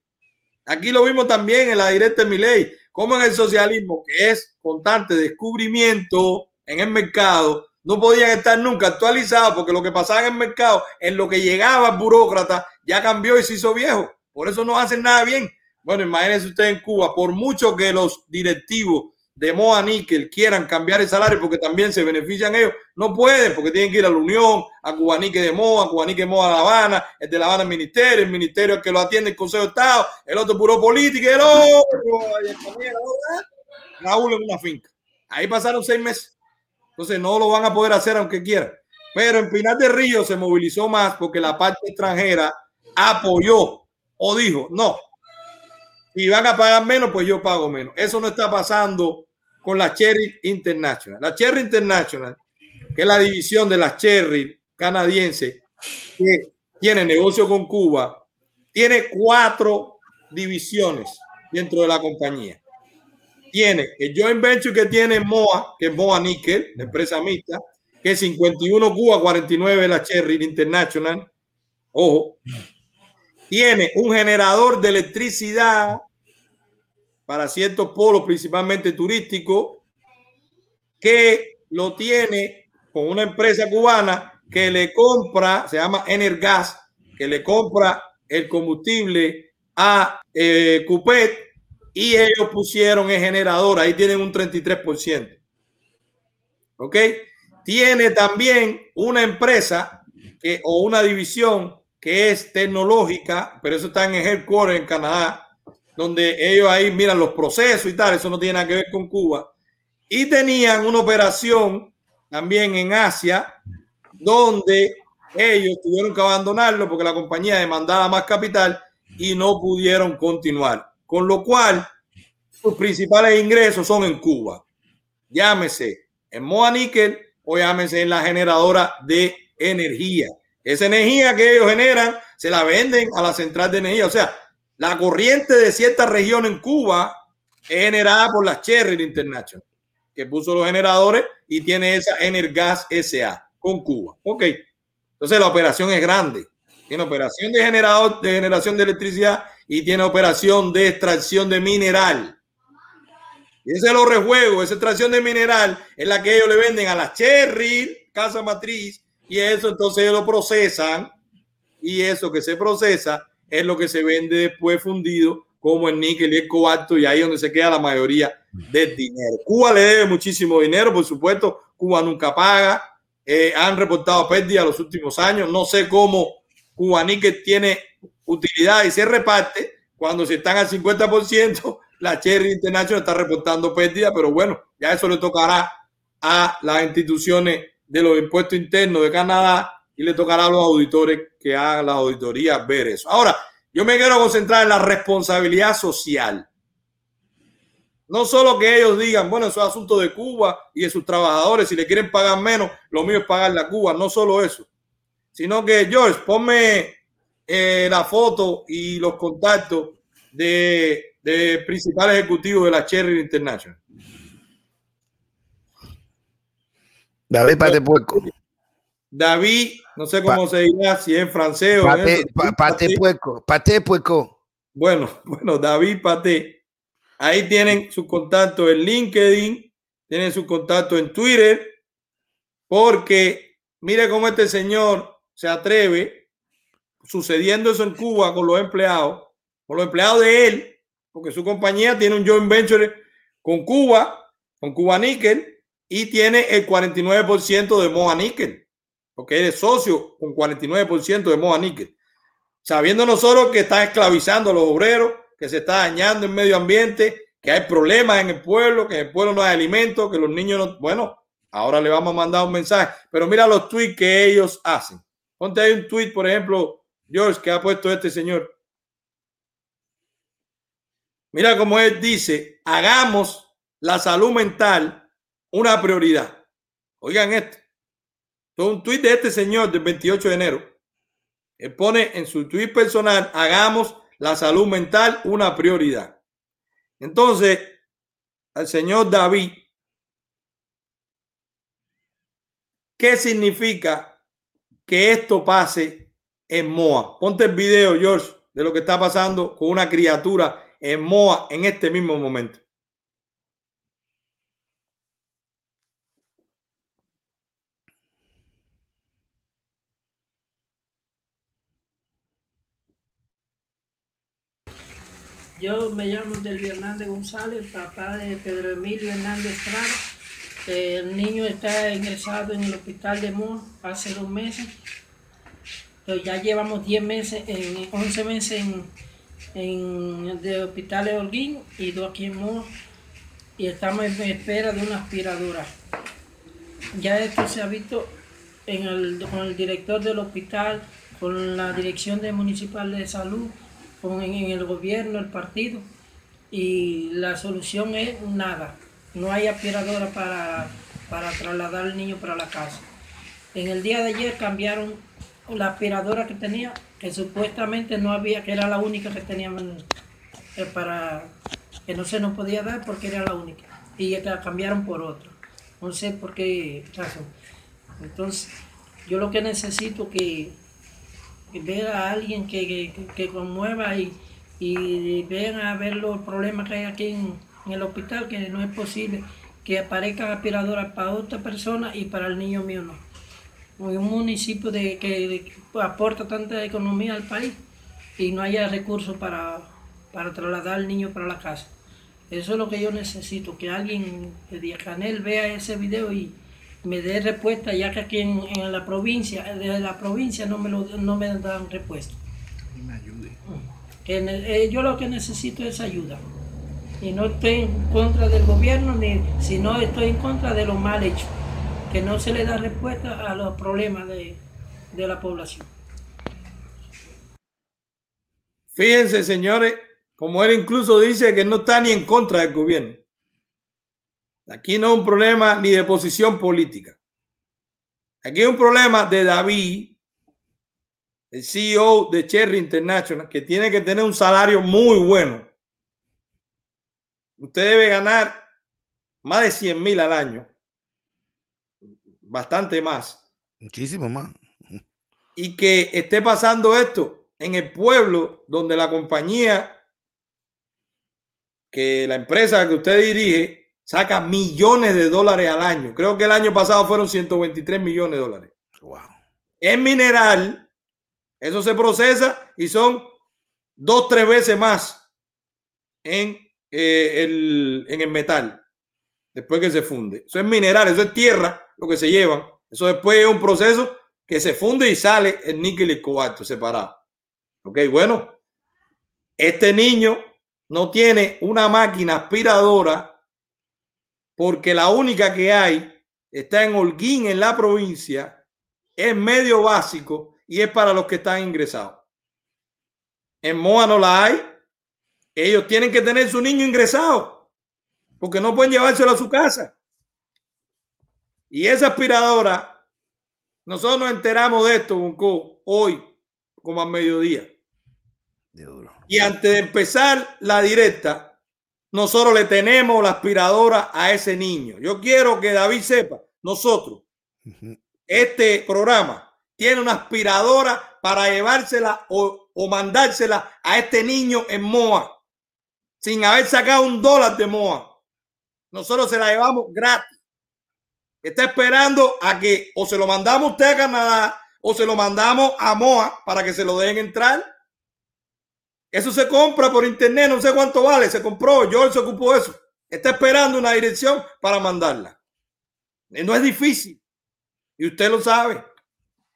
Aquí lo vimos también en la directa de mi ley, como en el socialismo, que es constante descubrimiento en el mercado, no podían estar nunca actualizados porque lo que pasaba en el mercado, en lo que llegaba burócrata, ya cambió y se hizo viejo. Por eso no hacen nada bien. Bueno, imagínense usted en Cuba, por mucho que los directivos de Moa Níquel quieran cambiar el salario porque también se benefician ellos, no pueden porque tienen que ir a la Unión, a Cubanique de Moa, a Cubanique de Moa a La Habana, el de La Habana el Ministerio, el Ministerio que lo atiende el Consejo de Estado, el otro puro político, el otro, Raúl en una finca. Ahí pasaron seis meses. Entonces no lo van a poder hacer aunque quieran. Pero en Pinar de Río se movilizó más porque la parte extranjera apoyó o dijo, no, si van a pagar menos, pues yo pago menos. Eso no está pasando con la Cherry International. La Cherry International, que es la división de la Cherry canadiense, que tiene negocio con Cuba, tiene cuatro divisiones dentro de la compañía. Tiene el joint venture que tiene MOA, que es MOA Nickel, la empresa mixta, que 51 Cuba, 49 la Cherry International. Ojo. Tiene un generador de electricidad para ciertos polos, principalmente turísticos, que lo tiene con una empresa cubana que le compra, se llama Energas, que le compra el combustible a eh, Cupet y ellos pusieron el generador, ahí tienen un 33%. ¿Ok? Tiene también una empresa que, o una división que es tecnológica, pero eso está en el headquarter en Canadá, donde ellos ahí miran los procesos y tal, eso no tiene nada que ver con Cuba. Y tenían una operación también en Asia, donde ellos tuvieron que abandonarlo porque la compañía demandaba más capital y no pudieron continuar. Con lo cual, sus principales ingresos son en Cuba. Llámese en Moa Níquel o llámese en la generadora de energía. Esa energía que ellos generan se la venden a la central de energía. O sea, la corriente de cierta región en Cuba es generada por la Cherry International, que puso los generadores y tiene esa Energas SA con Cuba. Ok. Entonces la operación es grande. Tiene operación de generador de generación de electricidad y tiene operación de extracción de mineral. Y ese lo rejuego, esa extracción de mineral es la que ellos le venden a la Cherry, casa matriz, y eso entonces ellos lo procesan y eso que se procesa es lo que se vende después fundido como el níquel y el cobalto y ahí es donde se queda la mayoría del dinero. Cuba le debe muchísimo dinero, por supuesto, Cuba nunca paga, eh, han reportado pérdidas los últimos años, no sé cómo Cuba Níquel tiene utilidad y se reparte cuando se están al 50%, *laughs* la Cherry International está reportando pérdidas, pero bueno, ya eso le tocará a las instituciones de los impuestos internos de Canadá y le tocará a los auditores que hagan las auditorías ver eso. Ahora, yo me quiero concentrar en la responsabilidad social. No solo que ellos digan, bueno, eso es asunto de Cuba y de sus trabajadores, si le quieren pagar menos, lo mío es pagarle a Cuba, no solo eso, sino que George, ponme eh, la foto y los contactos de, de principales ejecutivos de la Cherry International. David Pate Puerco. David, no sé cómo se dirá, si es en francés o Pate, Pate Puerco. Pate Puerco. Bueno, *laughs* bueno, David Pate. Ahí tienen su contacto en LinkedIn, tienen su contacto en Twitter, porque mire cómo este señor se atreve, sucediendo eso en Cuba con los empleados, con los empleados de él, porque su compañía tiene un joint venture con Cuba, con Cuba Nickel, y tiene el 49% de Moa Nickel, porque es socio con 49% de Moa Nickel. Sabiendo nosotros que está esclavizando a los obreros, que se está dañando el medio ambiente, que hay problemas en el pueblo, que en el pueblo no hay alimentos, que los niños no. Bueno, ahora le vamos a mandar un mensaje, pero mira los tweets que ellos hacen. Ponte ahí un tweet, por ejemplo, George, que ha puesto este señor. Mira cómo él dice: hagamos la salud mental una prioridad. Oigan esto. Un tweet de este señor del 28 de enero. Él pone en su tweet personal: hagamos la salud mental una prioridad. Entonces, al señor David, ¿qué significa que esto pase en Moa? Ponte el video, George, de lo que está pasando con una criatura en Moa en este mismo momento. Yo me llamo Delvio Hernández González, papá de Pedro Emilio Hernández Estrada. El niño está ingresado en el hospital de Moa hace dos meses. Ya llevamos 10 meses, en 11 meses en, en el hospital de Holguín y dos aquí en Moa. Y estamos en espera de una aspiradora. Ya esto se ha visto con el director del hospital, con la dirección de municipal de salud con, en el gobierno, el partido, y la solución es nada. No hay aspiradora para, para trasladar al niño para la casa. En el día de ayer cambiaron la aspiradora que tenía, que supuestamente no había, que era la única que teníamos eh, para que no se nos podía dar porque era la única. Y la cambiaron por otra. No sé por qué razón. Entonces, yo lo que necesito que ver a alguien que, que, conmueva y, y vean a ver los problemas que hay aquí en, el hospital, que no es posible que aparezcan aspiradoras para otra persona y para el niño mío no. Un municipio de, que, aporta tanta economía al país y no haya recursos para, para trasladar al niño para la casa. Eso es lo que yo necesito, que alguien de Diacanel vea ese video y me dé respuesta, ya que aquí en, en la provincia, de la provincia no me, lo, no me dan respuesta. Que ne- eh, yo lo que necesito es ayuda. Y no estoy en contra del gobierno, ni sino estoy en contra de lo mal hecho. Que no se le da respuesta a los problemas de, de la población. Fíjense, señores, como él incluso dice que no está ni en contra del gobierno. Aquí no es un problema ni de posición política. Aquí es un problema de David, el CEO de Cherry International, que tiene que tener un salario muy bueno. Usted debe ganar más de 100 mil al año. Bastante más Muchísimo más. y que esté pasando esto en el pueblo donde la compañía, que la empresa que usted dirige, saca millones de dólares al año. Creo que el año pasado fueron 123 millones de dólares. Wow. En mineral, eso se procesa y son dos, tres veces más en, eh, el, en el metal, después que se funde. Eso es mineral, eso es tierra, lo que se llevan. Eso después es un proceso que se funde y sale el níquel y el cobalto separado. Ok, bueno, este niño no tiene una máquina aspiradora porque la única que hay está en Holguín, en la provincia, es medio básico y es para los que están ingresados. En Moa no la hay. Ellos tienen que tener su niño ingresado porque no pueden llevárselo a su casa. Y esa aspiradora, nosotros nos enteramos de esto, Bonco, hoy, como a mediodía. Y antes de empezar la directa, nosotros le tenemos la aspiradora a ese niño. Yo quiero que David sepa, nosotros, este programa tiene una aspiradora para llevársela o, o mandársela a este niño en MOA, sin haber sacado un dólar de MOA. Nosotros se la llevamos gratis. Está esperando a que o se lo mandamos a usted a Canadá o se lo mandamos a MOA para que se lo dejen entrar. Eso se compra por internet, no sé cuánto vale, se compró, George se ocupó de eso. Está esperando una dirección para mandarla. Eh, No es difícil. Y usted lo sabe.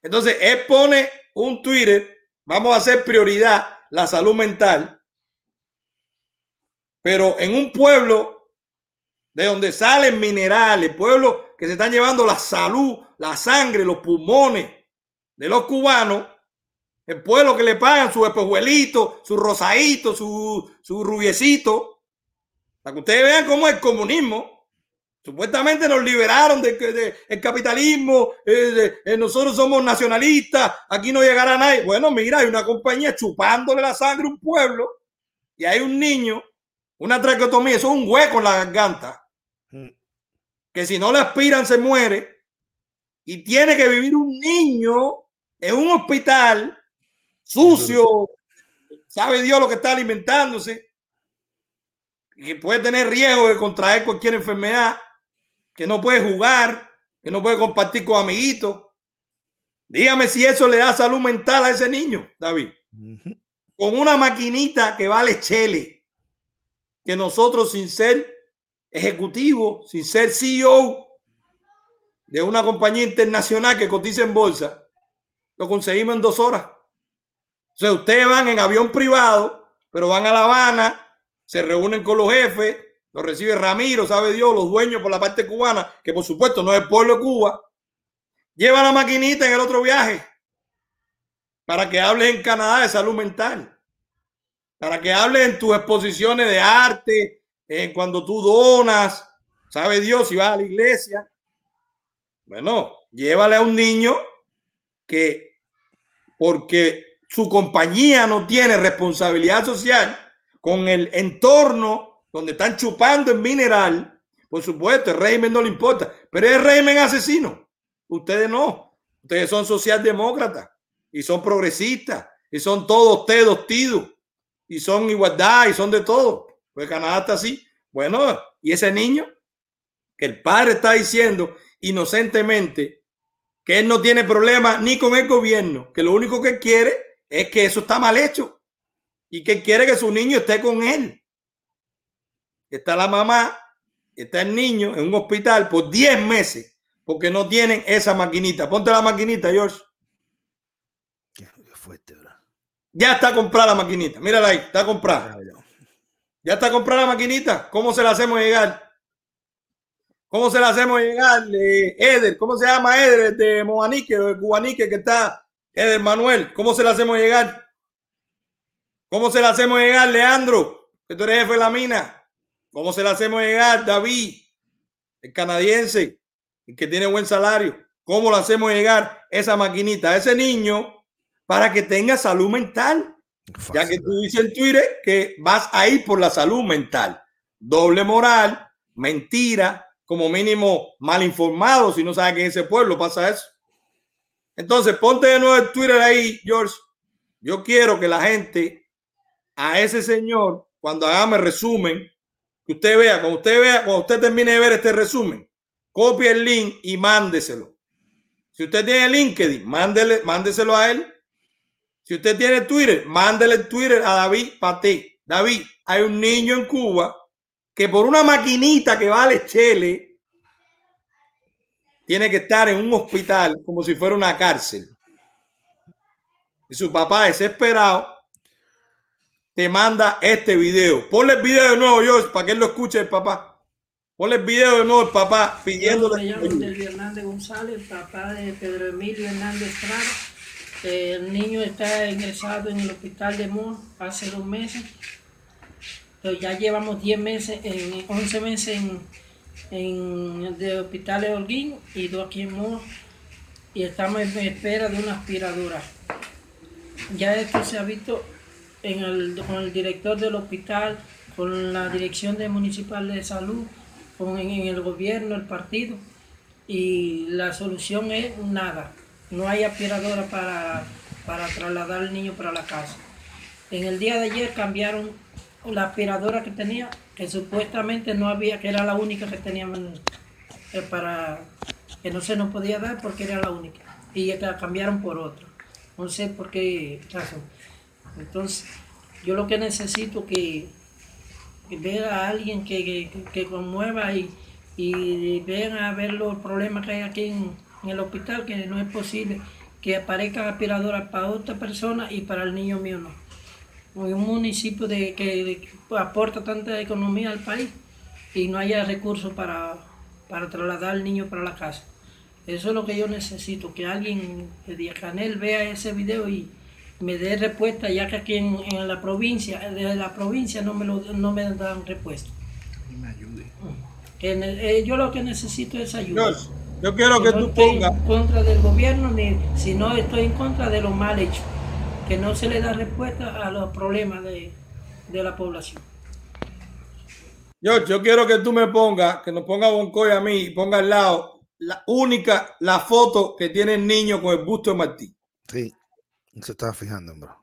Entonces, él pone un Twitter, vamos a hacer prioridad la salud mental, pero en un pueblo de donde salen minerales, pueblos que se están llevando la salud, la sangre, los pulmones de los cubanos, el pueblo que le pagan su espejuelito, su rosadito, su, su rubiecito, para que ustedes vean cómo es el comunismo. Supuestamente nos liberaron del de, el capitalismo, eh, de- eh, nosotros somos nacionalistas, aquí no llegará nadie. Bueno, mira, hay una compañía chupándole la sangre a un pueblo y hay un niño, una traqueotomía, eso es un hueco en la garganta, Mm. que si no le aspiran se muere y tiene que vivir un niño en un hospital sucio, sabe Dios lo que está alimentándose, que puede tener riesgo de contraer cualquier enfermedad, que no puede jugar, que no puede compartir con amiguitos. Dígame si eso le da salud mental a ese niño, David. Con una maquinita que vale chele, que nosotros sin ser ejecutivo, sin ser CEO de una compañía internacional que cotiza en bolsa, lo conseguimos en dos horas. Sea, ustedes van en avión privado, pero van a La Habana, se reúnen con los jefes, lo recibe Ramiro, sabe Dios, los dueños por la parte cubana, que por supuesto no es el pueblo de Cuba. Lleva la maquinita en el otro viaje para que hables en Canadá de salud mental, para que hables en tus exposiciones de arte, en cuando tú donas, sabe Dios si vas a la iglesia. Bueno, llévale a un niño que porque su compañía no tiene responsabilidad social con el entorno donde están chupando el mineral, por supuesto, el régimen no le importa, pero es régimen asesino. Ustedes no. Ustedes son socialdemócratas y son progresistas y son todos tedos, tidos y son igualdad y son de todo. Pues Canadá está así. Bueno, y ese niño que el padre está diciendo inocentemente que él no tiene problema ni con el gobierno, que lo único que quiere es que eso está mal hecho y que quiere que su niño esté con él. Está la mamá, está el niño en un hospital por 10 meses porque no tienen esa maquinita. Ponte la maquinita, George. Ya está comprada la maquinita. Mírala ahí, está comprada. Ya está comprada la maquinita. ¿Cómo se la hacemos llegar? ¿Cómo se la hacemos llegar? Eder, ¿cómo se llama Eder de Moanique, de Cubanique, que está Eder Manuel? ¿Cómo se la hacemos llegar? ¿Cómo se la hacemos llegar, Leandro? Que tú eres jefe de la mina. ¿Cómo se la hacemos llegar, David? El canadiense, el que tiene buen salario. ¿Cómo le hacemos llegar esa maquinita a ese niño para que tenga salud mental? ya que tú dices en Twitter que vas a ir por la salud mental. Doble moral, mentira, como mínimo mal informado si no sabes que en ese pueblo pasa eso. Entonces, ponte de nuevo el Twitter ahí, George. Yo quiero que la gente a ese señor, cuando hagamos el resumen, que usted vea, cuando usted vea, cuando usted termine de ver este resumen, copie el link y mándeselo. Si usted tiene LinkedIn, mándele, mándeselo a él. Si usted tiene Twitter, mándele Twitter a David Pate. David, hay un niño en Cuba que por una maquinita que vale chele, tiene que estar en un hospital como si fuera una cárcel. Y su papá desesperado te manda este video. Ponle el video de nuevo, George, para que él lo escuche el papá. Ponle el video de nuevo el papá pidiéndole. Yo me llamo Delvio Hernández González, papá de Pedro Emilio Hernández Estrada. El niño está ingresado en el hospital de Moore hace dos meses. Pero ya llevamos 10 meses, en 11 meses en, en el hospital de Holguín y dos aquí en Moore. Y estamos en espera de una aspiradora. Ya esto se ha visto en el, con el director del hospital, con la dirección de municipal de salud, con en, el gobierno, el partido, y la solución es nada. No hay aspiradora para, para trasladar al niño para la casa. En el día de ayer cambiaron la aspiradora que tenía, que supuestamente no había, que era la única que teníamos eh, para que no se nos podía dar porque era la única. Y la cambiaron por otra. No sé por qué razón. Entonces, yo lo que necesito que, que ver a alguien que, que, conmueva y, y vean a ver los problemas que hay aquí en, el hospital, que no es posible que aparezcan aspiradoras para otra persona y para el niño mío no. Un municipio de, que, aporta tanta economía al país y no haya recursos para, para trasladar al niño para la casa. Eso es lo que yo necesito, que alguien de Canel vea ese video y, me dé respuesta, ya que aquí en, la provincia, de la provincia no me, lo, no me dan respuesta. Y me ayude. Eh, yo lo que necesito es ayuda. Yo, quiero que, tú pongas. en contra del gobierno, ni si no estoy en contra de lo mal hecho. Que no se le da respuesta a los problemas de, la población. Yo, yo quiero que tú me pongas, que nos ponga Boncoy a mí y ponga al lado la única, la foto que tiene el niño con el busto de Martí. Sí. Se estaba fijando, bro.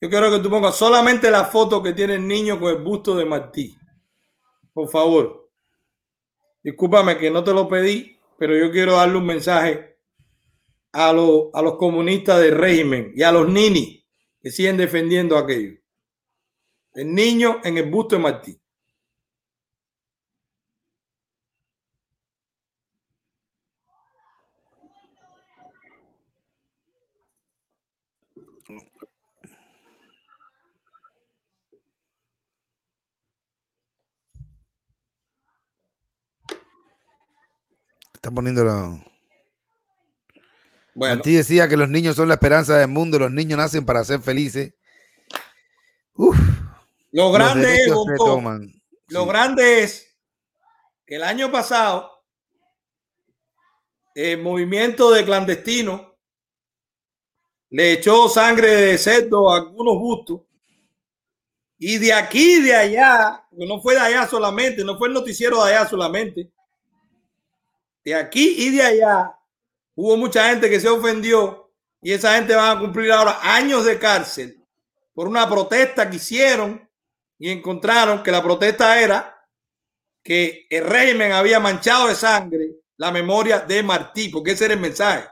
Yo quiero que tú pongas solamente la foto que tiene el niño con el busto de Martí. Por favor. Discúlpame que no te lo pedí, pero yo quiero darle un mensaje a, los, a los comunistas del régimen y a los ninis que siguen defendiendo aquello. El niño en el busto de Martí. Están poniéndolo. Bueno. ti decía que los niños son la esperanza del mundo, los niños nacen para ser felices. Uf, lo grande es, lo grande es que el año pasado el movimiento de clandestinos le echó sangre de cerdo a algunos gustos y de aquí de allá, no fue de allá solamente, no fue el noticiero de allá solamente, de aquí y de allá, hubo mucha gente que se ofendió y esa gente va a cumplir ahora años de cárcel por una protesta que hicieron y encontraron que la protesta era que el régimen había manchado de sangre la memoria de Martí, porque ese era el mensaje.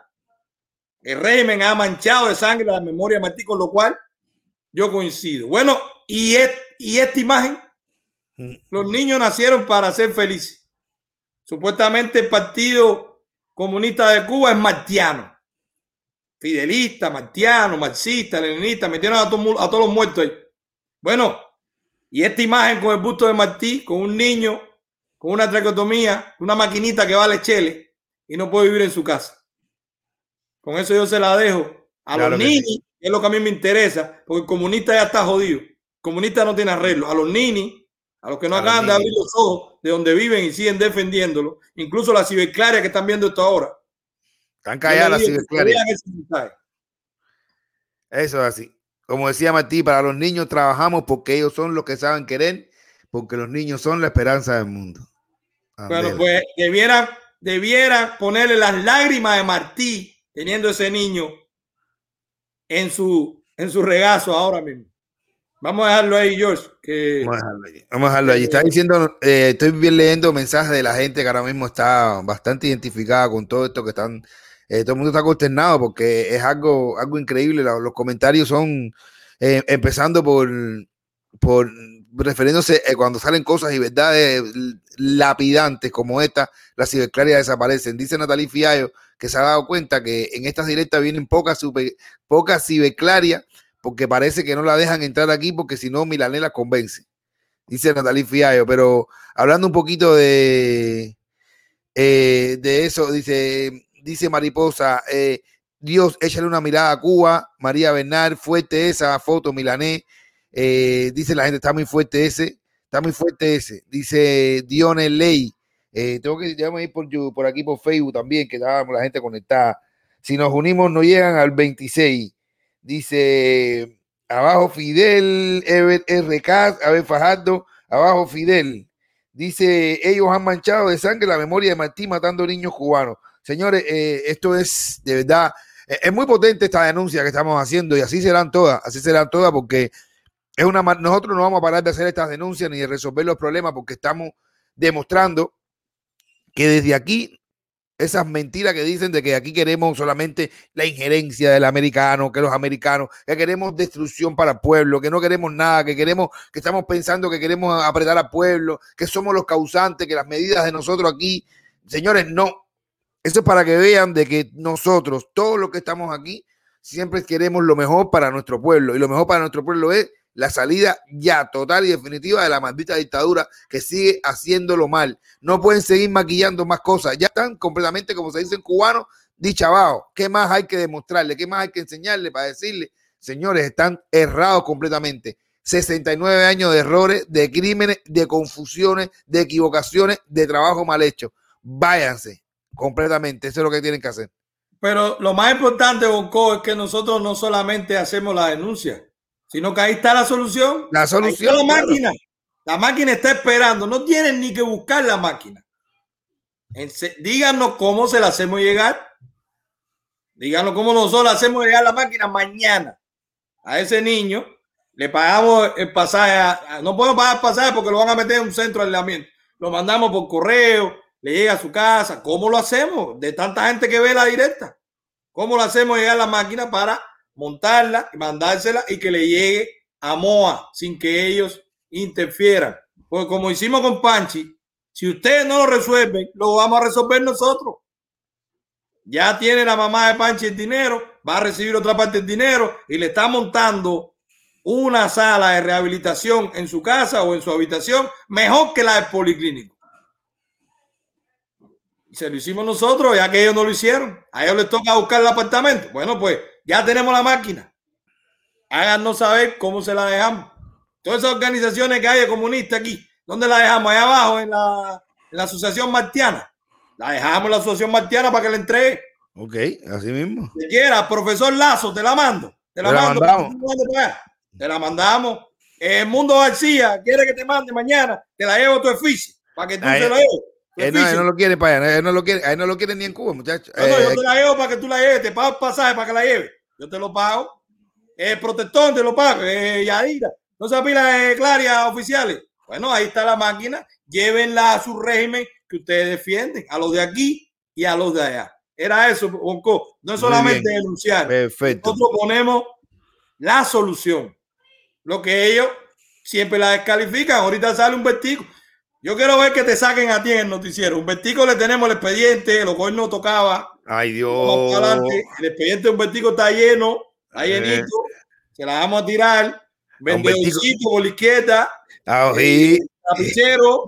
El régimen ha manchado de sangre la memoria de Martí, con lo cual yo coincido. Bueno, y, y esta imagen, mm. los niños nacieron para ser felices. Supuestamente el Partido Comunista de Cuba es martiano. Fidelista, martiano, marxista, leninista, metieron a, a todos los muertos ahí. Bueno, y esta imagen con el busto de Martí, con un niño con una traqueotomía, una maquinita que vale chele y no puede vivir en su casa. Con eso yo se la dejo a los niños, es lo que a mí me interesa, porque el comunista ya está jodido. El comunista no tiene arreglo. A los niños, a los que no acaban de abrir los ojos de donde viven y siguen defendiéndolo, incluso las ciberclarias que están viendo esto ahora. Están calladas las ciberclarias. Eso es así. Como decía Martí, para los niños trabajamos porque ellos son los que saben querer, porque los niños son la esperanza del mundo. Bueno, pues debiera, debiera ponerle las lágrimas de Martí teniendo ese niño en su, en su regazo ahora mismo. Vamos a dejarlo ahí, George. Vamos a dejarlo ahí. Vamos a dejarlo ahí. Está diciendo, eh, estoy bien leyendo mensajes de la gente que ahora mismo está bastante identificada con todo esto que están. Eh, todo el mundo está consternado porque es algo, algo increíble. Los, comentarios son eh, empezando por, por refiriéndose eh, cuando salen cosas y verdades lapidantes como esta, las ciberclarias desaparecen. Dice Natalie Fiallo que se ha dado cuenta que en estas directas vienen pocas, super, pocas ciberclarias porque parece que no la dejan entrar aquí porque si no Milané la convence. Dice Natalie Fiallo, pero hablando un poquito de, eh, de eso, dice, dice Mariposa, eh, Dios, échale una mirada a Cuba, María Bernal, fuerte esa foto Milané, eh, dice la gente, está muy fuerte ese, está muy fuerte ese. Dice Dionel Ley, tengo que ya ir por, por aquí por Facebook también, que estábamos la gente conectada. Si nos unimos, no llegan al 26. Dice abajo Fidel, RK, Abel Fajardo, abajo Fidel. Dice, ellos han manchado de sangre la memoria de Martí matando niños cubanos. Señores, eh, esto es de verdad, es muy potente esta denuncia que estamos haciendo y así serán todas, así serán todas porque es una, nosotros no vamos a parar de hacer estas denuncias ni de resolver los problemas porque estamos demostrando que desde aquí esas mentiras que dicen de que aquí queremos solamente la injerencia del americano, que los americanos, que queremos destrucción para el pueblo, que no queremos nada, que queremos, que estamos pensando que queremos apretar al pueblo, que somos los causantes, que las medidas de nosotros aquí, señores, no. Eso es para que vean de que nosotros, todos los que estamos aquí, siempre queremos lo mejor para nuestro pueblo. Y lo mejor para nuestro pueblo es la salida ya total y definitiva de la maldita dictadura que sigue haciéndolo mal. No pueden seguir maquillando más cosas. Ya están completamente, como se dice en cubano, dichabados. ¿Qué más hay que demostrarle? ¿Qué más hay que enseñarle para decirle? Señores, están errados completamente. 69 años de errores, de crímenes, de confusiones, de equivocaciones, de trabajo mal hecho. Váyanse completamente. Eso es lo que tienen que hacer. Pero lo más importante, Bonco, es que nosotros no solamente hacemos la denuncia, sino que ahí está la solución. La solución. La máquina. La máquina está esperando. No tienen ni que buscar la máquina. Díganos cómo se la hacemos llegar. Díganos cómo nosotros hacemos llegar la máquina mañana a ese niño. Le pagamos el pasaje. No podemos pagar el pasaje porque lo van a meter en un centro de aislamiento. Lo mandamos por correo, le llega a su casa. ¿Cómo lo hacemos? De tanta gente que ve la directa. ¿Cómo lo hacemos llegar la máquina para montarla, mandársela y que le llegue a MOA sin que ellos interfieran. Porque como hicimos con Panchi, si ustedes no lo resuelven, lo vamos a resolver nosotros. Ya tiene la mamá de Panchi el dinero, va a recibir otra parte del dinero y le está montando una sala de rehabilitación en su casa o en su habitación mejor que la del policlínico. Se lo hicimos nosotros, ya que ellos no lo hicieron. A ellos les toca buscar el apartamento. Bueno, pues ya tenemos la máquina. Háganos saber cómo se la dejamos. Todas esas organizaciones que hay de comunistas aquí, ¿dónde la dejamos? Ahí abajo, en la, Asociación Martiana. La dejamos en la Asociación Martiana para que la entregue. Ok, así mismo. Si quiera, profesor Lazo, te la mando. Te la, mando. Te la mandamos. El Mundo García quiere que te mande mañana. Te la llevo a tu oficio para que tú se la lleves. Él no, él no lo quiere para allá, él no lo quiere, él no lo quiere ni en Cuba, muchachos. No, no, yo Eh, te la llevo para que tú la lleves, te pago el pasaje para que la lleves. Yo te lo pago. El protector te lo pago, eh, Yadira. No se pila de clarias oficiales. Bueno, ahí está la máquina. Llévenla a su régimen que ustedes defienden, a los de aquí y a los de allá. Era eso, Bonco. No es solamente denunciar. Perfecto. Nosotros ponemos la solución. Lo que ellos siempre la descalifican. Ahorita sale un vertigo. Yo quiero ver que te saquen a ti en el noticiero. Un vertigo le tenemos el expediente, lo cual no tocaba. Ay, Vamos Dios. adelante. El expediente de un vertigo está lleno, está Eh. llenito. Se la vamos a tirar. Vendedorcito por la izquierda. Ah, eh, sí. Lapicero.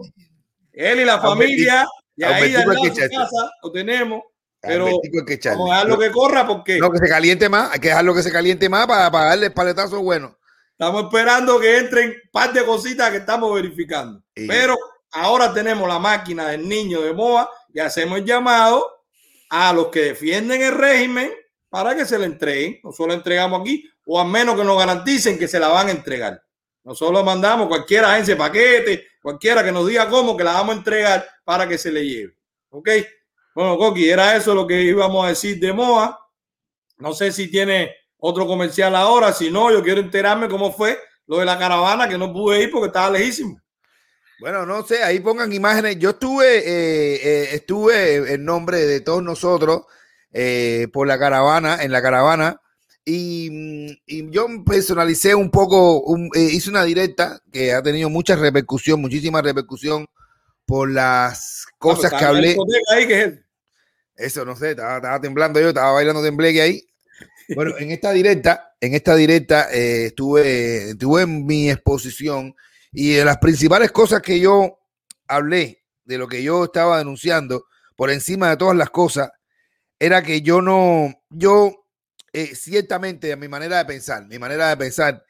Él y la familia. Y ahí de casa lo tenemos. Pero que vamos a dejarlo que corra porque No, que se caliente más, hay que dejarlo que se caliente más para, para darle el paletazo bueno. Estamos esperando que entren un par de cositas que estamos verificando. Sí. Pero ahora tenemos la máquina del niño de MOA y hacemos el llamado a los que defienden el régimen para que se le entreguen. Nosotros la entregamos aquí, o al menos que nos garanticen que se la van a entregar. Nosotros mandamos cualquier agencia de paquete, cualquiera que nos diga cómo que la vamos a entregar para que se le lleve. ¿Ok? Bueno, Coqui, era eso lo que íbamos a decir de MOA. No sé si tiene otro comercial ahora. Si no, yo quiero enterarme cómo fue lo de la caravana que no pude ir porque estaba lejísimo. Bueno, no sé, ahí pongan imágenes. Yo estuve, eh, eh, estuve en nombre de todos nosotros eh, por la caravana, en la caravana, y, mm, y yo personalicé un poco, un- eh, hice una directa que ha tenido mucha repercusión, muchísima repercusión por las cosas que hablé. ahí, que es Eso, no sé, estaba, estaba temblando yo, estaba bailando tembleque ahí. Bueno, en esta directa, en esta directa eh, estuve, estuve en mi exposición y de las principales cosas que yo hablé, de lo que yo estaba denunciando, por encima de todas las cosas, era que yo no, yo eh, ciertamente a mi manera de pensar, mi manera de pensar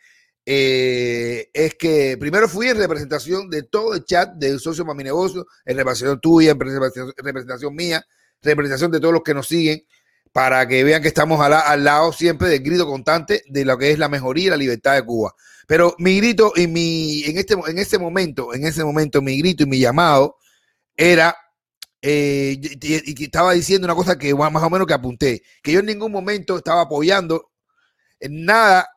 eh, es que primero fui en representación de todo el chat del socio para mi negocio, en representación tuya, en representación, en representación mía, representación de todos los que nos siguen, para que vean que estamos al, al lado siempre del grito constante de lo que es la mejoría y la libertad de Cuba. Pero mi grito y mi, en este, en ese momento, en ese momento, mi grito y mi llamado era, eh, y, y estaba diciendo una cosa que más o menos que apunté, que yo en ningún momento estaba apoyando nada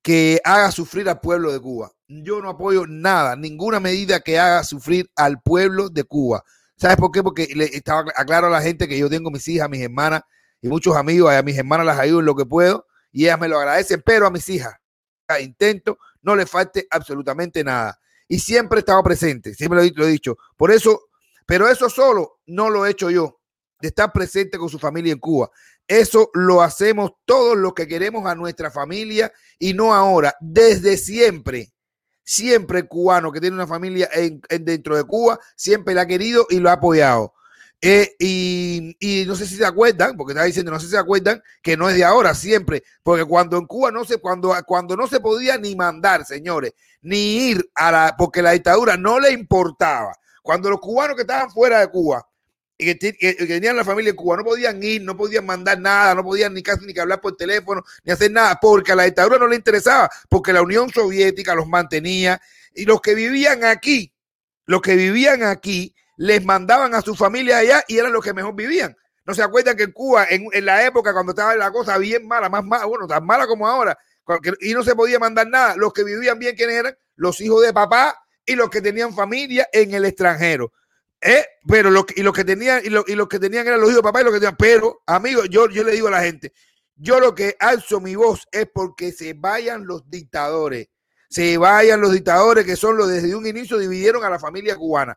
que haga sufrir al pueblo de Cuba. Yo no apoyo nada, ninguna medida que haga sufrir al pueblo de Cuba. ¿Sabes por qué? Porque le estaba aclaro a la gente que yo tengo mis hijas, mis hermanas y muchos amigos, a mis hermanas las ayudo en lo que puedo y ellas me lo agradecen, pero a mis hijas intento no le falte absolutamente nada. Y siempre he estado presente, siempre lo he, lo he dicho. Por eso, pero eso solo no lo he hecho yo, de estar presente con su familia en Cuba. Eso lo hacemos todos los que queremos a nuestra familia y no ahora, desde siempre. Siempre el cubano que tiene una familia en, en dentro de Cuba, siempre la ha querido y lo ha apoyado. Eh, y, no sé si se acuerdan, porque estaba diciendo, no sé si se acuerdan que no es de ahora, siempre, porque cuando en Cuba no se, cuando, cuando no se podía ni mandar, señores, ni ir a la, porque la dictadura no le importaba. Cuando los cubanos que estaban fuera de Cuba y que, que, que tenían la familia en Cuba no podían ir, no podían mandar nada, no podían ni casi ni que hablar por teléfono, ni hacer nada, porque a la dictadura no le interesaba, porque la Unión Soviética los mantenía y los que vivían aquí, los que vivían aquí, les mandaban a su familia allá y eran los que mejor vivían. No se acuerdan que en Cuba, en, la época cuando estaba la cosa bien mala, más mala, bueno, tan mala como ahora, y no se podía mandar nada, los que vivían bien, ¿quiénes eran? Los hijos de papá y los que tenían familia en el extranjero. ¿Eh? Pero lo, y los que tenían, y, lo, y los que tenían eran los hijos de papá y los que tenían. Pero, amigos, yo, yo le digo a la gente, yo lo que alzo mi voz es porque se vayan los dictadores, se vayan los dictadores que son los desde un inicio dividieron a la familia cubana.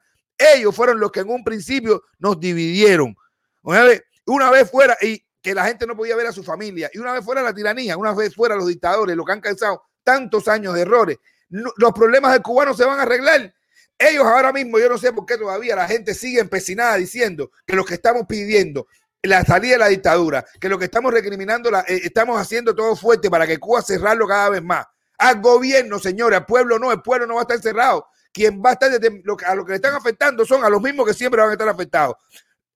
Ellos fueron los que en un principio nos dividieron. Una vez, fuera, y que la gente no podía ver a su familia, y una vez fuera la tiranía, una vez fuera los dictadores, lo que han causado tantos años de errores, los problemas del cubano se van a arreglar. Ellos ahora mismo, yo no sé por qué todavía la gente sigue empecinada diciendo que lo que estamos pidiendo la salida de la dictadura, que lo que estamos recriminando, la, eh, estamos haciendo todo fuerte para que Cuba cerrarlo cada vez más. Al gobierno, señores, al pueblo no, el pueblo no va a estar cerrado quien va a estar desde lo a lo que le están afectando son a los mismos que siempre van a estar afectados.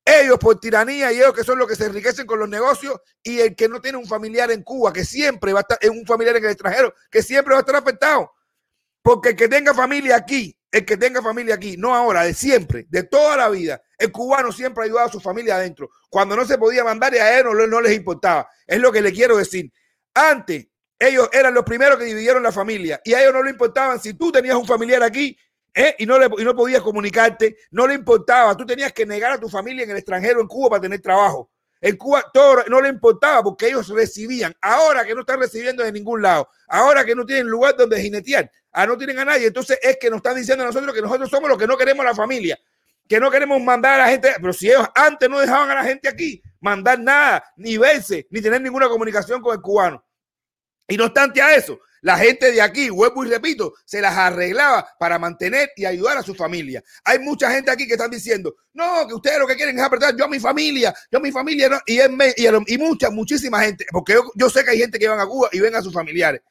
Ellos por tiranía y ellos que son los que se enriquecen con los negocios y el que no tiene un familiar en Cuba, que siempre va a estar, es un familiar en el extranjero, que siempre va a estar afectado. Porque el que tenga familia aquí, el que tenga familia aquí, no ahora, de siempre, de toda la vida, el cubano siempre ha ayudado a su familia adentro. Cuando no se podía mandar y a él no, no les importaba. Es lo que le quiero decir. Antes, ellos eran los primeros que dividieron la familia y a ellos no le importaban si tú tenías un familiar aquí ¿eh? y, no le, y no podías comunicarte, no le importaba. Tú tenías que negar a tu familia en el extranjero, en Cuba, para tener trabajo. En Cuba todo no le importaba porque ellos recibían. Ahora que no están recibiendo de ningún lado, ahora que no tienen lugar donde jinetear, ah, no tienen a nadie, entonces es que nos están diciendo a nosotros que nosotros somos los que no queremos la familia, que no queremos mandar a la gente. Pero si ellos antes no dejaban a la gente aquí mandar nada, ni verse, ni tener ninguna comunicación con el cubano. Y no obstante a eso, la gente de aquí, vuelvo y repito, se las arreglaba para mantener y ayudar a su familia. Hay mucha gente aquí que están diciendo, no, que ustedes lo que quieren es apretar yo a mi familia, yo a mi familia, y, y, mucha, muchísima gente, porque yo, sé que hay gente que van a Cuba y ven a sus familiares.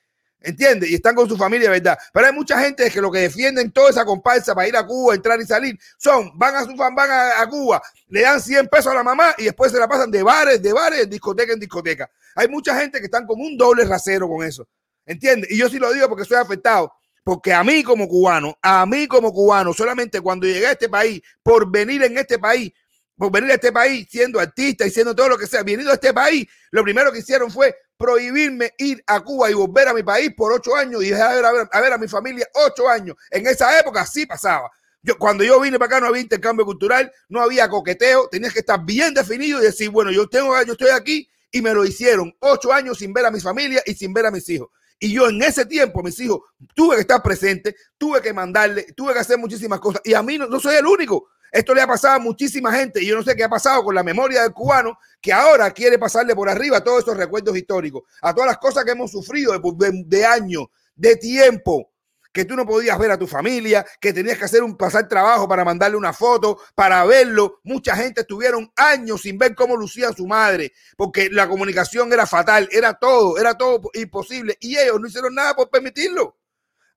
¿Entiendes? Y están con su familia, ¿verdad? Pero hay mucha gente que lo que defienden toda esa comparsa para ir a Cuba, entrar y salir, son, van a su van a, a, Cuba, le dan 100 pesos a la mamá y después se la pasan de bares, de bares, discoteca en discoteca. Hay mucha gente que están como un doble rasero con eso. ¿Entiendes? Y yo sí lo digo porque estoy afectado. Porque a mí como cubano, a mí como cubano, solamente cuando llegué a este país, por venir en este país, por venir a este país siendo artista y siendo todo lo que sea, venido a este país, lo primero que hicieron fue prohibirme ir a Cuba y volver a mi país por ocho años y dejar a, ver, a mi familia ocho años. En esa época sí pasaba. Yo, cuando yo vine para acá no había intercambio cultural, no había coqueteo, tenías que estar bien definido y decir, bueno, yo tengo, yo estoy aquí y me lo hicieron ocho años sin ver a mi familia y sin ver a mis hijos. Y yo en ese tiempo, mis hijos, tuve que estar presente, tuve que mandarle, tuve que hacer muchísimas cosas. Y a mí no, soy el único. Esto le ha pasado a muchísima gente y yo no sé qué ha pasado con la memoria del cubano que ahora quiere pasarle por arriba todos esos recuerdos históricos, a todas las cosas que hemos sufrido de, de años, de tiempo, que tú no podías ver a tu familia, que tenías que hacer un pasar trabajo para mandarle una foto, para verlo. Mucha gente estuvieron años sin ver cómo lucía su madre, porque la comunicación era fatal, era todo, era todo imposible y ellos no hicieron nada por permitirlo.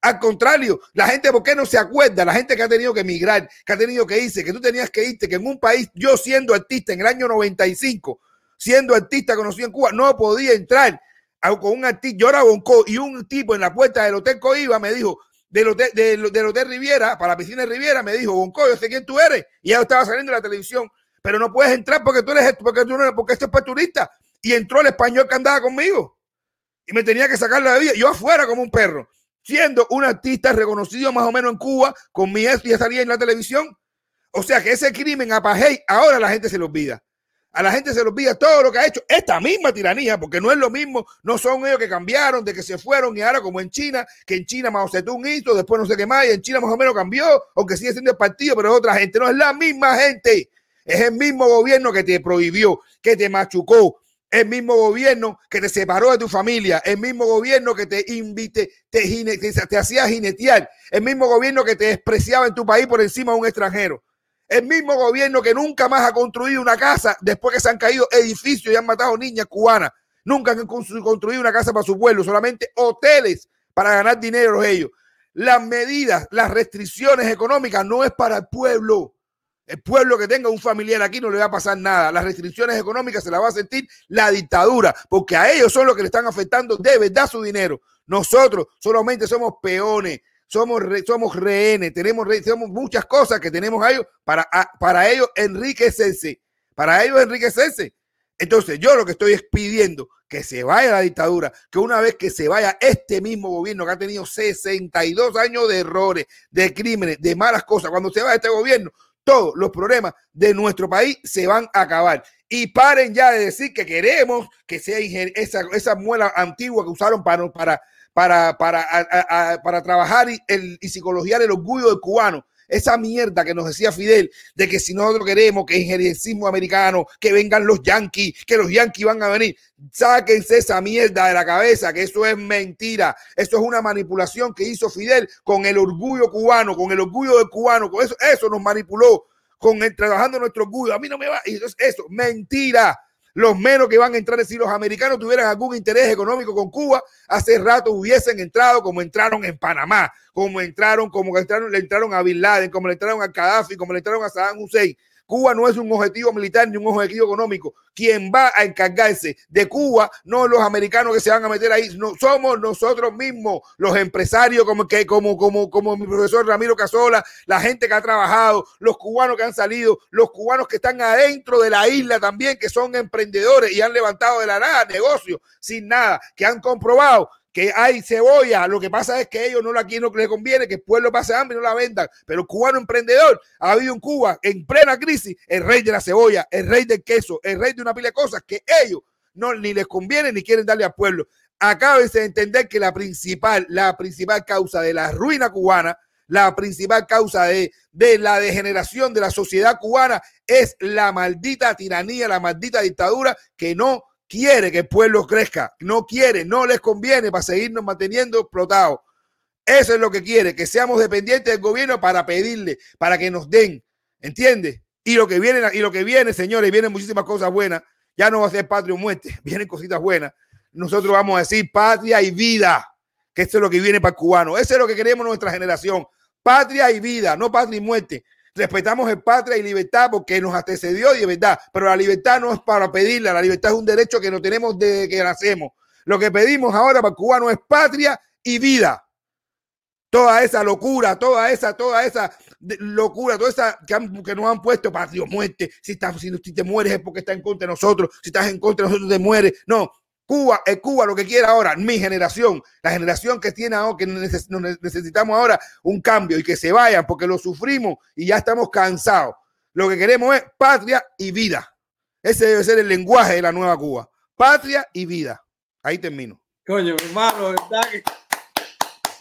Al contrario, la gente, ¿por qué no se acuerda? La gente que ha tenido que emigrar, que ha tenido que irse, que tú tenías que irte, que en un país, yo siendo artista en el año 95, siendo artista conocido en Cuba, no podía entrar con un artista, yo era Bonco, y un tipo en la puerta del Hotel Coiba me dijo, del hotel, del, hotel Riviera, para la piscina de Riviera, me dijo, Bonco, yo sé quién tú eres, y ya estaba saliendo de la televisión, pero no puedes entrar porque tú eres, porque tú no, porque esto es para turista, y entró el español que andaba conmigo, y me tenía que sacar la vida, yo afuera como un perro siendo un artista reconocido más o menos en Cuba, con mi ex ya salía en la televisión. O sea que ese crimen apagey, ahora la gente se lo olvida. A la gente se le olvida todo lo que ha hecho. Esta misma tiranía, porque no es lo mismo, no son ellos que cambiaron, de que se fueron y ahora como en China, que en China Mao Zedong hizo, después no sé qué más, y en China más o menos cambió, aunque sigue siendo el partido, pero es otra gente, no es la misma gente, es el mismo gobierno que te prohibió, que te machucó, el mismo gobierno que te separó de tu familia, el mismo gobierno que te invite, te, te, hacía jinetear, el mismo gobierno que te despreciaba en tu país por encima de un extranjero, el mismo gobierno que nunca más ha construido una casa después que se han caído edificios y han matado niñas cubanas, nunca han construido una casa para su pueblo, solamente hoteles para ganar dinero ellos. Las medidas, las restricciones económicas no es para el pueblo, el pueblo que tenga un familiar aquí no le va a pasar nada. Las restricciones económicas se las va a sentir la dictadura, porque a ellos son los que le están afectando de verdad su dinero. Nosotros solamente somos peones, somos, somos rehenes, tenemos, tenemos muchas cosas que tenemos a ellos para, para ellos enriquecerse, para ellos enriquecerse. Entonces, yo lo que estoy es pidiendo que se vaya la dictadura, que una vez que se vaya este mismo gobierno que ha tenido 62 años de errores, de crímenes, de malas cosas, cuando se vaya este gobierno, todos los problemas de nuestro país se van a acabar. Y paren ya de decir que queremos que sea esa, esa muela antigua que usaron para, para, para, para trabajar y, el, y psicologiar el orgullo del cubano. Esa mierda que nos decía Fidel de que si nosotros queremos que injerencismo americano, que vengan los yanquis, que los yanquis van a venir, sáquense esa mierda de la cabeza, que eso es mentira, eso es una manipulación que hizo Fidel con el orgullo cubano, con el orgullo del cubano, con eso, eso nos manipuló, con el trabajando nuestro orgullo, a mí no me va, y eso, eso mentira los menos que van a entrar, si los americanos tuvieran algún interés económico con Cuba, hace rato hubiesen entrado como entraron en Panamá, como entraron, como entraron, le entraron a Bin Laden, como le entraron a Gaddafi, como le entraron a Saddam Hussein. Cuba no es un objetivo militar ni un objetivo económico. Quien va a encargarse de Cuba, no los americanos que se van a meter ahí, no somos nosotros mismos, los empresarios como que como como como mi profesor Ramiro Casola, la gente que ha trabajado, los cubanos que han salido, los cubanos que están adentro de la isla también, que son emprendedores y han levantado de la nada negocios sin nada, que han comprobado que hay cebolla. Lo que pasa es que ellos no la quieren, no les conviene, que el pueblo pase hambre y no la vendan. Pero el cubano emprendedor ha habido en Cuba, en plena crisis, el rey de la cebolla, el rey del queso, el rey de una pila de cosas que ellos no ni les conviene ni quieren darle al pueblo. Acabes de entender que la principal, la principal causa de la ruina cubana, la principal causa de, de la degeneración de la sociedad cubana es la maldita tiranía, la maldita dictadura que no quiere que el pueblo crezca, no quiere, no les conviene para seguirnos manteniendo explotados. Eso es lo que quiere, que seamos dependientes del gobierno para pedirle, para que nos den, ¿entiendes? Y lo que viene, y lo que viene, señores, vienen muchísimas cosas buenas. Ya no va a ser patria o muerte, *laughs* vienen cositas buenas. Nosotros vamos a decir patria y vida, que esto es lo que viene para el cubano. Eso es lo que queremos nuestra generación. Patria y vida, no patria y muerte respetamos el patria y libertad porque nos antecedió y de verdad, pero la libertad no es para pedirla, la libertad es un derecho que no tenemos desde que nacemos. Lo que pedimos ahora para cubano es patria y vida. Toda esa locura, toda esa, toda esa locura, toda esa que, nos han puesto patria muerte. Si, estás, si, si te mueres es porque está en contra de nosotros. Si estás en contra de nosotros te mueres. No, Cuba es Cuba lo que quiere ahora, mi generación, la generación que tiene ahora, que necesitamos ahora un cambio y que se vayan porque lo sufrimos y ya estamos cansados. Lo que queremos es patria y vida. Ese debe ser el lenguaje de la nueva Cuba. Patria y vida. Ahí termino. Coño, hermano, ¿verdad?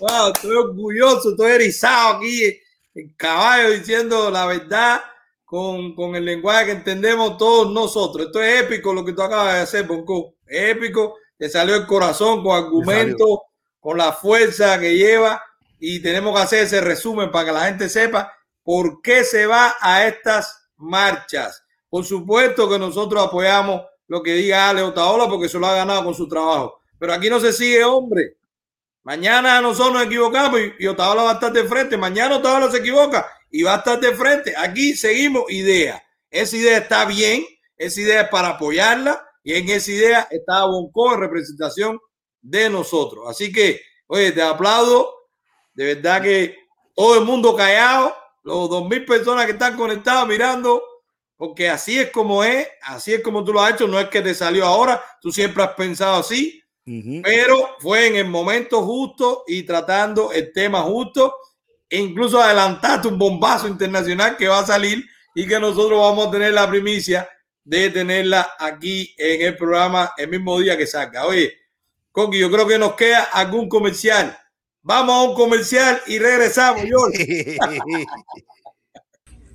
Wow, estoy orgulloso, estoy erizado aquí en caballo diciendo la verdad con, con el lenguaje que entendemos todos nosotros. Esto es épico lo que tú acabas de hacer, Bonco épico, te salió el corazón con argumentos, con la fuerza que lleva y tenemos que hacer ese resumen para que la gente sepa por qué se va a estas marchas. Por supuesto que nosotros apoyamos lo que diga Ale Otaola porque se lo ha ganado con su trabajo. Pero aquí no se sigue, hombre. Mañana nosotros nos equivocamos y, y Otaola va a estar de frente. Mañana Otaola se equivoca y va a estar de frente. Aquí seguimos idea. Esa idea está bien. Esa idea es para apoyarla y en esa idea estaba Bonco en representación de nosotros. Así que, oye, te aplaudo. De verdad que todo el mundo callado, los dos mil personas que están conectadas mirando, porque así es como es, así es como tú lo has hecho. No es que te salió ahora, tú siempre has pensado así, pero fue en el momento justo y tratando el tema justo. E incluso adelantaste un bombazo internacional que va a salir y que nosotros vamos a tener la primicia de tenerla aquí en el programa el mismo día que salga. Oye, Coqui, yo creo que nos queda algún comercial. Vamos a un comercial y regresamos, *laughs*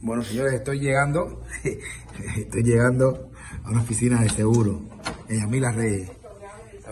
bueno, señores, estoy llegando, *laughs* estoy llegando a una oficina de seguro en Yamila Reyes.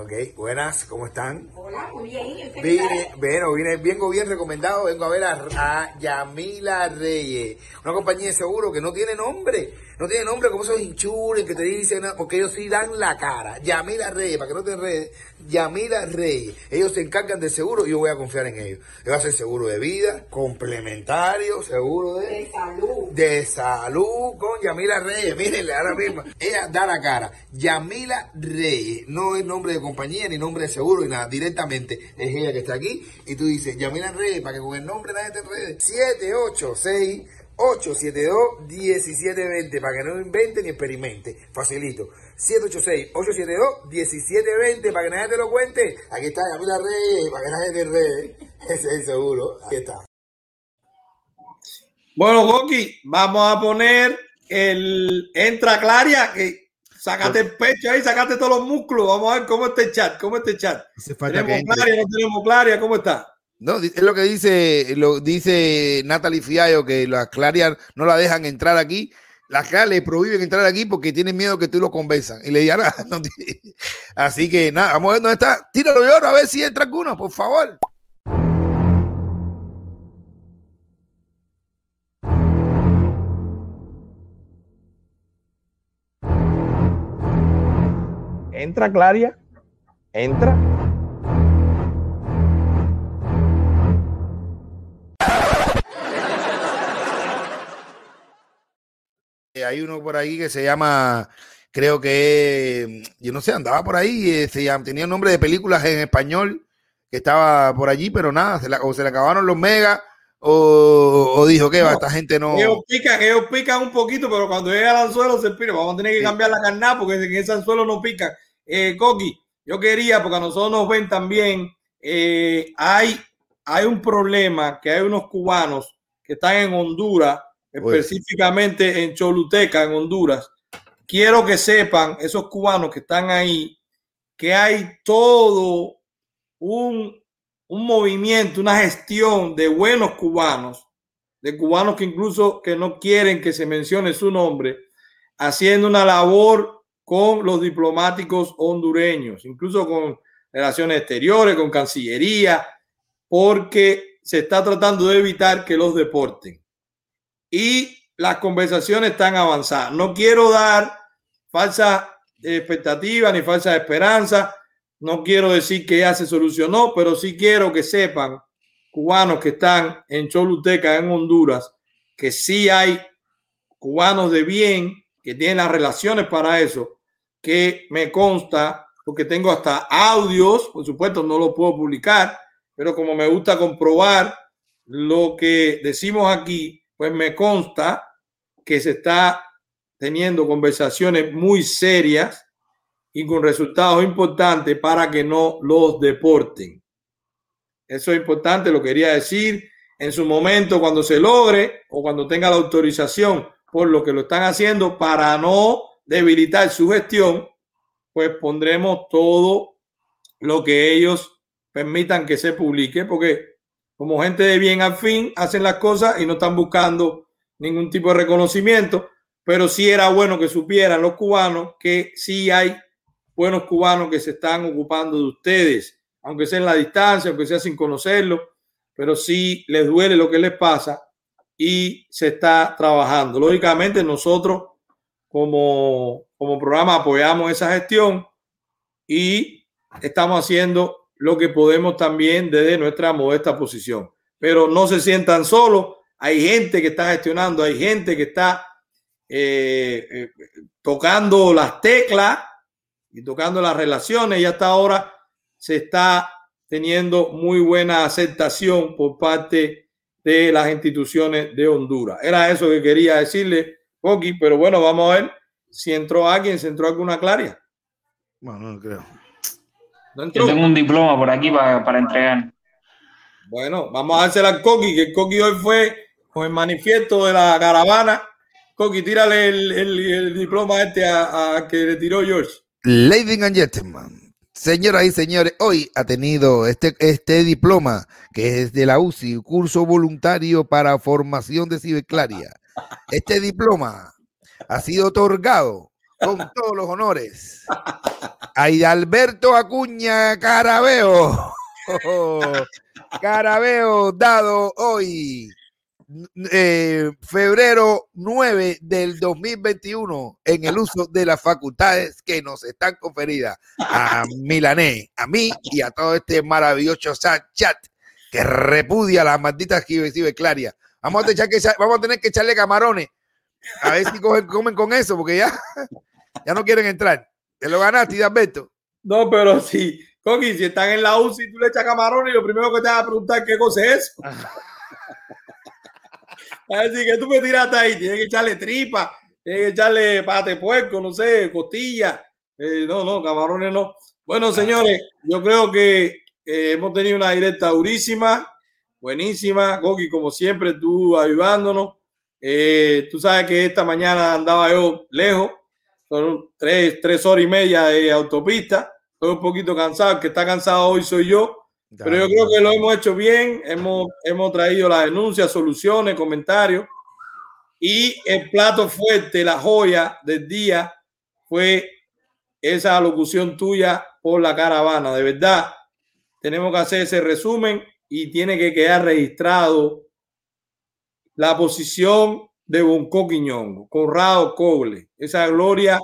Ok, buenas, ¿cómo están? Hola, muy bien. Vine, bueno, vine, vengo bien recomendado, vengo a ver a, a Yamila Reyes, una compañía de seguro que no tiene nombre no tiene nombre como esos hinchules que te dicen, porque ellos sí dan la cara. Yamila Reyes, para que no te enredes, Yamila Reyes. Ellos se encargan del seguro y yo voy a confiar en ellos. Ellos hacen seguro de vida, complementario, seguro de, de salud. De salud con Yamila Reyes. Mírenle ahora mismo. Ella da la cara. Yamila Reyes. No es nombre de compañía ni nombre de seguro ni nada. Es ella que está aquí. Y tú dices, Yamila Reyes, para que con el nombre nadie te enrede. 786 872-1720 para que no invente ni experimente. Facilito. 786-872-1720 para que nadie te lo cuente. Aquí está Camila Reyes, para que nadie te enrede. *laughs* Ese es seguro. Aquí está. Bueno, Goki, vamos a poner el entra Claria, que sacate el pecho ahí, sacate todos los músculos. Vamos a ver cómo está el chat, cómo está el chat. ¿Tenemos Claria, no tenemos Claria? ¿Cómo está? No, es lo que dice, lo dice Natalie Fiallo, que las clarias no la dejan entrar aquí. Las clarias le prohíben entrar aquí porque tienen miedo que tú lo convenzan. Y le digan, *laughs* no, así que nada, vamos a ver dónde está. Tíralo de oro a ver si entra alguno, por favor. Entra Claria, entra. hay uno por ahí que se llama, creo que, yo no sé, andaba por ahí, eh, se llama, tenía nombre de películas en español que estaba por allí, pero nada, se la- o se le acabaron los megas o, o dijo que va, No, esta gente no. Ellos pican, ellos pican un poquito, pero cuando llega al anzuelo se pira. Vamos a tener que Sí. cambiar la carnada porque en ese anzuelo no pican. Eh, Coqui, yo quería, porque a nosotros nos ven también, eh, hay, hay un problema que hay unos cubanos que están en Honduras, específicamente en Choluteca, en Honduras. Quiero que sepan, esos cubanos que están ahí, que hay todo un, un movimiento, una gestión de buenos cubanos, de cubanos que incluso que no quieren que se mencione su nombre, haciendo una labor con los diplomáticos hondureños, incluso con relaciones exteriores, con Cancillería, porque se está tratando de evitar que los deporten. Y las conversaciones están avanzadas. No quiero dar falsas expectativas ni falsas esperanzas. No quiero decir que ya se solucionó, pero sí quiero que sepan, cubanos que están en Choluteca, en Honduras, que sí hay cubanos de bien que tienen las relaciones para eso, que me consta, porque tengo hasta audios, por supuesto no lo puedo publicar, pero como me gusta comprobar lo que decimos aquí, pues me consta que se está teniendo conversaciones muy serias y con resultados importantes para que no los deporten. Eso es importante, lo quería decir. En su momento, cuando se logre o cuando tenga la autorización por lo que lo están haciendo para no debilitar su gestión, pues pondremos todo lo que ellos permitan que se publique, porque como gente de bien al fin hacen las cosas y no están buscando ningún tipo de reconocimiento, pero sí era bueno que supieran los cubanos que sí hay buenos cubanos que se están ocupando de ustedes, aunque sea en la distancia, aunque sea sin conocerlo, pero sí les duele lo que les pasa y se está trabajando. Lógicamente nosotros como, como programa apoyamos esa gestión y estamos haciendo lo que podemos también desde nuestra modesta posición. Pero no se sientan solos, hay gente que está gestionando, hay gente que está eh, eh, tocando las teclas y tocando las relaciones y hasta ahora se está teniendo muy buena aceptación por parte de las instituciones de Honduras. Era eso que quería decirle, Coqui, pero bueno, vamos a ver si entró alguien, si entró alguna claria. Bueno, no creo. ¿No entró? Yo tengo un diploma por aquí para, para entregar. Bueno, vamos a dársela al Coqui, que el Coqui hoy fue con el manifiesto de la caravana. Coqui, tírale el, el- el diploma este a, a que le tiró George. Ladies and gentlemen, señoras y señores, hoy ha tenido este, este diploma que es de la UCI, curso voluntario para formación de ciberclaria. Este diploma ha sido otorgado con todos los honores a Alberto Acuña Carabeo. *laughs* Carabeo dado hoy, eh, febrero 9 del 2021, en el uso de las facultades que nos están conferidas a Milané, a mí y a todo este maravilloso chat que repudia las malditas ciberclarias. Vamos a, tener que echar- vamos a tener que echarle camarones a ver si cogen- comen con eso, porque ya, *laughs* ya no quieren entrar. Te lo ganaste, Alberto. No, pero sí, Coqui, si están en la UCI, tú le echas camarones y lo primero que te vas a preguntar qué cosa es eso. *laughs* Así que tú me tiraste ahí, tienes que echarle tripa, tienes que echarle pate puerco, no sé, costilla. Eh, no, no, camarones no. Bueno, señores, yo creo que eh, hemos tenido una directa durísima, buenísima. Coqui, como siempre, tú ayudándonos. Eh, tú sabes que esta mañana andaba yo lejos, son tres, tres horas y media de autopista. Estoy un poquito cansado, el que está cansado hoy soy yo, pero yo creo que lo hemos hecho bien. Hemos, hemos traído las denuncias, soluciones, comentarios. Y el plato fuerte, la joya del día, fue esa locución tuya por la caravana. De verdad, tenemos que hacer ese resumen y tiene que quedar registrado la posición de Bonco Quiñongo, Conrado Coble, esa gloria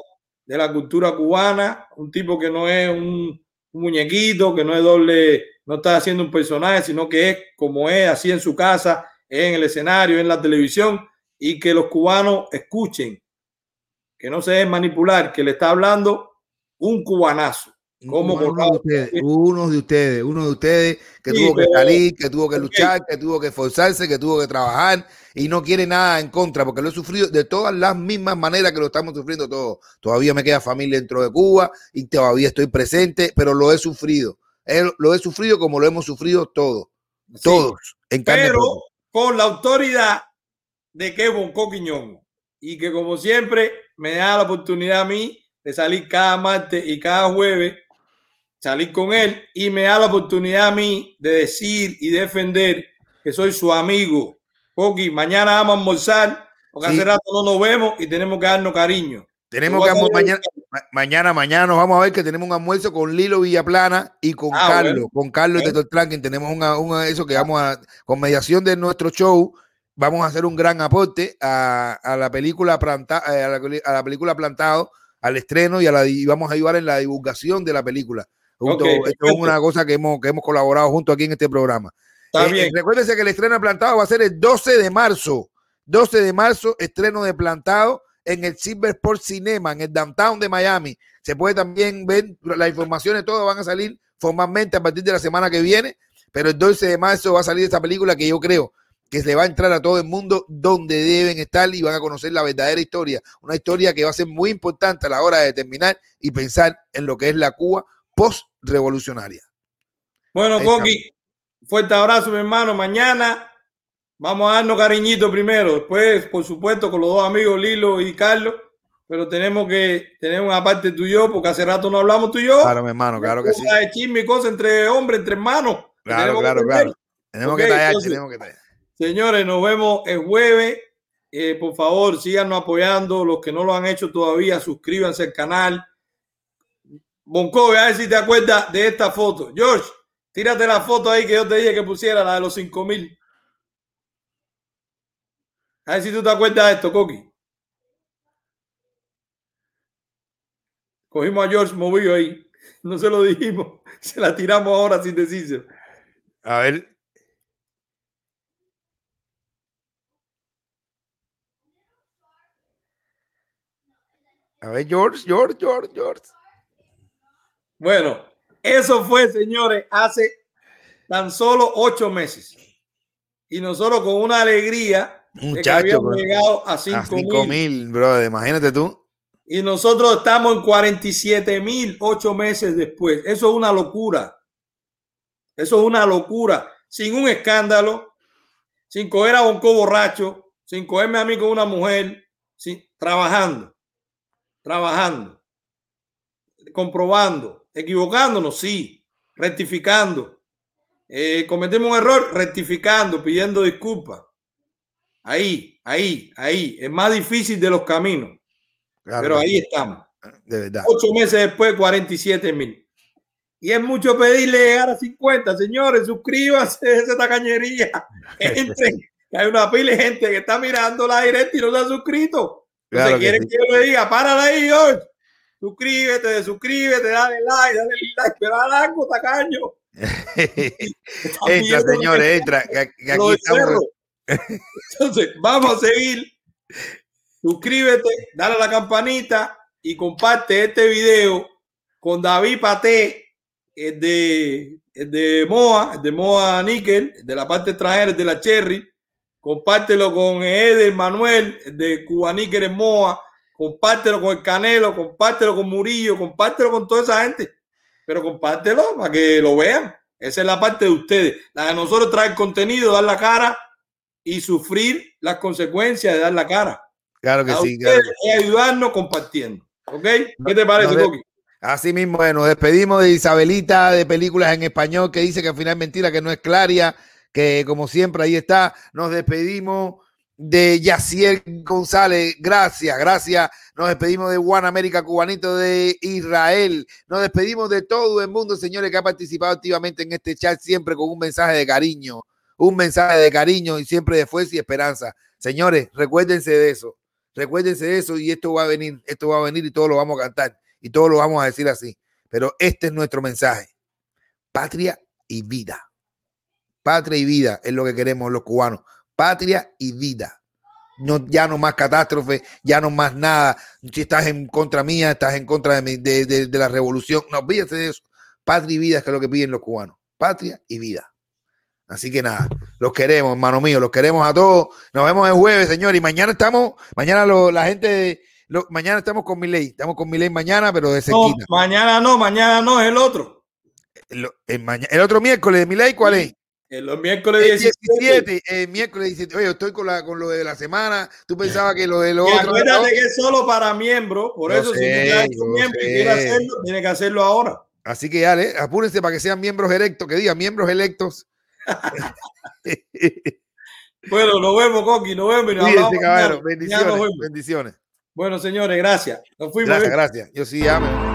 de la cultura cubana, un tipo que no es un, un muñequito, que no es doble, no está haciendo un personaje, sino que es como es, así en su casa, en el escenario, en la televisión, y que los cubanos escuchen que no se dejen manipular, que le está hablando un cubanazo. Como uno, de ustedes, uno de ustedes, uno de ustedes que sí, tuvo que salir, que tuvo que luchar, que tuvo que esforzarse, que tuvo que trabajar y no quiere nada en contra, porque lo he sufrido de todas las mismas maneras que lo estamos sufriendo todos. Todavía me queda familia dentro de Cuba y todavía estoy presente, pero lo he sufrido. Lo he sufrido como lo hemos sufrido todos, todos. En pero con la autoridad de que Bonco Quiñón y que como siempre me da la oportunidad a mí de salir cada martes y cada jueves salir con él y me da la oportunidad a mí de decir y defender que soy su amigo. Coqui, mañana vamos a almorzar, porque hace rato no nos vemos y tenemos que darnos cariño. Tenemos que mañana, mañana, mañana nos vamos a ver que tenemos un almuerzo con Lilo Villaplana y con ah, Carlos, con Carlos de Tranquil. Tenemos una, una, eso que vamos a, con mediación de nuestro show, vamos a hacer un gran aporte a, a la película planta, eh, a, la, a, la, película Plantado, al estreno y, a la, y vamos a ayudar en la divulgación de la película. Junto, esto es una cosa que hemos, que hemos colaborado junto aquí en este programa. Está eh, bien. Recuérdense que el estreno de Plantado va a ser el 12 de marzo. 12 de marzo, estreno de Plantado en el Silver Sport Cinema, en el downtown de Miami. Se puede también ver las informaciones, todas van a salir formalmente a partir de la semana que viene, pero el 12 de marzo va a salir esta película que yo creo que se va a entrar a todo el mundo donde deben estar y van a conocer la verdadera historia. Una historia que va a ser muy importante a la hora de determinar y pensar en lo que es la Cuba post-revolucionaria. Bueno, Coqui, fuerte abrazo, mi hermano. Mañana vamos a darnos cariñito primero. Después, por supuesto, con los dos amigos Lilo y Carlos. Pero tenemos que tener una parte tú y yo, porque hace rato no hablamos tú y yo. Claro, mi hermano, claro que sí. De chisme y cosas entre hombres, entre hermanos. Claro, claro, claro. Tenemos que tallar, tenemos que tallar. Señores, nos vemos el jueves. Eh, por favor, síganos apoyando. Los que no lo han hecho todavía, suscríbanse al canal Bonco, a ver si te acuerdas de esta foto. George, tírate la foto ahí que yo te dije que pusiera, la de los 5000. A ver si tú te acuerdas de esto, Coqui. Cogimos a George movido ahí. *laughs* No se lo dijimos. *laughs* Se la tiramos ahora sin decirse. A ver. A ver, George, George, George, George. Bueno, eso fue, señores, hace tan solo ocho meses. Y nosotros con una alegría Muchacho, que llegado a 5 mil, bro, imagínate tú. Y nosotros estamos en 47 mil ocho meses después. Eso es una locura. Eso es una locura. Sin un escándalo, sin coger a Bonco borracho, sin cogerme a mí con una mujer, trabajando, trabajando, comprobando, Equivocándonos, sí. Rectificando. Eh, cometemos un error, rectificando, pidiendo disculpas. Ahí, ahí, ahí. Es más difícil de los caminos. pero ahí estamos. De verdad. Ocho meses después, 47 mil. Y es mucho pedirle llegar a 50. Señores, suscríbanse a *laughs* esa tacañería. *laughs* Entren. Hay una pila de gente que está mirando la directa y no se ha suscrito. Claro quieren que, yo le diga, párala ahí, hoy suscríbete, suscríbete, dale like, dale like, pero dale algo, tacaño. *laughs* entra, señores, entra. Entonces, vamos a seguir. Suscríbete, dale a la campanita y comparte este video con David Paté, el de, el de Moa, el de Moa Níquel, de la parte extranjera, de la Cherry. Compártelo con Eder Manuel, de Cuba Níquel en Moa compártelo con el Canelo, compártelo con Murillo, compártelo con toda esa gente, pero compártelo para que lo vean. Esa es la parte de ustedes. La de nosotros traer contenido, dar la cara y sufrir las consecuencias de dar la cara. Claro que sí. Y ayudarnos compartiendo. ¿Ok? ¿Qué te parece, Toki? Así mismo, bueno, nos despedimos de Isabelita de películas en español que dice que al final es mentira, que no es Claria, que como siempre ahí está. Nos despedimos de Yaciel González. Gracias, gracias. Nos despedimos de Juan América Cubanito de Israel. Nos despedimos de todo el mundo, señores, que ha participado activamente en este chat, siempre con un mensaje de cariño, un mensaje de cariño y siempre de fuerza y esperanza. Señores, recuérdense de eso. Recuérdense de eso y esto va a venir, esto va a venir y todo lo vamos a cantar y todo lo vamos a decir así. Pero este es nuestro mensaje. Patria y vida. Patria y vida es lo que queremos los cubanos patria y vida. no, ya no más catástrofe, ya no más nada. Si estás en contra mía, estás en contra de, mi- de, de- de la revolución. No, olvídate de eso. Patria y vida es que es lo que piden los cubanos. Patria y vida. Así que nada, los queremos, hermano mío, los queremos a todos. Nos vemos el jueves, señor. Y mañana estamos, mañana lo- la gente, lo- mañana estamos con mi ley. Estamos con mi ley mañana, pero de No, cerquita. mañana no, mañana no, es el otro. El, el otro miércoles de mi ley, ¿cuál es? El miércoles El 17. 17, el miércoles 17. Oye, estoy con, la, con lo de la semana. Tú pensabas que lo de lo Y otro. acuérdate que es solo para miembros, por Yo eso si tú ya eres yo miembro y sé. quieres hacerlo, tiene que hacerlo ahora. Así que dale, apúrense para que sean miembros electos, que digan miembros electos. *laughs* Bueno, nos vemos, Coqui, nos vemos. y nos nos Bendiciones. vemos. Bendiciones. Bueno, señores, gracias. Nos fuimos. Gracias, ¿eh? gracias. Yo sí, amén.